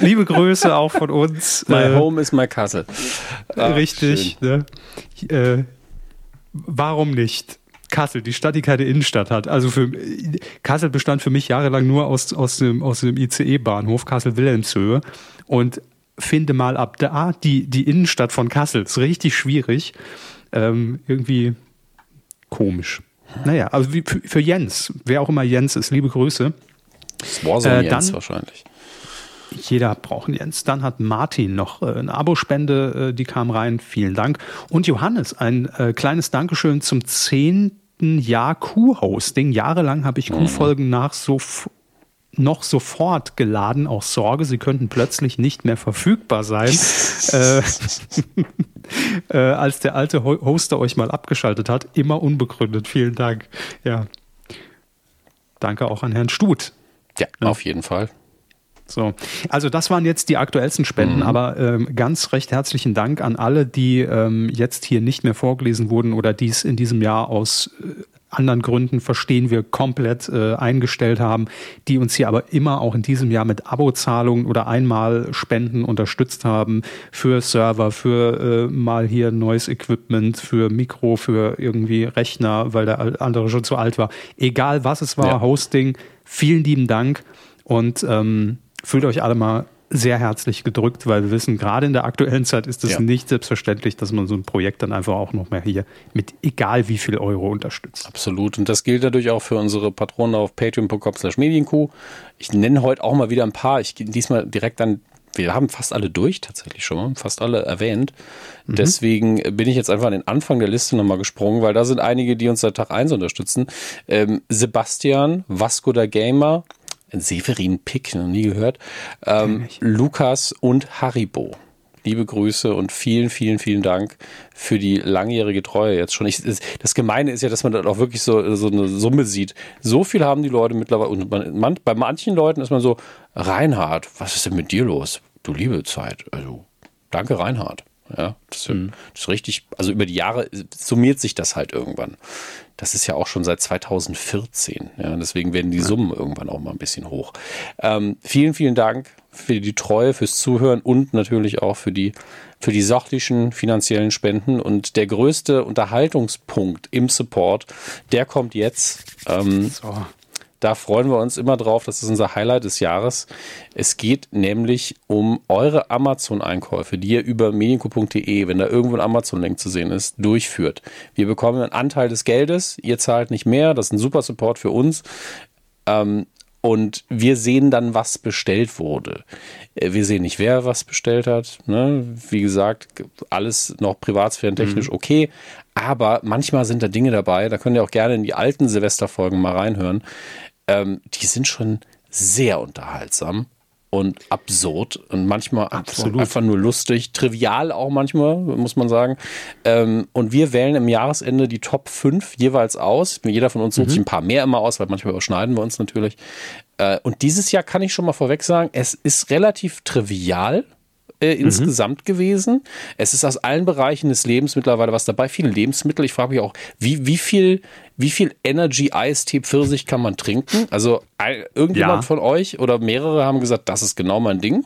liebe Grüße auch von uns. My äh, home is my Kassel. Ach, richtig. Ne? Äh, warum nicht? Kassel, die Stadt, die keine Innenstadt hat. Also für Kassel bestand für mich jahrelang nur aus, aus dem, aus dem ICE-Bahnhof Kassel-Wilhelmshöhe. Und finde mal ab da die, die Innenstadt von Kassel. Das ist richtig schwierig. Ähm, irgendwie komisch. Naja, also für, für, Jens, wer auch immer Jens ist, liebe Grüße. Das war so ein äh, Jens dann, wahrscheinlich. Jeder braucht einen Jens. Dann hat Martin noch äh, eine Abospende, äh, die kam rein. Vielen Dank. Und Johannes, ein äh, kleines Dankeschön zum zehnten Jahr Q-Hosting. Jahrelang habe ich mhm. Q-Folgen nach so noch sofort geladen aus Sorge, sie könnten plötzlich nicht mehr verfügbar sein, äh, äh, als der alte Hoster euch mal abgeschaltet hat. Immer unbegründet. Vielen Dank. Ja. Danke auch an Herrn Stut. Ja, ja. auf jeden Fall. So, also das waren jetzt die aktuellsten Spenden, mhm. aber ähm, ganz recht herzlichen Dank an alle, die ähm, jetzt hier nicht mehr vorgelesen wurden oder dies in diesem Jahr aus äh, anderen Gründen verstehen wir komplett äh, eingestellt haben, die uns hier aber immer auch in diesem Jahr mit Abozahlungen oder einmal Spenden unterstützt haben für Server, für äh, mal hier neues Equipment, für Mikro, für irgendwie Rechner, weil der andere schon zu alt war. Egal was es war, ja. Hosting, vielen lieben Dank und ähm, fühlt euch alle mal sehr herzlich gedrückt, weil wir wissen, gerade in der aktuellen Zeit ist es ja. nicht selbstverständlich, dass man so ein Projekt dann einfach auch noch mehr hier mit egal wie viel Euro unterstützt. Absolut. Und das gilt natürlich auch für unsere Patronen auf patreon.com slash medienkuh. Ich nenne heute auch mal wieder ein paar. Ich gehe diesmal direkt an wir haben fast alle durch tatsächlich schon mal, fast alle erwähnt. Mhm. Deswegen bin ich jetzt einfach an den Anfang der Liste nochmal gesprungen, weil da sind einige, die uns seit Tag 1 unterstützen. Ähm, Sebastian, Vasco da Gamer, Severin Pick, noch nie gehört, ähm, Lukas und Haribo. Liebe Grüße und vielen, vielen, vielen Dank für die langjährige Treue jetzt schon. Ich, das Gemeine ist ja, dass man dann auch wirklich so, so eine Summe sieht. So viel haben die Leute mittlerweile. Und man, bei manchen Leuten ist man so, Reinhard, was ist denn mit dir los? Du liebe Zeit. Also, danke, Reinhard. Ja, das, mhm. das ist richtig. Also über die Jahre summiert sich das halt irgendwann. Das ist ja auch schon seit 2014. Ja, deswegen werden die Summen irgendwann auch mal ein bisschen hoch. Ähm, vielen, vielen Dank für die Treue, fürs Zuhören und natürlich auch für die, für die sachlichen finanziellen Spenden. Und der größte Unterhaltungspunkt im Support, der kommt jetzt. Ähm, so. Da freuen wir uns immer drauf. Das ist unser Highlight des Jahres. Es geht nämlich um eure Amazon-Einkäufe, die ihr über medienco.de, wenn da irgendwo ein Amazon-Link zu sehen ist, durchführt. Wir bekommen einen Anteil des Geldes. Ihr zahlt nicht mehr. Das ist ein super Support für uns. Ähm, und wir sehen dann, was bestellt wurde. Äh, wir sehen nicht, wer was bestellt hat. Ne? Wie gesagt, alles noch privatsphärentechnisch mhm. okay. Aber manchmal sind da Dinge dabei, da könnt ihr auch gerne in die alten Silvesterfolgen mal reinhören. Ähm, die sind schon sehr unterhaltsam und absurd und manchmal Absolut. einfach nur lustig, trivial auch manchmal, muss man sagen. Ähm, und wir wählen im Jahresende die Top 5 jeweils aus. Jeder von uns sucht mhm. sich ein paar mehr immer aus, weil manchmal überschneiden wir uns natürlich. Äh, und dieses Jahr kann ich schon mal vorweg sagen, es ist relativ trivial äh, mhm. insgesamt gewesen. Es ist aus allen Bereichen des Lebens mittlerweile was dabei. Viele Lebensmittel. Ich frage mich auch, wie, wie viel, wie viel Energy Eistee Pfirsich kann man trinken? Also irgendjemand ja. von euch oder mehrere haben gesagt, das ist genau mein Ding.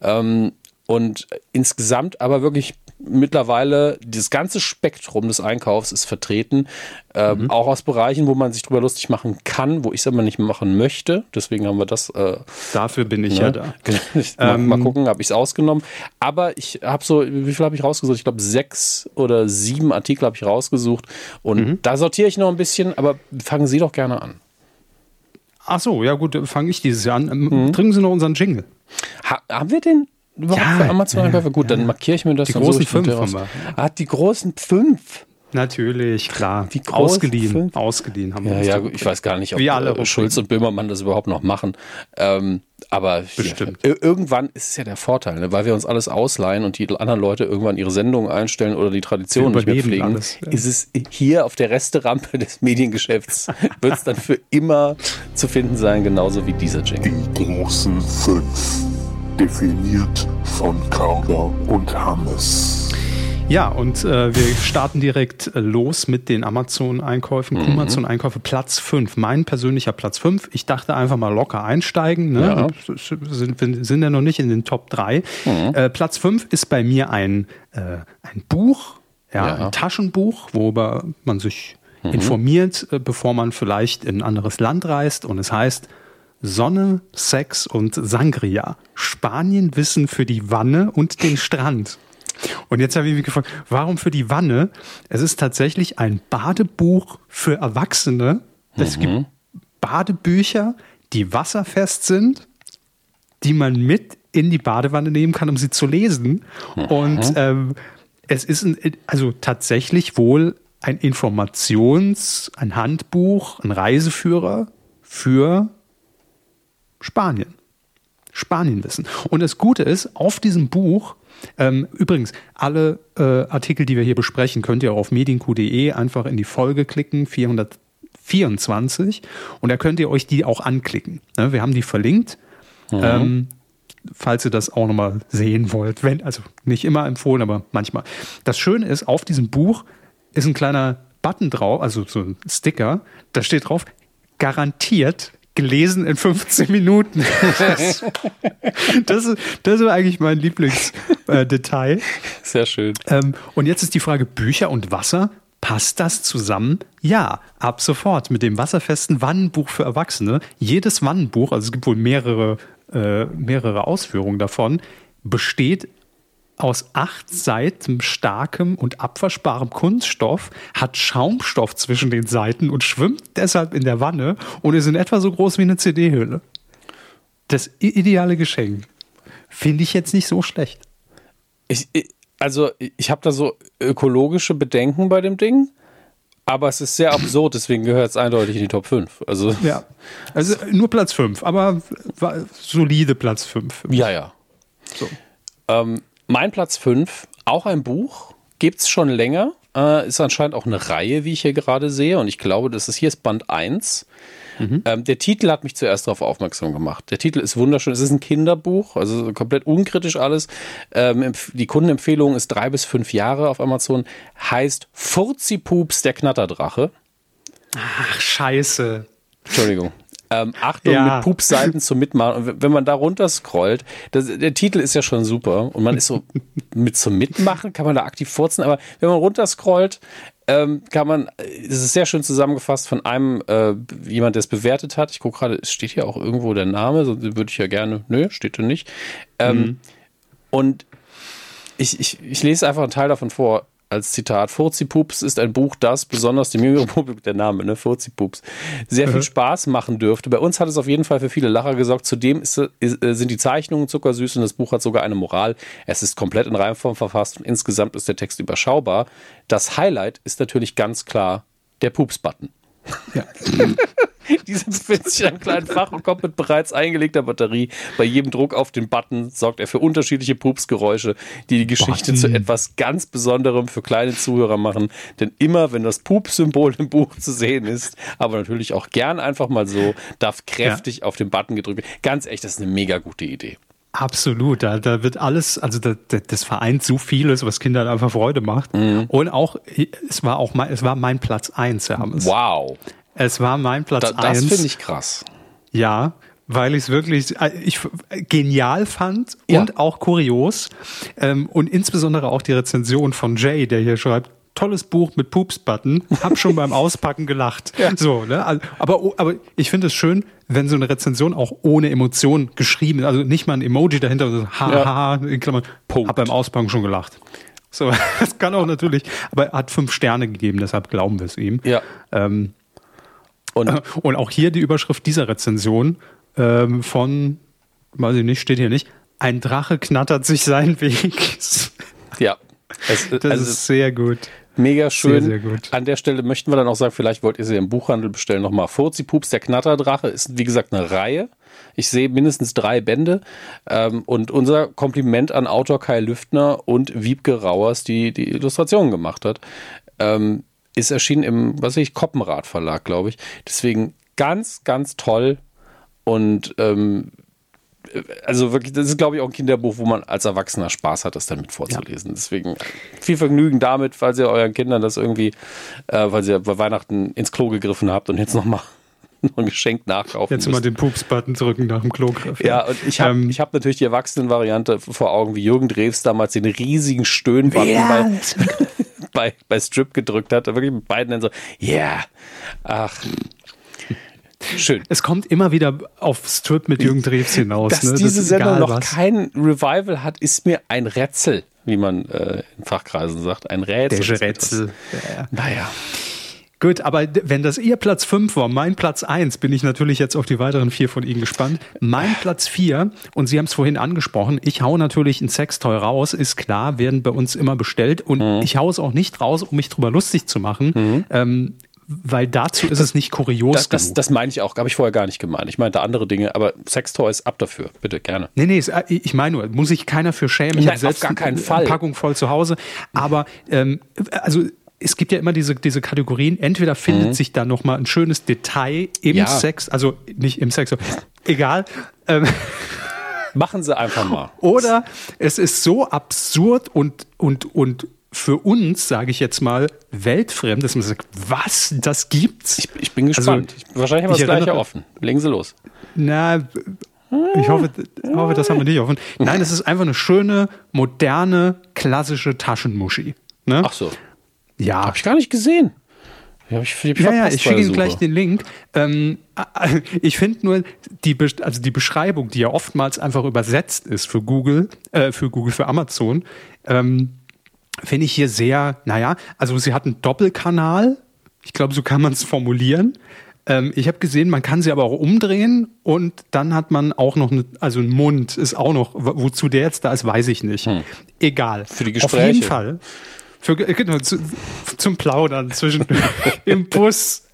Ähm, und insgesamt aber wirklich mittlerweile das ganze Spektrum des Einkaufs ist vertreten, ähm, mhm. auch aus Bereichen, wo man sich drüber lustig machen kann, wo ich es aber nicht machen möchte. Deswegen haben wir das. Äh, Dafür bin ich ne? ja da. mal, ähm, mal gucken, habe ich es ausgenommen. Aber ich habe so, wie viel habe ich rausgesucht? Ich glaube sechs oder sieben Artikel habe ich rausgesucht und mhm. da sortiere ich noch ein bisschen. Aber fangen Sie doch gerne an. Ach so, ja gut, fange ich dieses Jahr an. Ähm, mhm. Trinken Sie noch unseren Jingle. Ha haben wir den? Überhaupt ja, für Amazon-Einkäufe? Ja, Gut, ja. dann markiere ich mir das. Die großen fünf haben wir. Ah, die großen fünf. Natürlich, klar. Die ausgeliehen. Fünf? Ausgeliehen haben wir. Ja, ja, ich weiß gar nicht, ob alle äh, Schulz und Böhmermann das überhaupt noch machen. Ähm, aber Bestimmt. Ja, irgendwann ist es ja der Vorteil, ne? weil wir uns alles ausleihen und die anderen Leute irgendwann ihre Sendungen einstellen oder die Tradition nicht mehr pflegen, alles, ja. ist es hier auf der Resterampe des Mediengeschäfts, wird es dann für immer zu finden sein, genauso wie dieser Jingle. Die großen fünf definiert von Carla und Hannes. Ja, und äh, wir starten direkt äh, los mit den Amazon-Einkäufen. Mhm. Amazon-Einkäufe Platz 5. Mein persönlicher Platz 5. Ich dachte einfach mal locker einsteigen. Ne? Ja. Sind, sind ja noch nicht in den Top 3. Mhm. Äh, Platz 5 ist bei mir ein, äh, ein Buch, ja, ja, ein Taschenbuch, worüber man sich mhm. informiert, äh, bevor man vielleicht in ein anderes Land reist. Und es heißt Sonne, Sex und Sangria. Spanien wissen für die Wanne und den Strand. Und jetzt habe ich mich gefragt, warum für die Wanne? Es ist tatsächlich ein Badebuch für Erwachsene. Es mhm. gibt Badebücher, die wasserfest sind, die man mit in die Badewanne nehmen kann, um sie zu lesen. Mhm. Und ähm, es ist ein, also tatsächlich wohl ein Informations-, ein Handbuch, ein Reiseführer für Spanien. Spanien wissen. Und das Gute ist, auf diesem Buch, ähm, übrigens, alle äh, Artikel, die wir hier besprechen, könnt ihr auch auf medienq.de einfach in die Folge klicken, 424, und da könnt ihr euch die auch anklicken. Ne, wir haben die verlinkt. Mhm. Ähm, falls ihr das auch nochmal sehen wollt. Wenn, also nicht immer empfohlen, aber manchmal. Das Schöne ist, auf diesem Buch ist ein kleiner Button drauf, also so ein Sticker, da steht drauf, garantiert gelesen in 15 Minuten. das, ist, das ist eigentlich mein Lieblingsdetail. Äh, Sehr schön. Ähm, und jetzt ist die Frage: Bücher und Wasser. Passt das zusammen? Ja, ab sofort mit dem wasserfesten Wannenbuch für Erwachsene. Jedes Wannenbuch, also es gibt wohl mehrere, äh, mehrere Ausführungen davon, besteht aus acht Seiten starkem und abwaschbarem Kunststoff, hat Schaumstoff zwischen den Seiten und schwimmt deshalb in der Wanne und ist in etwa so groß wie eine CD-Hülle. Das ideale Geschenk. finde ich jetzt nicht so schlecht. Ich, also ich habe da so ökologische Bedenken bei dem Ding, aber es ist sehr absurd, deswegen gehört es eindeutig in die Top 5. Also, ja, also nur Platz 5, aber solide Platz 5. Ja, ja. So. Ähm, mein Platz 5, auch ein Buch, gibt es schon länger, äh, ist anscheinend auch eine Reihe, wie ich hier gerade sehe und ich glaube, das ist hier ist Band 1. Mhm. Ähm, der Titel hat mich zuerst darauf aufmerksam gemacht. Der Titel ist wunderschön. Es ist ein Kinderbuch, also komplett unkritisch alles. Ähm, die Kundenempfehlung ist drei bis fünf Jahre auf Amazon. Heißt Furzi-Pups, der Knatterdrache. Ach, scheiße. Entschuldigung. Ähm, Achtung ja. mit Pupsseiten zum Mitmachen. Und wenn man da runter scrollt, das, der Titel ist ja schon super und man ist so mit zum Mitmachen, kann man da aktiv furzen, aber wenn man runter scrollt, ähm, kann man, es ist sehr schön zusammengefasst von einem, äh, jemand, der es bewertet hat. Ich gucke gerade, es steht hier auch irgendwo der Name, sonst würde ich ja gerne, nö, steht da nicht. Ähm, mhm. Und ich, ich, ich lese einfach einen Teil davon vor als Zitat, Furzi-Pups ist ein Buch, das besonders dem jüngeren Publikum, der Name, ne, Furzi-Pups, sehr viel mhm. Spaß machen dürfte. Bei uns hat es auf jeden Fall für viele Lacher gesorgt. Zudem ist, ist, äh, sind die Zeichnungen zuckersüß und das Buch hat sogar eine Moral. Es ist komplett in Reimform verfasst und insgesamt ist der Text überschaubar. Das Highlight ist natürlich ganz klar der Pups-Button. Ja. Diese befindet sich in einem kleinen Fach und kommt mit bereits eingelegter Batterie. Bei jedem Druck auf den Button sorgt er für unterschiedliche Pupsgeräusche, die die Geschichte Button. zu etwas ganz Besonderem für kleine Zuhörer machen. Denn immer, wenn das Pups-Symbol im Buch zu sehen ist, aber natürlich auch gern einfach mal so, darf kräftig ja. auf den Button gedrückt werden. Ganz echt, das ist eine mega gute Idee. Absolut, da, da wird alles, also da, das vereint so vieles, was Kindern einfach Freude macht. Mhm. Und auch, es war auch mein, es war mein Platz eins, Herr Hammes. Wow. Es war mein Platz da, eins. Das finde ich krass. Ja, weil ich es wirklich äh, ich, genial fand ja. und auch kurios. Ähm, und insbesondere auch die Rezension von Jay, der hier schreibt, tolles Buch mit Pups-Button. Hab schon beim Auspacken gelacht. Ja. So, ne? Aber, aber ich finde es schön, wenn so eine Rezension auch ohne Emotion geschrieben ist. Also nicht mal ein Emoji dahinter, so haha, ja. in Klammern, Punkt. hab beim Auspacken schon gelacht. So, das kann auch natürlich, aber er hat fünf Sterne gegeben, deshalb glauben wir es ihm. Ja. Ähm, und, und auch hier die Überschrift dieser Rezension ähm, von, weiß ich nicht, steht hier nicht, ein Drache knattert sich seinen Weg. Ja. Es, das also ist sehr gut. Mega schön. Sehr, sehr gut. An der Stelle möchten wir dann auch sagen, vielleicht wollt ihr sie im Buchhandel bestellen. Nochmal Furzi Pups, der Knatterdrache, ist wie gesagt eine Reihe. Ich sehe mindestens drei Bände. Ähm, und unser Kompliment an Autor Kai Lüftner und Wiebke Rauers, die die Illustration gemacht hat. Ähm, ist erschienen im, was weiß ich, Koppenrad Verlag, glaube ich. Deswegen ganz, ganz toll. Und ähm, also wirklich, das ist, glaube ich, auch ein Kinderbuch, wo man als Erwachsener Spaß hat, das dann mit vorzulesen. Ja. Deswegen viel Vergnügen damit, falls ihr euren Kindern das irgendwie, äh, weil ihr bei Weihnachten ins Klo gegriffen habt und jetzt nochmal noch ein Geschenk nachkaufen Jetzt mal den Pups-Button drücken nach dem Klogriff. Ja, und ich habe ähm, hab natürlich die Erwachsenen-Variante vor Augen, wie Jürgen Drews damals den riesigen Stöhnbutton bei, bei, bei Strip gedrückt hat. Wirklich mit beiden dann so, yeah, ach, Schön. Es kommt immer wieder auf Strip mit Jürgen Drews hinaus. Dass ne? diese Sendung noch was. kein Revival hat, ist mir ein Rätsel, wie man äh, in Fachkreisen sagt. Ein Rätsel. Der Rätsel. Ja. Naja. Gut, aber wenn das ihr Platz 5 war, mein Platz 1, bin ich natürlich jetzt auf die weiteren vier von Ihnen gespannt. Mein Platz 4, und Sie haben es vorhin angesprochen, ich hau natürlich ein Sextoy raus, ist klar, werden bei uns immer bestellt und mhm. ich hau es auch nicht raus, um mich drüber lustig zu machen. Mhm. Ähm, weil dazu ist es nicht kurios. Das, das, das meine ich auch, habe ich vorher gar nicht gemeint. Ich meinte andere Dinge, aber Sextoys ab dafür, bitte gerne. Nee, nee, äh, ich meine nur, muss sich keiner für schämen. Ich habe selbst gar keinen Fall. Packung voll zu Hause. Aber ähm, also es gibt ja immer diese, diese Kategorien. Entweder findet mhm. sich da nochmal ein schönes Detail im ja. Sex, also nicht im Sex, egal. Ähm, Machen Sie einfach mal. Oder es ist so absurd und, und, und für uns, sage ich jetzt mal, weltfremd, dass man sagt, was, das gibt's? Ich, ich bin gespannt. Also, Wahrscheinlich haben wir das gleiche offen. Legen Sie los. Na, ich hoffe, hoffe, das haben wir nicht offen. Nein, es ist einfach eine schöne, moderne, klassische Taschenmuschi. Ne? Ach so. Ja. Habe ich gar nicht gesehen. Ja, ich, ich ja, ja, ich schicke Ihnen gleich den Link. Ähm, ich finde nur die, also die Beschreibung, die ja oftmals einfach übersetzt ist für Google, äh, für Google, für Amazon, ähm, finde ich hier sehr, naja, also sie hat einen Doppelkanal. Ich glaube, so kann man es formulieren. Ähm, ich habe gesehen, man kann sie aber auch umdrehen und dann hat man auch noch, eine, also ein Mund ist auch noch, wozu der jetzt da ist, weiß ich nicht. Hm. Egal. Für die Gespräche. Auf jeden Fall. Für, genau, zu, zum Plaudern zwischen im Bus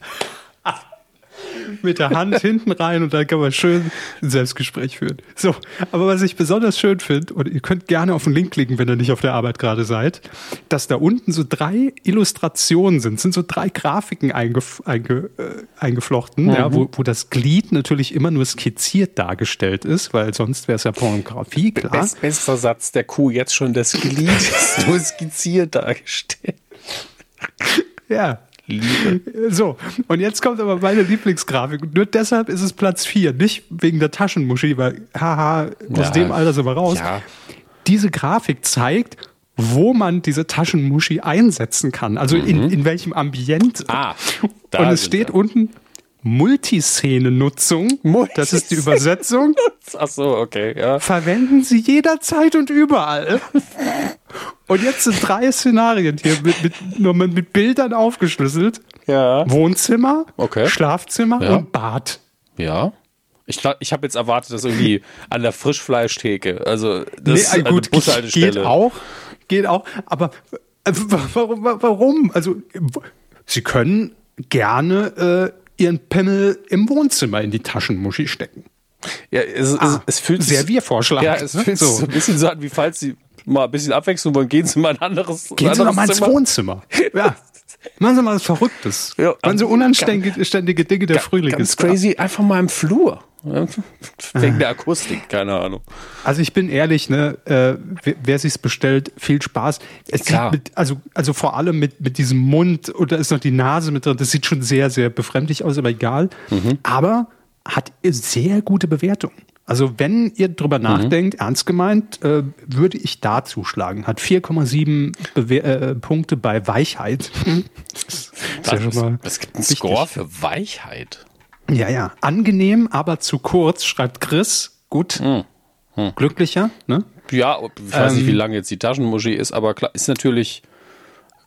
mit der Hand hinten rein und dann kann man schön ein Selbstgespräch führen. So, aber was ich besonders schön finde, und ihr könnt gerne auf den Link klicken, wenn ihr nicht auf der Arbeit gerade seid, dass da unten so drei Illustrationen sind, sind so drei Grafiken eingef einge äh, eingeflochten, mhm. ja, wo, wo das Glied natürlich immer nur skizziert dargestellt ist, weil sonst wäre es ja Pornografie, klar. Best, bester Satz der Kuh, jetzt schon das Glied ist nur skizziert dargestellt. Ja, Liebe. So, und jetzt kommt aber meine Lieblingsgrafik. Nur deshalb ist es Platz 4. Nicht wegen der Taschenmuschi, weil, haha, aus ja, dem Alter sind wir raus. Ja. Diese Grafik zeigt, wo man diese Taschenmuschi einsetzen kann. Also mhm. in, in welchem Ambiente. Ah, und es steht wir. unten Multiszene-Nutzung. Multis das ist die Übersetzung. Ach so, okay, ja. Verwenden Sie jederzeit und überall. Und jetzt sind drei Szenarien hier mit, mit, nur mit Bildern aufgeschlüsselt. Ja. Wohnzimmer, okay. Schlafzimmer ja. und Bad. Ja. Ich, ich habe jetzt erwartet, dass irgendwie an der Frischfleischtheke, also das nee, gut, geht auch, geht auch, aber äh, warum, warum? Also Sie können gerne äh, Ihren Pimmel im Wohnzimmer in die Taschenmuschi stecken. Ja, es, ah, es, es fühlt sich. Serviervorschlag. Ja, es fühlt sich so. so ein bisschen so an, wie falls Sie mal ein bisschen Abwechslung wollen, gehen Sie mal ein anderes Gehen Sie doch mal ins Wohnzimmer. Ja. Machen Sie mal was Verrücktes. Ja, Machen Sie unanständige Dinge der Frühling. Ganz crazy, einfach mal im Flur. Wegen der Akustik, keine Ahnung. Also ich bin ehrlich, ne, äh, wer, wer sich's bestellt, viel Spaß. Es Klar. Mit, also, also vor allem mit, mit diesem Mund und da ist noch die Nase mit drin. Das sieht schon sehr, sehr befremdlich aus, aber egal. Mhm. Aber hat sehr gute Bewertungen. Also wenn ihr drüber mhm. nachdenkt, ernst gemeint, äh, würde ich da zuschlagen. Hat 4,7 äh, Punkte bei Weichheit. das ist ja es gibt einen Score für Weichheit. Ja, ja. Angenehm, aber zu kurz, schreibt Chris. Gut. Mhm. Mhm. Glücklicher, ne? Ja, ich weiß ähm, nicht, wie ähm, lang jetzt die Taschenmuschi ist, aber klar, ist natürlich.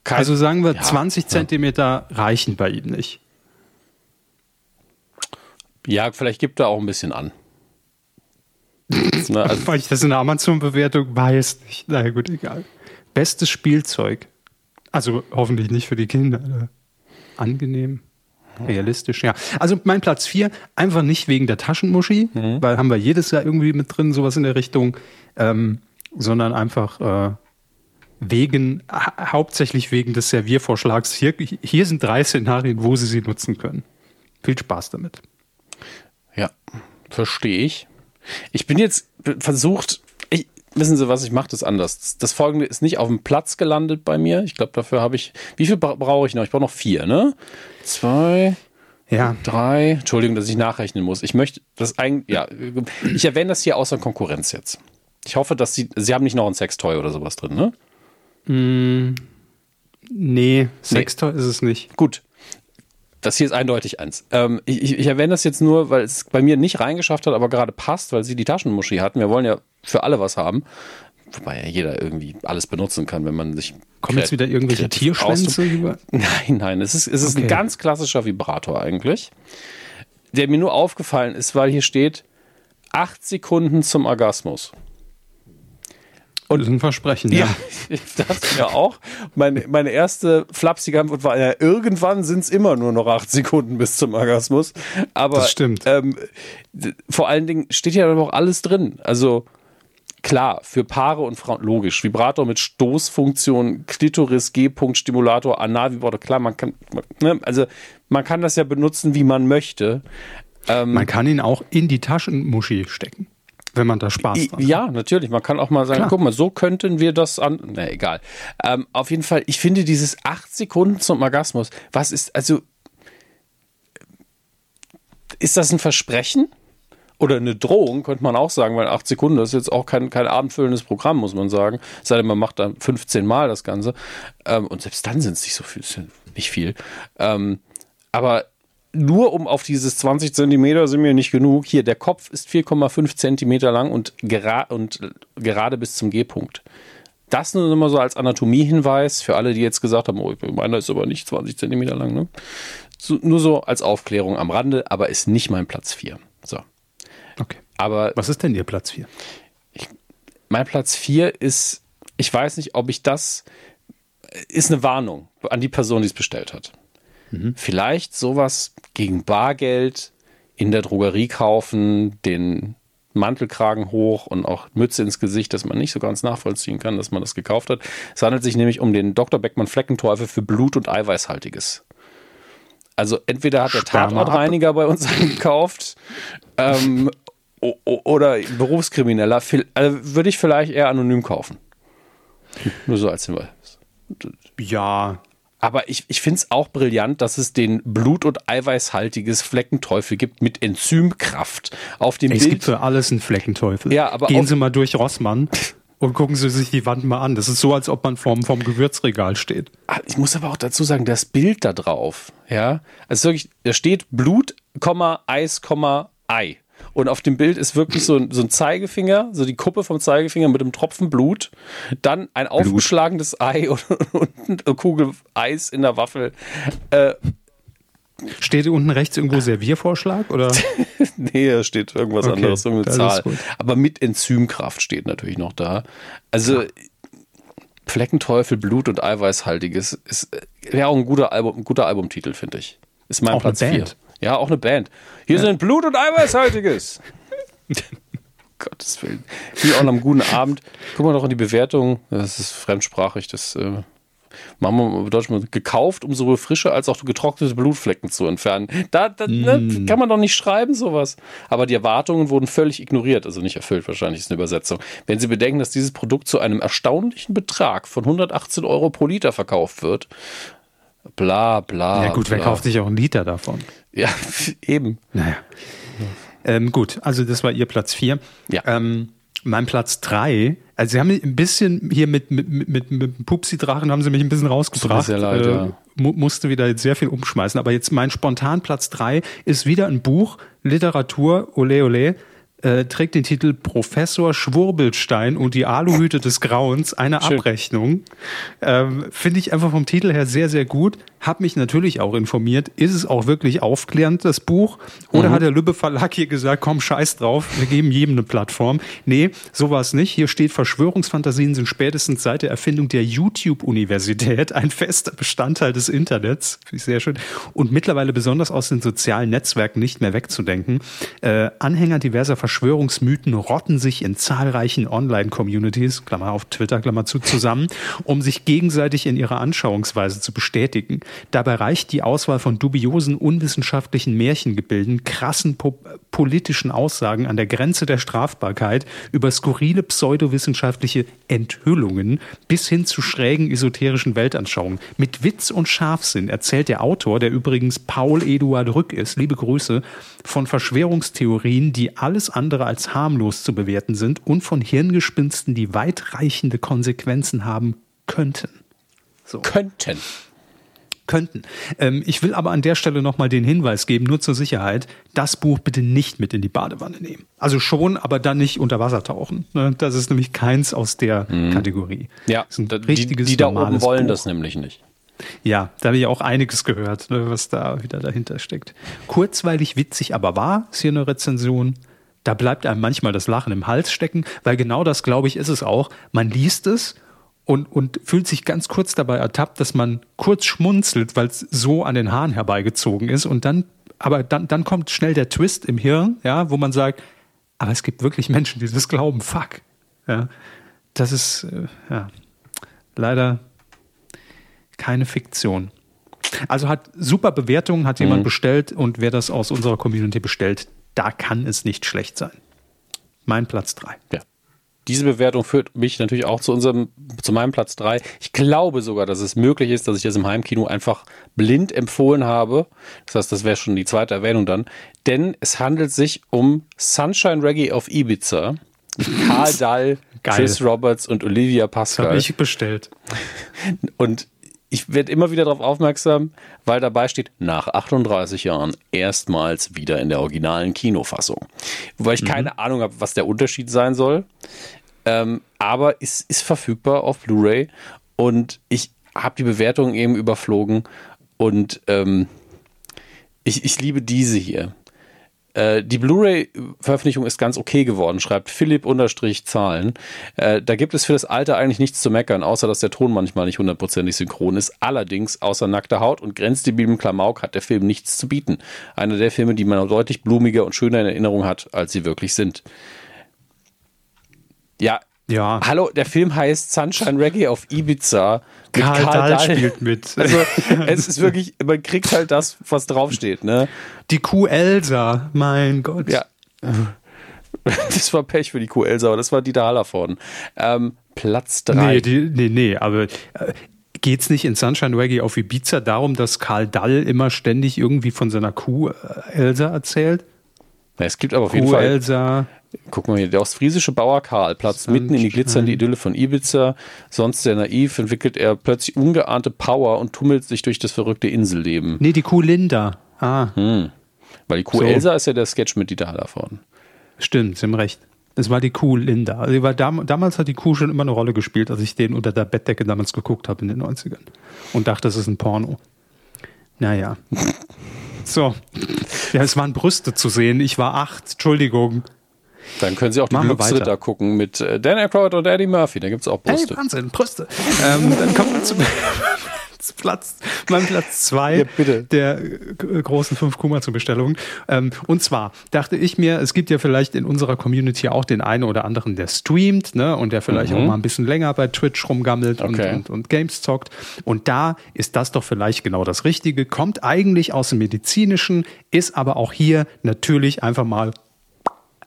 Kein, also sagen wir, ja, 20 Zentimeter ja. reichen bei ihm nicht. Ja, vielleicht gibt er auch ein bisschen an. Na, also Weil ich das in der Amazon-Bewertung weiß nicht. Na gut, egal. Bestes Spielzeug. Also hoffentlich nicht für die Kinder. Ne? Angenehm. Realistisch, ja. Also mein Platz 4, einfach nicht wegen der Taschenmuschi, mhm. weil haben wir jedes Jahr irgendwie mit drin, sowas in der Richtung, ähm, sondern einfach äh, wegen, ha hauptsächlich wegen des Serviervorschlags. Hier, hier sind drei Szenarien, wo Sie sie nutzen können. Viel Spaß damit. Ja, verstehe ich. Ich bin jetzt versucht, ich, wissen Sie was, ich mache das anders. Das folgende ist nicht auf dem Platz gelandet bei mir. Ich glaube, dafür habe ich, wie viel brauche ich noch? Ich brauche noch vier, ne? Zwei, ja. drei. Entschuldigung, dass ich nachrechnen muss. Ich möchte das eigentlich, ja, ich erwähne das hier außer Konkurrenz jetzt. Ich hoffe, dass Sie, Sie haben nicht noch ein Sextoy oder sowas drin, ne? Mm, nee, Sextoy nee. ist es nicht. Gut, das hier ist eindeutig eins. Ähm, ich, ich, erwähne das jetzt nur, weil es bei mir nicht reingeschafft hat, aber gerade passt, weil sie die Taschenmuschi hatten. Wir wollen ja für alle was haben. Wobei ja jeder irgendwie alles benutzen kann, wenn man sich. Kommen jetzt wieder irgendwelche Tierschwänze über? Nein, nein. Es ist, es ist okay. ein ganz klassischer Vibrator eigentlich. Der mir nur aufgefallen ist, weil hier steht acht Sekunden zum Orgasmus. Und das ist ein Versprechen, ja. ja. Ich dachte mir auch. Meine, meine erste flapsige Antwort war, ja, irgendwann sind es immer nur noch acht Sekunden bis zum Orgasmus. Aber das stimmt. Ähm, vor allen Dingen steht ja aber auch alles drin. Also klar, für Paare und Frauen, logisch. Vibrator mit Stoßfunktion, Klitoris, G-Punkt, Stimulator, Analvibrator, klar, man kann, ne, also man kann das ja benutzen, wie man möchte. Ähm, man kann ihn auch in die Taschenmuschi stecken wenn man da Spaß hat. Ja, natürlich. Man kann auch mal sagen, Klar. guck mal, so könnten wir das an. Na, egal. Ähm, auf jeden Fall, ich finde dieses acht Sekunden zum Orgasmus, was ist, also, ist das ein Versprechen? Oder eine Drohung, könnte man auch sagen, weil acht Sekunden das ist jetzt auch kein, kein abendfüllendes Programm, muss man sagen. Sei denn, man macht dann 15 Mal das Ganze. Ähm, und selbst dann sind es nicht so viel, nicht viel. Ähm, aber nur um auf dieses 20 Zentimeter sind mir nicht genug. Hier, der Kopf ist 4,5 Zentimeter lang und, gera und gerade bis zum G-Punkt. Das nur immer so als Anatomiehinweis für alle, die jetzt gesagt haben, oh, meiner ist aber nicht 20 Zentimeter lang. Ne? So, nur so als Aufklärung am Rande, aber ist nicht mein Platz 4. So. Okay. Aber Was ist denn Ihr Platz 4? mein Platz 4 ist, ich weiß nicht, ob ich das, ist eine Warnung an die Person, die es bestellt hat. Vielleicht sowas gegen Bargeld in der Drogerie kaufen, den Mantelkragen hoch und auch Mütze ins Gesicht, dass man nicht so ganz nachvollziehen kann, dass man das gekauft hat. Es handelt sich nämlich um den Dr. Beckmann Fleckenteufel für Blut- und Eiweißhaltiges. Also entweder hat der. Tatortreiniger bei uns eingekauft ähm, oder Berufskrimineller. Also würde ich vielleicht eher anonym kaufen. Nur so als Hinweis. Ja, Aber ich, ich finde es auch brillant, dass es den blut- und eiweißhaltiges Fleckenteufel gibt mit Enzymkraft. Auf dem es Bild. gibt für alles einen Fleckenteufel. Ja, aber Gehen Sie mal durch Rossmann und gucken Sie sich die Wand mal an. Das ist so, als ob man vorm, vorm Gewürzregal steht. Ah, Ich muss aber auch dazu sagen, das Bild da drauf, ja, also wirklich, da steht Blut, Eis, Ei. Und auf dem Bild ist wirklich so ein, so ein Zeigefinger, so die Kuppe vom Zeigefinger mit einem Tropfen Blut, dann ein aufgeschlagenes Ei und, und eine Kugel Eis in der Waffel. Äh, Steht unten rechts irgendwo Serviervorschlag? Oder? nee, da steht irgendwas Okay, anderes, irgendeine Zahl. Aber mit Enzymkraft steht natürlich noch da. Also Fleckenteufel, Blut und Eiweißhaltiges ist wäre auch ein guter, Album, ein guter Albumtitel, finde ich. Ist mein Auch Platz 4. Ja, auch eine Band. Hier sind Blut und Eiweißhaltiges. Gottes Willen. Hier auch noch am guten Abend. Guck mal doch in die Bewertung. Das ist fremdsprachig. Das äh, machen wir bedeutet mal gekauft, um sowohl frische als auch getrocknete Blutflecken zu entfernen. Da, da ne, kann man doch nicht schreiben, sowas. Aber die Erwartungen wurden völlig ignoriert, also nicht erfüllt, wahrscheinlich ist eine Übersetzung. Wenn Sie bedenken, dass dieses Produkt zu einem erstaunlichen Betrag von 118 Euro pro Liter verkauft wird. Bla bla. ja gut, wer bla. kauft sich auch einen Liter davon? Ja, eben. Naja. Ähm, gut, also das war Ihr Platz 4. Ja. Ähm, mein Platz 3, also Sie haben mich ein bisschen hier mit, mit, mit, mit, Pupsi-Drachen haben Sie mich ein bisschen rausgebracht. sehr leid, äh, ja. mu musste wieder jetzt sehr viel umschmeißen. Aber jetzt mein spontan Platz 3 ist wieder ein Buch, Literatur, ole ole, äh, trägt den Titel Professor Schwurbelstein und die Aluhüte des Grauens, eine Schön. Abrechnung. Ähm, Finde ich einfach vom Titel her sehr, sehr gut. Hab mich natürlich auch informiert. Ist es auch wirklich aufklärend, das Buch? Oder Mhm. hat der Lübbe Verlag hier gesagt, komm, scheiß drauf, wir geben jedem eine Plattform? Nee, so war es nicht. Hier steht, Verschwörungsfantasien sind spätestens seit der Erfindung der YouTube-Universität ein fester Bestandteil des Internets. Finde ich sehr schön. Und mittlerweile besonders aus den sozialen Netzwerken nicht mehr wegzudenken. Äh, Anhänger diverser Verschwörungsmythen rotten sich in zahlreichen Online-Communities, Klammer auf Twitter, Klammer zu, zusammen, um sich gegenseitig in ihrer Anschauungsweise zu bestätigen. Dabei reicht die Auswahl von dubiosen, unwissenschaftlichen Märchengebilden, krassen po politischen Aussagen an der Grenze der Strafbarkeit über skurrile pseudowissenschaftliche Enthüllungen bis hin zu schrägen esoterischen Weltanschauungen. Mit Witz und Scharfsinn erzählt der Autor, der übrigens Paul Eduard Rück ist, liebe Grüße, von Verschwörungstheorien, die alles andere als harmlos zu bewerten sind und von Hirngespinsten, die weitreichende Konsequenzen haben könnten. Könnten. Könnten. Ähm, ich will aber an der Stelle nochmal den Hinweis geben, nur zur Sicherheit, das Buch bitte nicht mit in die Badewanne nehmen. Also schon, aber dann nicht unter Wasser tauchen. ne? Das ist nämlich keins aus der Kategorie. Ja, Das ist ein da- die, richtiges, die da oben wollen Buch. das nämlich nicht. Ja, da habe ich auch einiges gehört, ne, was da wieder dahinter steckt. Kurzweilig, witzig, aber wahr ist hier eine Rezension. Da bleibt einem manchmal das Lachen im Hals stecken, weil genau das, glaube ich, ist es auch. Man liest es und, und fühlt sich ganz kurz dabei ertappt, dass man kurz schmunzelt, weil es so an den Haaren herbeigezogen ist. Und dann, aber dann, dann kommt schnell der Twist im Hirn, ja, wo man sagt, aber es gibt wirklich Menschen, die das glauben. Fuck. Ja, das ist, äh, ja, leider keine Fiktion. Also hat super Bewertungen, hat Mhm. jemand bestellt und wer das aus unserer Community bestellt, da kann es nicht schlecht sein. Mein Platz 3. Ja. Diese Bewertung führt mich natürlich auch zu unserem, zu meinem Platz 3. Ich glaube sogar, dass es möglich ist, dass ich das im Heimkino einfach blind empfohlen habe. Das heißt, das wäre schon die zweite Erwähnung dann. Denn es handelt sich um Sunshine Reggae auf Ibiza. Karl Dahl. Chris Roberts und Olivia Das habe Pascal. ich bestellt. Und ich werde immer wieder darauf aufmerksam, weil dabei steht, nach 38 Jahren erstmals wieder in der originalen Kinofassung. Wobei ich keine Ahnung habe, was der Unterschied sein soll. Ähm, aber es ist verfügbar auf Blu-ray und ich habe die Bewertung eben überflogen und ähm, Ich, ich liebe diese hier. Äh, die Blu-ray-Veröffentlichung ist ganz okay geworden, schreibt Philipp-Zahlen. Äh, da gibt es für das Alter eigentlich nichts zu meckern, außer dass der Ton manchmal nicht hundertprozentig synchron ist. Allerdings, außer nackter Haut und grenzdebilem Klamauk hat der Film nichts zu bieten. Einer der Filme, die man deutlich blumiger und schöner in Erinnerung hat, als sie wirklich sind. Ja, Ja. Hallo, der Film heißt Sunshine Reggae auf Ibiza. Mit Karl Dahl spielt mit. Also, es ist wirklich, man kriegt halt das, was draufsteht, ne? Die Kuh Elsa, mein Gott. Ja. Das war Pech für die Kuh Elsa, aber das war Dieter Hallervorden. Ähm, Platz 3. Nee, die, nee, nee, aber äh, geht's nicht in Sunshine Reggae auf Ibiza darum, dass Karl Dall immer ständig irgendwie von seiner Kuh äh, Elsa erzählt? es gibt aber auf jeden Kuh Fall, Elsa. Guck mal hier, der ostfriesische Bauer Karl platzt mitten in die glitzernde Idylle von Ibiza. Sonst sehr naiv, entwickelt er plötzlich ungeahnte Power und tummelt sich durch das verrückte Inselleben. Nee, die Kuh Linda. Ah, Weil die Kuh So. Elsa ist ja der Sketch mit Dieter Hallervorden. stimmt, Sie haben recht. Das war die Kuh Linda. Also war dam damals hat die Kuh schon immer eine Rolle gespielt, als ich den unter der Bettdecke damals geguckt habe in den 90ern. Und dachte, das ist ein Porno. Naja. So. Ja, es waren Brüste zu sehen. Ich war acht. Entschuldigung. Dann können Sie auch die Glücksritter gucken mit äh, Dan Aykroyd und Eddie Murphy. Da gibt es auch Brüste. Hey, Wahnsinn, Brüste. ähm, dann kommen wir zu, Platz, mein Platz zwei Ja, bitte. der äh, großen fünf Kuma-Bestellungen. Ähm, und zwar dachte ich mir, es gibt ja vielleicht in unserer Community auch den einen oder anderen, der streamt, ne, und der vielleicht auch mal ein bisschen länger bei Twitch rumgammelt Mhm. Okay. und, und, und Games zockt. Und da ist das doch vielleicht genau das Richtige. Kommt eigentlich aus dem Medizinischen, ist aber auch hier natürlich einfach mal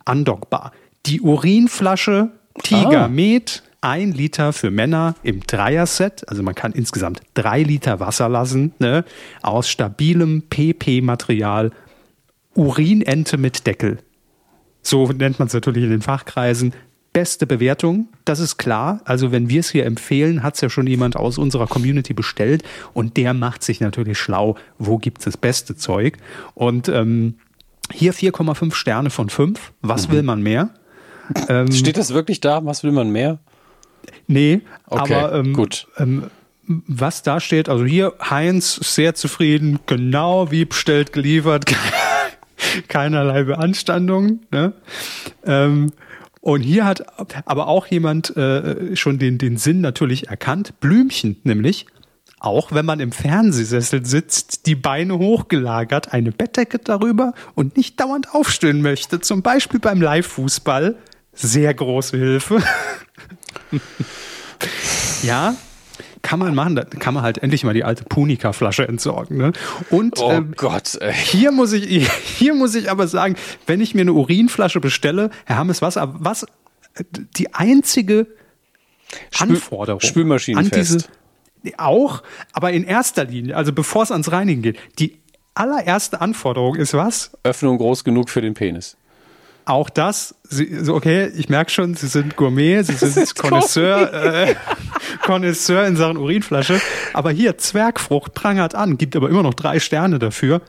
andockbar. Die Urinflasche Tiger Med, ein Liter für Männer im Dreier-Set. Also man kann insgesamt drei Liter Wasser lassen, ne? aus stabilem PP-Material. Urinente mit Deckel. So nennt man es natürlich in den Fachkreisen. Beste Bewertung, das ist klar. Also wenn wir es hier empfehlen, hat es ja schon jemand aus unserer Community bestellt und der macht sich natürlich schlau, wo gibt es das beste Zeug. Und ähm, hier 4,5 Sterne von 5. Was will man mehr? Steht das wirklich da? Was will man mehr? Nee, Okay, aber ähm, gut. Ähm, was da steht, also hier Heinz sehr zufrieden, genau wie bestellt geliefert, keinerlei Beanstandung. Ne? Ähm, und hier hat aber auch jemand äh, schon den, den Sinn natürlich erkannt. Blümchen nämlich, auch wenn man im Fernsehsessel sitzt, die Beine hochgelagert, eine Bettdecke darüber und nicht dauernd aufstehen möchte, zum Beispiel beim Live-Fußball. Sehr große Hilfe. ja, kann man machen. Da kann man halt endlich mal die alte Punika-Flasche entsorgen. Ne? Und Oh ähm, Gott, ey. hier muss ich, hier muss ich aber sagen, wenn ich mir eine Urinflasche bestelle, Herr Hammes, was, was, die einzige Anforderung Spülmaschine an fest. diese, auch, aber in erster Linie, also bevor es ans Reinigen geht, die allererste Anforderung ist was? Öffnung groß genug für den Penis. Auch das, Sie, okay, ich merke schon, Sie sind Gourmet, Sie sind Connoisseur, äh, Connoisseur in Sachen Urinflasche. Aber hier, Zwergfrucht prangert an, gibt aber immer noch drei Sterne dafür.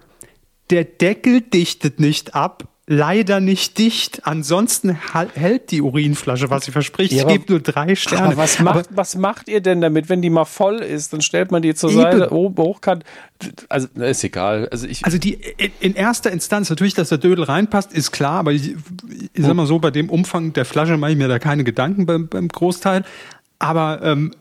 Der Deckel dichtet nicht ab, leider nicht dicht. Ansonsten hält die Urinflasche, was sie verspricht. Ja, es aber- gibt nur drei Sterne. Aber was macht, was macht ihr denn damit, wenn die mal voll ist? Dann stellt man die zur Eben. Seite, oben hochkant. Also, ist egal. Also ich, Also die in, in erster Instanz natürlich, dass der Dödel reinpasst, ist klar, aber ich, ich sag mal so, bei dem Umfang der Flasche mache ich mir da keine Gedanken beim, beim Großteil. Aber ähm,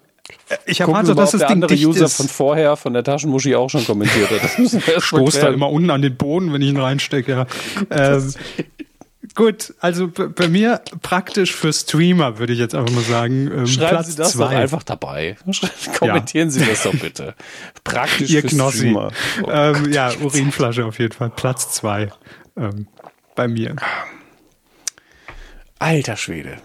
ich Sie mal, dass das der Ding andere dicht User ist. von vorher, von der Taschenmuschi auch schon kommentiert hat. Das müssen wir erst mal Stoß da immer unten an den Boden, wenn ich ihn reinstecke. Ja. Ähm, gut, also bei mir praktisch für Streamer, würde ich jetzt einfach mal sagen. Ähm, Schreiben Platz Sie das zwei. doch einfach dabei. Kommentieren Sie das doch bitte. Praktisch Ihr für Knossi. Streamer. Oh ähm, ja, Urinflasche auf jeden Fall. Platz zwei ähm, bei mir. Alter Schwede.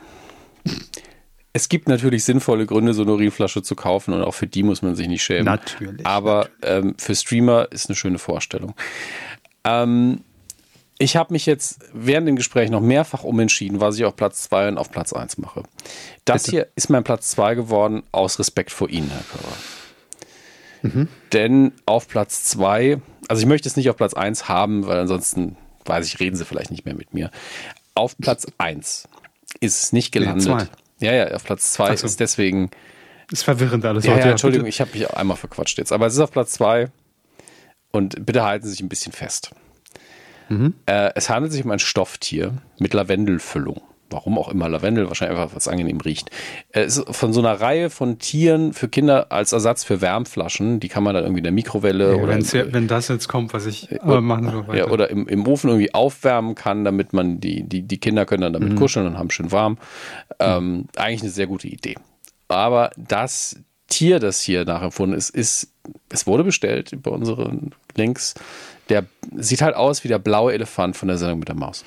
Es gibt natürlich sinnvolle Gründe, so eine Urinflasche zu kaufen und auch für die muss man sich nicht schämen. Natürlich, Aber ähm, für Streamer ist eine schöne Vorstellung. Ähm, ich habe mich jetzt während dem Gespräch noch mehrfach umentschieden, was ich auf Platz 2 und auf Platz 1 mache. Das hier ist mein Platz 2 geworden aus Respekt vor Ihnen, Herr Körber. Denn auf Platz 2, also ich möchte es nicht auf Platz 1 haben, weil ansonsten, weiß ich, reden Sie vielleicht nicht mehr mit mir. Auf Platz 1 ist es nicht gelandet. zwei. Ja, ja, auf Platz 2 Ach so. ist deswegen Ist verwirrend alles ja, heute. ja, Entschuldigung, ich habe mich einmal verquatscht jetzt. Aber es ist auf Platz zwei. Und bitte halten Sie sich ein bisschen fest. Mhm. Äh, es handelt sich um ein Stofftier mit Lavendelfüllung warum auch immer Lavendel, wahrscheinlich einfach was angenehm riecht. Es ist von so einer Reihe von Tieren für Kinder als Ersatz für Wärmflaschen. Die kann man dann irgendwie in der Mikrowelle ja, oder. Ja, wenn das jetzt kommt, was ich äh, machen soll. Ja, oder im, im Ofen irgendwie aufwärmen kann, damit man die, die, die Kinder können dann damit mhm. kuscheln und haben schön warm. Ähm, mhm. Eigentlich eine sehr gute Idee. Aber das Tier, das hier nachempfunden ist, ist, es wurde bestellt über unsere Links. Der sieht halt aus wie der blaue Elefant von der Sendung mit der Maus.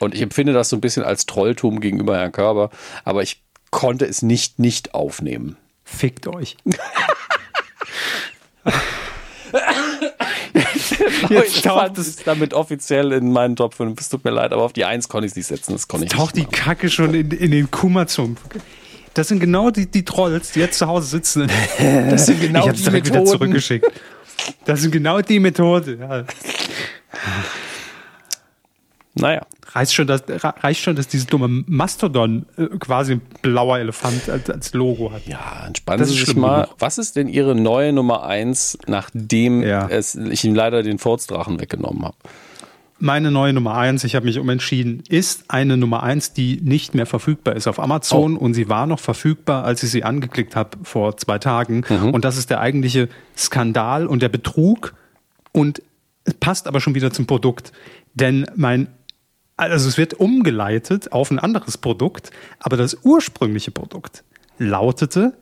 Und ich empfinde das so ein bisschen als Trolltum gegenüber Herrn Körber, aber ich konnte es nicht nicht aufnehmen. Fickt euch. Jetzt taucht es damit offiziell in meinen Top 5. Es tut mir leid, aber auf die 1 konnte ich es nicht setzen. Das konnte ich taucht die Kacke schon in, in den Kummerzum. Das sind genau die, die Trolls, die jetzt zu Hause sitzen. Das sind genau ich hab's direkt Methoden. wieder zurückgeschickt. Das sind genau die Methoden. Ja. Naja. Reicht schon, dass, reicht schon, dass dieses dumme Mastodon äh, quasi ein blauer Elefant als, als Logo hat. Ja, entspannen Sie sich mal. Genug. Was ist denn Ihre neue Nummer eins, nachdem ja. es, ich Ihnen leider den Furzdrachen weggenommen habe? Meine neue Nummer eins, ich habe mich umentschieden, ist eine Nummer eins, die nicht mehr verfügbar ist auf Amazon oh. und sie war noch verfügbar, als ich sie angeklickt habe vor zwei Tagen. Mhm. Und das ist der eigentliche Skandal und der Betrug und passt aber schon wieder zum Produkt. Denn mein also es wird umgeleitet auf ein anderes Produkt, aber das ursprüngliche Produkt lautete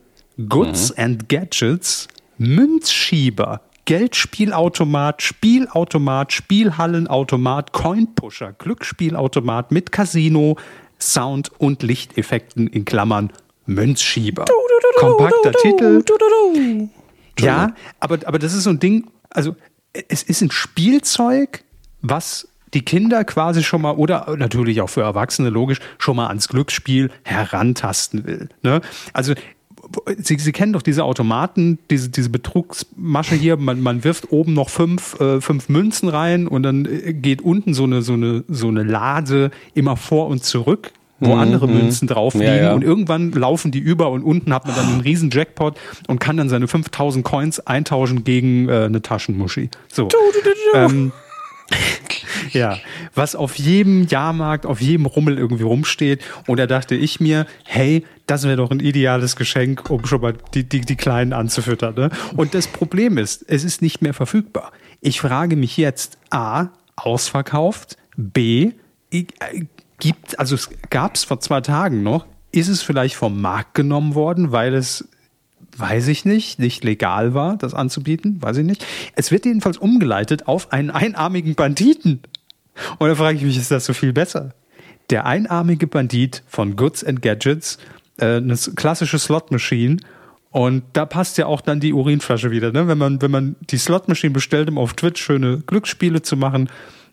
Goods mhm. and Gadgets Münzschieber. Geldspielautomat, Spielautomat, Spielhallenautomat, Coinpusher, Glücksspielautomat mit Casino, Sound und Lichteffekten in Klammern Münzschieber. Kompakter Titel. Ja, aber, aber das ist so ein Ding, also es ist ein Spielzeug, was die Kinder quasi schon mal oder natürlich auch für Erwachsene logisch schon mal ans Glücksspiel herantasten will. Ne? Also Sie, Sie kennen doch diese Automaten, diese, diese Betrugsmasche hier. Man, man wirft oben noch fünf, äh, fünf Münzen rein und dann äh, geht unten so eine, so, eine, so eine Lade immer vor und zurück wo mhm, andere mhm. Münzen drauf liegen ja, ja. und irgendwann laufen die über und unten hat man dann einen riesen Jackpot und kann dann seine 5000 Coins eintauschen gegen äh, eine Taschenmuschi. So. Du, du, du, ähm, ja, was auf jedem Jahrmarkt, auf jedem Rummel irgendwie rumsteht. Und da dachte ich mir, hey, das wäre doch ein ideales Geschenk, um schon mal die, die, die Kleinen anzufüttern. Ne? Und das Problem ist, es ist nicht mehr verfügbar. Ich frage mich jetzt, A, ausverkauft, B, äh, gibt, also es gab es vor zwei Tagen noch, ist es vielleicht vom Markt genommen worden, weil es weiß ich nicht, nicht legal war, das anzubieten, weiß ich nicht. Es wird jedenfalls umgeleitet auf einen einarmigen Banditen. Und da frage ich mich, ist das so viel besser? Der einarmige Bandit von Goods and Gadgets, äh, eine klassische Slot-Machine. Und da passt ja auch dann die Urinflasche wieder. Ne? Wenn, man, wenn man die Slot-Machine bestellt, um auf Twitch schöne Glücksspiele zu machen,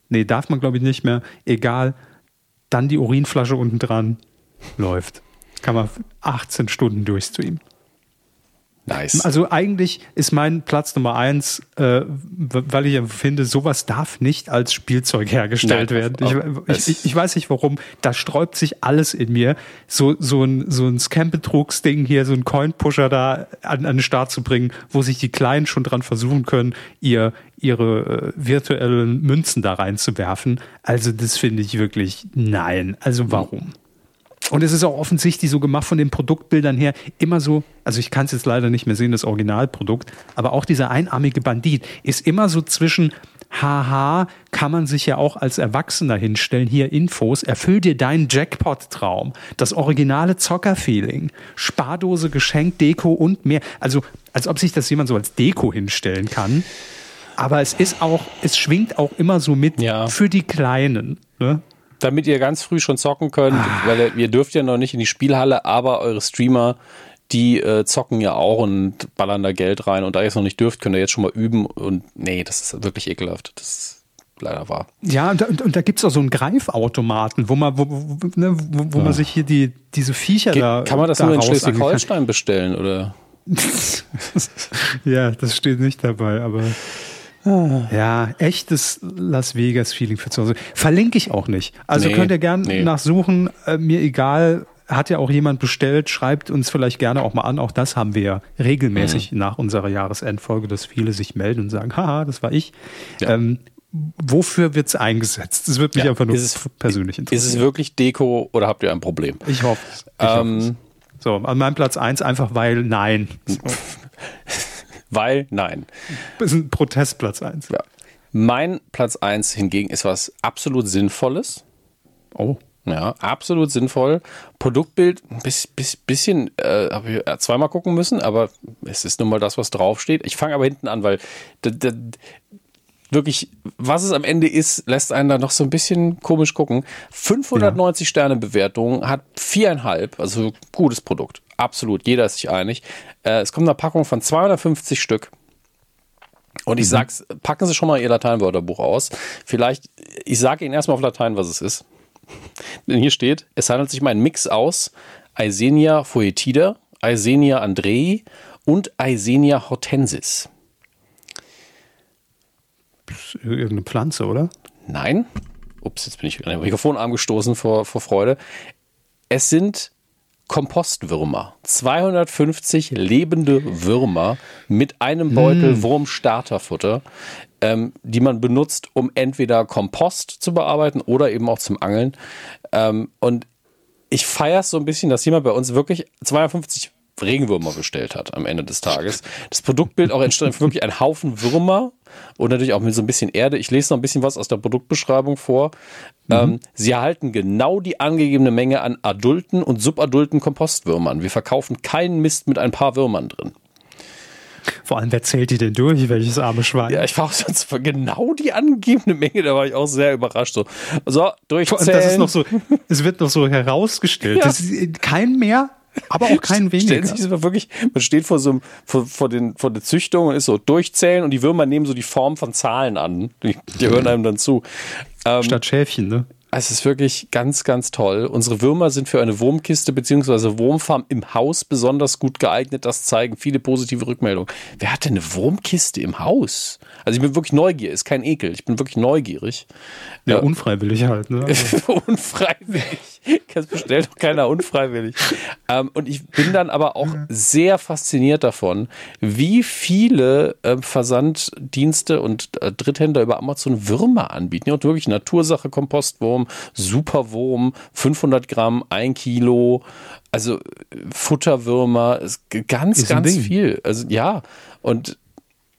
nee, darf man glaube ich nicht mehr, egal, dann die Urinflasche unten dran, läuft. Kann man 18 Stunden durchstreamen. Nice. Also eigentlich ist mein Platz Nummer eins, äh, weil ich finde, sowas darf nicht als Spielzeug hergestellt Nein, werden. Ich, ich, ich, weiß nicht warum. Da sträubt sich alles in mir. So, so ein, so ein Scam-Betrugsding hier, so ein Coin-Pusher da an, an den Start zu bringen, wo sich die Kleinen schon dran versuchen können, ihr, ihre äh, virtuellen Münzen da reinzuwerfen. Also das finde ich wirklich nein. Also warum? Und es ist auch offensichtlich so gemacht von den Produktbildern her, immer so, also ich kann es jetzt leider nicht mehr sehen, das Originalprodukt, aber auch dieser einarmige Bandit ist immer so zwischen, haha, kann man sich ja auch als Erwachsener hinstellen, hier Infos, erfüll dir deinen Jackpot-Traum, das originale Zocker-Feeling, Spardose, Geschenk, Deko und mehr. Also, als ob sich das jemand so als Deko hinstellen kann. Aber es ist auch, es schwingt auch immer so mit ja. für die Kleinen. Ne? Damit ihr ganz früh schon zocken könnt, ah. weil ihr dürft ja noch nicht in die Spielhalle, aber eure Streamer, die äh, zocken ja auch und ballern da Geld rein und da ihr es noch nicht dürft, könnt ihr jetzt schon mal üben und nee, das ist wirklich ekelhaft. Das ist leider wahr. Ja, und, und da gibt es auch so einen Greifautomaten, wo man, wo, wo, ne, wo, wo ja. man sich hier die, diese Viecher Ge da. Kann man das da nur in Schleswig-Holstein bestellen, oder? ja, das steht nicht dabei, aber. Ja, echtes Las Vegas-Feeling für zu Hause. Verlinke ich auch nicht. Also nee, könnt ihr gern nee. nachsuchen, äh, mir egal. hat ja auch jemand bestellt, schreibt uns vielleicht gerne auch mal an. Auch das haben wir ja regelmäßig mhm. nach unserer Jahresendfolge, dass viele sich melden und sagen, haha, das war ich. Ja. Ähm, wofür wird es eingesetzt? Das wird mich ja. einfach nur es, persönlich interessieren. Ist es wirklich Deko oder habt ihr ein Problem? Ich hoffe es. Ähm, so, an meinem Platz 1 einfach, weil nein. weil nein. Das ist ein Protestplatz 1. Ja. Mein Platz 1 hingegen ist was absolut Sinnvolles. Oh. Ja, absolut sinnvoll. Produktbild, ein bis, bisschen, äh, habe ich zweimal gucken müssen, aber es ist nun mal das, was draufsteht. Ich fange aber hinten an, weil wirklich, was es am Ende ist, lässt einen da noch so ein bisschen komisch gucken. 590 ja. Sterne Bewertung, hat viereinhalb, also gutes Produkt. Absolut, jeder ist sich einig. Äh, es kommt eine Packung von 250 Stück. Und ich mhm. sag's, packen Sie schon mal Ihr Lateinwörterbuch aus. Vielleicht, ich sage Ihnen erstmal auf Latein, was es ist. Denn hier steht, es handelt sich um einen Mix aus Eisenia foetida, Eisenia andrei und Eisenia hortensis. Irgendeine Pflanze, oder? Nein. Ups, jetzt bin ich an den Mikrofonarm gestoßen vor, vor Freude. Es sind Kompostwürmer. 250 lebende Würmer mit einem Beutel mm. Wurmstarterfutter, ähm, die man benutzt, um entweder Kompost zu bearbeiten oder eben auch zum Angeln. Ähm, und ich feiere es so ein bisschen, dass jemand bei uns wirklich 250 Regenwürmer bestellt hat am Ende des Tages. Das Produktbild auch entstand wirklich ein Haufen Würmer und natürlich auch mit so ein bisschen Erde. Ich lese noch ein bisschen was aus der Produktbeschreibung vor. Mhm. Ähm, sie erhalten genau die angegebene Menge an adulten und subadulten Kompostwürmern. Wir verkaufen keinen Mist mit ein paar Würmern drin. Vor allem, wer zählt die denn durch, welches arme Schwein? Ja, ich war sonst genau die angegebene Menge, da war ich auch sehr überrascht. So, so durchzählen. Das ist noch so, es wird noch so herausgestellt. Ja. Das ist kein mehr aber auch kein weniger. Sich wirklich, man steht vor so einem, vor, vor, den, vor der Züchtung und ist so durchzählen und die Würmer nehmen so die Form von Zahlen an. Die, die hören einem dann zu. Ähm, Statt Schäfchen, ne? Es ist wirklich ganz, ganz toll. Unsere Würmer sind für eine Wurmkiste bzw. Wurmfarm im Haus besonders gut geeignet. Das zeigen viele positive Rückmeldungen. Wer hat denn eine Wurmkiste im Haus? Also ich bin wirklich neugierig, ist kein Ekel. Ich bin wirklich neugierig. Ja, äh, unfreiwillig halt. Ne? unfreiwillig. Das bestellt doch keiner unfreiwillig. ähm, und ich bin dann aber auch sehr fasziniert davon, wie viele äh, Versanddienste und äh, Dritthändler über Amazon Würmer anbieten. Ja, und wirklich Natursache, Kompostwurm, Superwurm, 500 Gramm, ein Kilo, also Futterwürmer, ganz, ist ganz viel. Also ja, und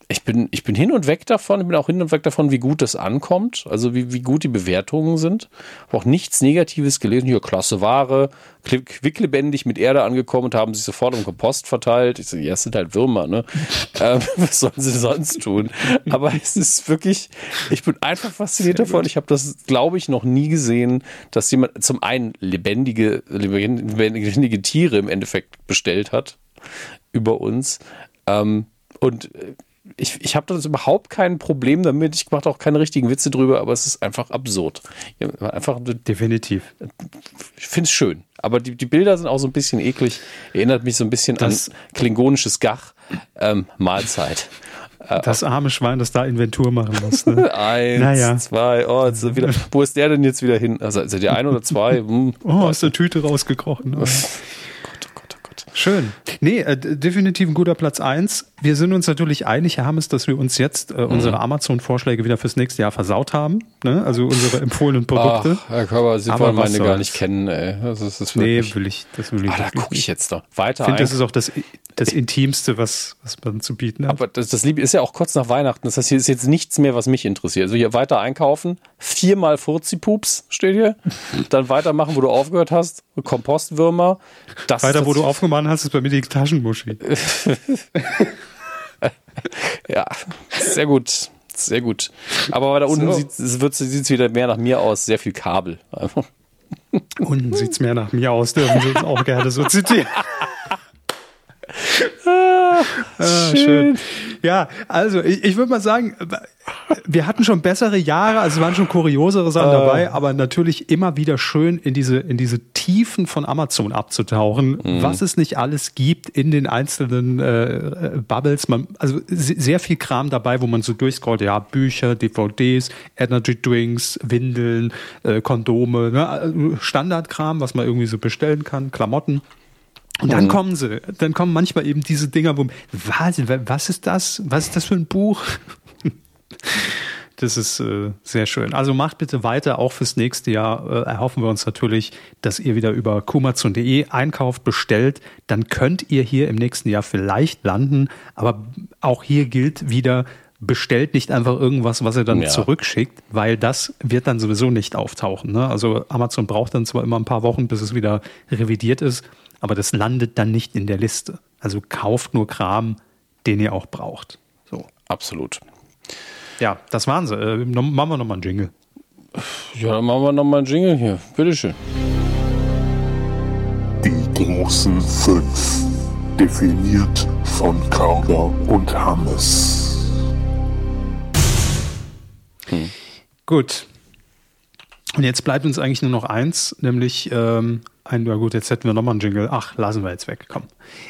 ich bin, ich bin hin und weg davon, ich bin auch hin und weg davon, wie gut das ankommt, also wie, wie gut die Bewertungen sind. Habe auch nichts Negatives gelesen. Hier, klasse Ware, quicklebendig mit Erde angekommen und haben sich sofort im Kompost verteilt. Ich so, ja, es sind halt Würmer, ne? ähm, was sollen sie sonst tun? Aber es ist wirklich, ich bin einfach fasziniert davon. Ich habe das, glaube ich, noch nie gesehen, dass jemand zum einen lebendige, lebendige Tiere im Endeffekt bestellt hat über uns. Ähm, und ich, ich habe das überhaupt kein Problem damit. Ich mache auch keine richtigen Witze drüber, aber es ist einfach absurd. Einfach definitiv. Ich finde es schön. Aber die, die Bilder sind auch so ein bisschen eklig. Erinnert mich so ein bisschen das, an klingonisches Gach. Ähm, Mahlzeit. Äh, das arme Schwein, das da Inventur machen muss. Ne? Eins, naja. zwei, oh, ist wieder, wo ist der denn jetzt wieder hin? Also, ist er die ein oder zwei? Hm. Oh, aus der Tüte rausgekrochen. Schön. Nee, äh, definitiv ein guter Platz eins. Wir sind uns natürlich einig, Herr Hammes, dass wir uns jetzt äh, unsere mhm. Amazon-Vorschläge wieder fürs nächste Jahr versaut haben. Ne? Also unsere empfohlenen Produkte. Ach, Herr Körber, Sie wollen meine gar nicht kennen, ey. Das ist, das nee, will ich. Das will ich ah, da gucke ich jetzt doch weiter. Ich finde, das ist auch das, das Intimste, was, was man zu bieten hat. Aber das, das Liebe ist ja auch kurz nach Weihnachten. Das heißt, hier ist jetzt nichts mehr, was mich interessiert. Also hier weiter einkaufen, viermal Furzi-Pups steht hier. Dann weitermachen, wo du aufgehört hast. Kompostwürmer. Das, weiter, wo du aufgemacht hast, ist bei mir die Taschenmuschi. ja, sehr gut. Sehr gut. Aber da unten so. sieht es wieder mehr nach mir aus. Sehr viel Kabel. Unten sieht es mehr nach mir aus. Dürfen Sie uns auch gerne so zitieren. ah, schön. schön. Ja, also ich, ich würde mal sagen, wir hatten schon bessere Jahre, also es waren schon kuriosere Sachen Äh. dabei, aber natürlich immer wieder schön in diese, in diese Tiefen von Amazon abzutauchen, Mhm. was es nicht alles gibt in den einzelnen äh, äh, Bubbles. Man, also se- sehr viel Kram dabei, wo man so durchscrollt, ja, Bücher, DVDs, Energy Drinks, Windeln, äh, Kondome, ne? also Standardkram, was man irgendwie so bestellen kann, Klamotten. Und Mhm. dann kommen sie, dann kommen manchmal eben diese Dinger, wo, was, was ist das? Was ist das für ein Buch? Das ist äh, sehr schön. Also macht bitte weiter, auch fürs nächste Jahr äh, erhoffen wir uns natürlich, dass ihr wieder über kumazon.de einkauft, bestellt. Dann könnt ihr hier im nächsten Jahr vielleicht landen. Aber auch hier gilt wieder, bestellt nicht einfach irgendwas, was ihr dann Ja. zurückschickt, weil das wird dann sowieso nicht auftauchen. Ne? Also Amazon braucht dann zwar immer ein paar Wochen, bis es wieder revidiert ist, aber das landet dann nicht in der Liste. Also kauft nur Kram, den ihr auch braucht. So. Absolut. Ja, das waren sie. Äh, noch- machen wir nochmal einen Jingle. Ja, dann machen wir nochmal einen Jingle hier. Bitteschön. Die großen fünf. Definiert von Carla und Hannes. Gut. Und jetzt bleibt uns eigentlich nur noch eins, nämlich ähm, ein, ja gut, jetzt hätten wir nochmal einen Jingle. Ach, lassen wir jetzt weg, komm.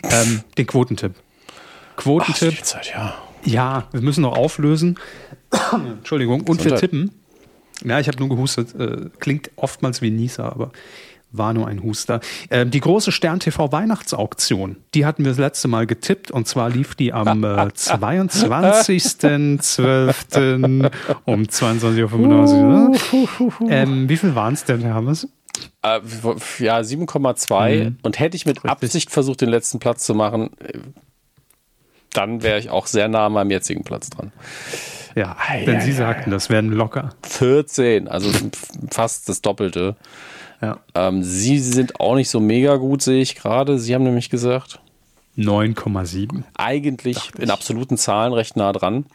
Ähm, den Quotentipp. Ach, Quotentipp, die Zeit, ja. ja, wir müssen noch auflösen. Entschuldigung. Und wir tippen. Ja, ich habe nur gehustet. Äh, klingt oftmals wie Nieser, aber war nur ein Huster. Ähm, die große Stern TV Weihnachtsauktion, die hatten wir das letzte Mal getippt und zwar lief die am äh, 22.12. um 22.95 Uhr. Ähm, wie viel waren es denn, Herr Hammers? Äh, ja, 7,2. Mhm. Und hätte ich mit Absicht versucht, den letzten Platz zu machen, äh, dann wäre ich auch sehr nah an meinem jetzigen Platz dran. Ja, Ei, denn ei, Sie ei, sagten, das wären locker. 14, also fast das Doppelte. Ja. Ähm, Sie sind auch nicht so mega gut, sehe ich gerade. Sie haben nämlich gesagt, 9,7. eigentlich in absoluten Zahlen recht nah dran.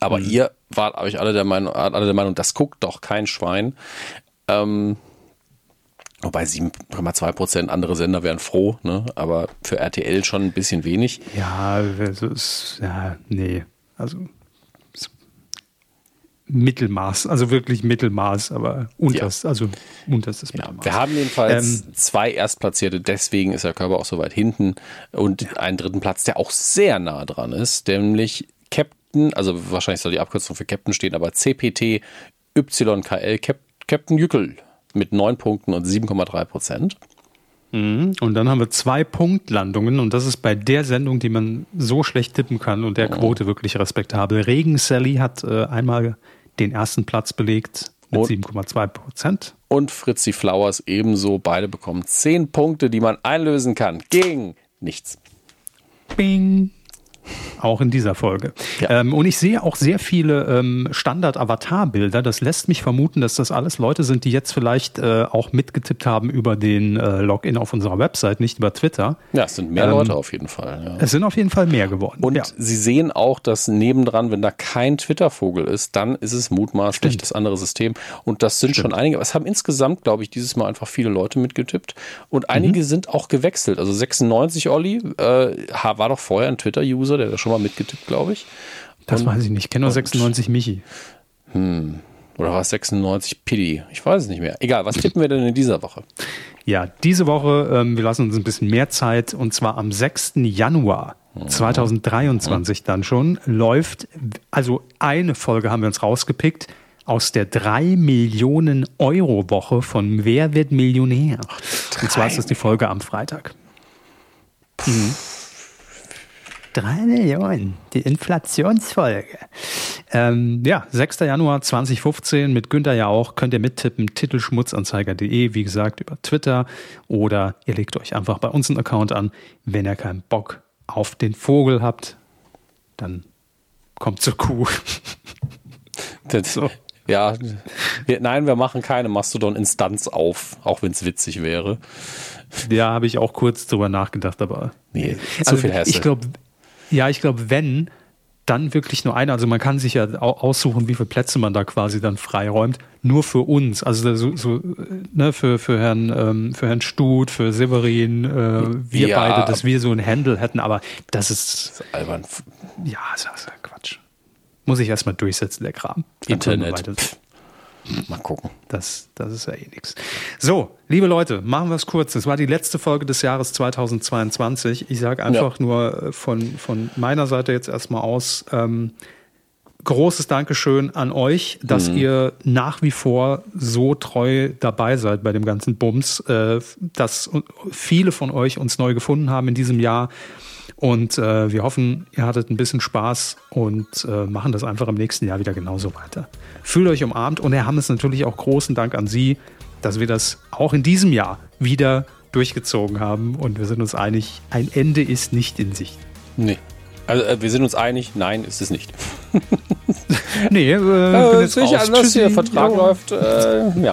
Aber Mhm. ihr wart euch alle der Meinung, alle der Meinung, das guckt doch kein Schwein. Ähm, wobei 7,2 Prozent andere Sender wären froh, ne? aber für RTL schon ein bisschen wenig. Ja, also ist, ja, nee. Also Mittelmaß, also wirklich Mittelmaß, aber unterst, also unterstes Ja, Mittelmaß. wir haben jedenfalls Ähm, zwei Erstplatzierte, deswegen ist der Körper auch so weit hinten und einen dritten Platz, der auch sehr nah dran ist, nämlich Captain, also wahrscheinlich soll die Abkürzung für Captain stehen, aber CPT YKL Cap Captain Jückel mit neun Punkten und 7,3 Prozent. Und dann haben wir zwei Punktlandungen und das ist bei der Sendung, die man so schlecht tippen kann und der Quote wirklich respektabel. Regen Sally hat äh, einmal den ersten Platz belegt mit Und- 7,2 Prozent. Und Fritzi Flowers ebenso. Beide bekommen zehn Punkte, die man einlösen kann. Gegen nichts. Bing. Auch in dieser Folge. Ja. Ähm, und ich sehe auch sehr viele ähm, Standard-Avatar-Bilder. Das lässt mich vermuten, dass das alles Leute sind, die jetzt vielleicht äh, auch mitgetippt haben über den äh, Login auf unserer Website, nicht über Twitter. Ja, es sind mehr Ähm, Leute auf jeden Fall. Ja. Es sind auf jeden Fall mehr geworden. Und ja. Sie sehen auch, dass nebendran, wenn da kein Twitter-Vogel ist, dann ist es mutmaßlich Stimmt. das andere System. Und das sind schon einige. Es haben insgesamt, glaube ich, dieses Mal einfach viele Leute mitgetippt. Und einige Mhm. sind auch gewechselt. Also 96 Olli äh, war doch vorher ein Twitter-User, der hat schon mal mitgetippt, glaube ich. das und- weiß ich nicht. Ich kenne nur und- 96 Michi. Oder war es 96 Piddy? Ich weiß es nicht mehr. Egal, was tippen wir denn in dieser Woche? Ja, diese Woche, ähm, wir lassen uns ein bisschen mehr Zeit und zwar am 6. Januar 2023 dann schon läuft, also eine Folge haben wir uns rausgepickt aus der 3 Millionen Euro Woche von Wer wird Millionär? und zwar ist das die Folge am Freitag. Mhm. 3 Millionen, die Inflationsfolge. Ähm, ja, 6. Januar 2015 mit Günther ja auch, könnt ihr mittippen, titelschmutzanzeiger.de, wie gesagt, über Twitter oder ihr legt euch einfach bei uns einen Account an. Wenn ihr keinen Bock auf den Vogel habt, dann kommt zur Kuh. Das, So. Ja, wir, nein, wir machen keine Mastodon-Instanz auf, auch wenn es witzig wäre. Ja, habe ich auch kurz drüber nachgedacht, aber Nee, zu viel Hassel. Ich glaube, ja, ich glaube, wenn, dann wirklich nur eine. Also man kann sich ja au- aussuchen, wie viele Plätze man da quasi dann freiräumt. Nur für uns. Also so, so ne, für, für Herrn, ähm, für Herrn Stut, für Severin, äh, wir Ja. beide, dass wir so ein Handle hätten. Aber das ist, Albern. ja, das ist ja Quatsch. muss ich erstmal durchsetzen, der Kram. Internet. Mal gucken. Das, das ist ja eh nichts. So, liebe Leute, machen wir es kurz. Das war die letzte Folge des Jahres 2022. Ich sage einfach ja. nur äh, von, von meiner Seite jetzt erstmal aus. Ähm, großes Dankeschön an euch, dass mhm. ihr nach wie vor so treu dabei seid bei dem ganzen Bums, äh, dass viele von euch uns neu gefunden haben in diesem Jahr. Und äh, wir hoffen, ihr hattet ein bisschen Spaß und äh, machen das einfach im nächsten Jahr wieder genauso weiter. Fühlt euch umarmt und Herr Hammes natürlich auch großen Dank an Sie, dass wir das auch in diesem Jahr wieder durchgezogen haben und wir sind uns einig, ein Ende ist nicht in Sicht. Nee. Also äh, wir sind uns einig, nein, ist es nicht. nee, äh, äh, bin jetzt raus. anders hier, Vertrag jo. läuft. Äh, ja.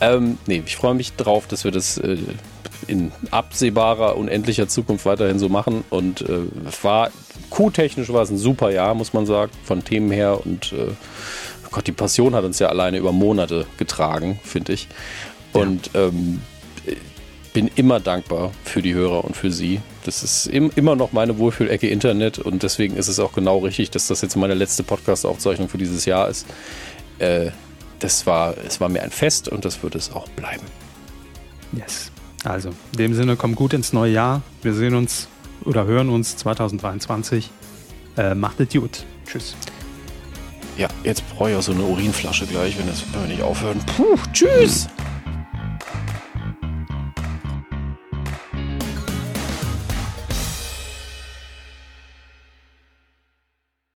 ähm, nee, ich freue mich drauf, dass wir das äh, in absehbarer, unendlicher Zukunft weiterhin so machen. Und äh, war Q-technisch war es ein super Jahr, muss man sagen, von Themen her. Und äh, Gott, die Passion hat uns ja alleine über Monate getragen, finde ich. Und ja. ähm, bin immer dankbar für die Hörer und für Sie. Das ist im, immer noch meine Wohlfühlecke Internet und deswegen ist es auch genau richtig, dass das jetzt meine letzte Podcast-Aufzeichnung für dieses Jahr ist. Äh, das war, es war mir ein Fest und das wird es auch bleiben. Yes. Also, in dem Sinne, kommt gut ins neue Jahr. Wir sehen uns oder hören uns 2023. Äh, macht es gut. Tschüss. Ja, jetzt brauche ich auch so eine Urinflasche gleich, wenn, das, wenn wir nicht aufhören. Puh, tschüss.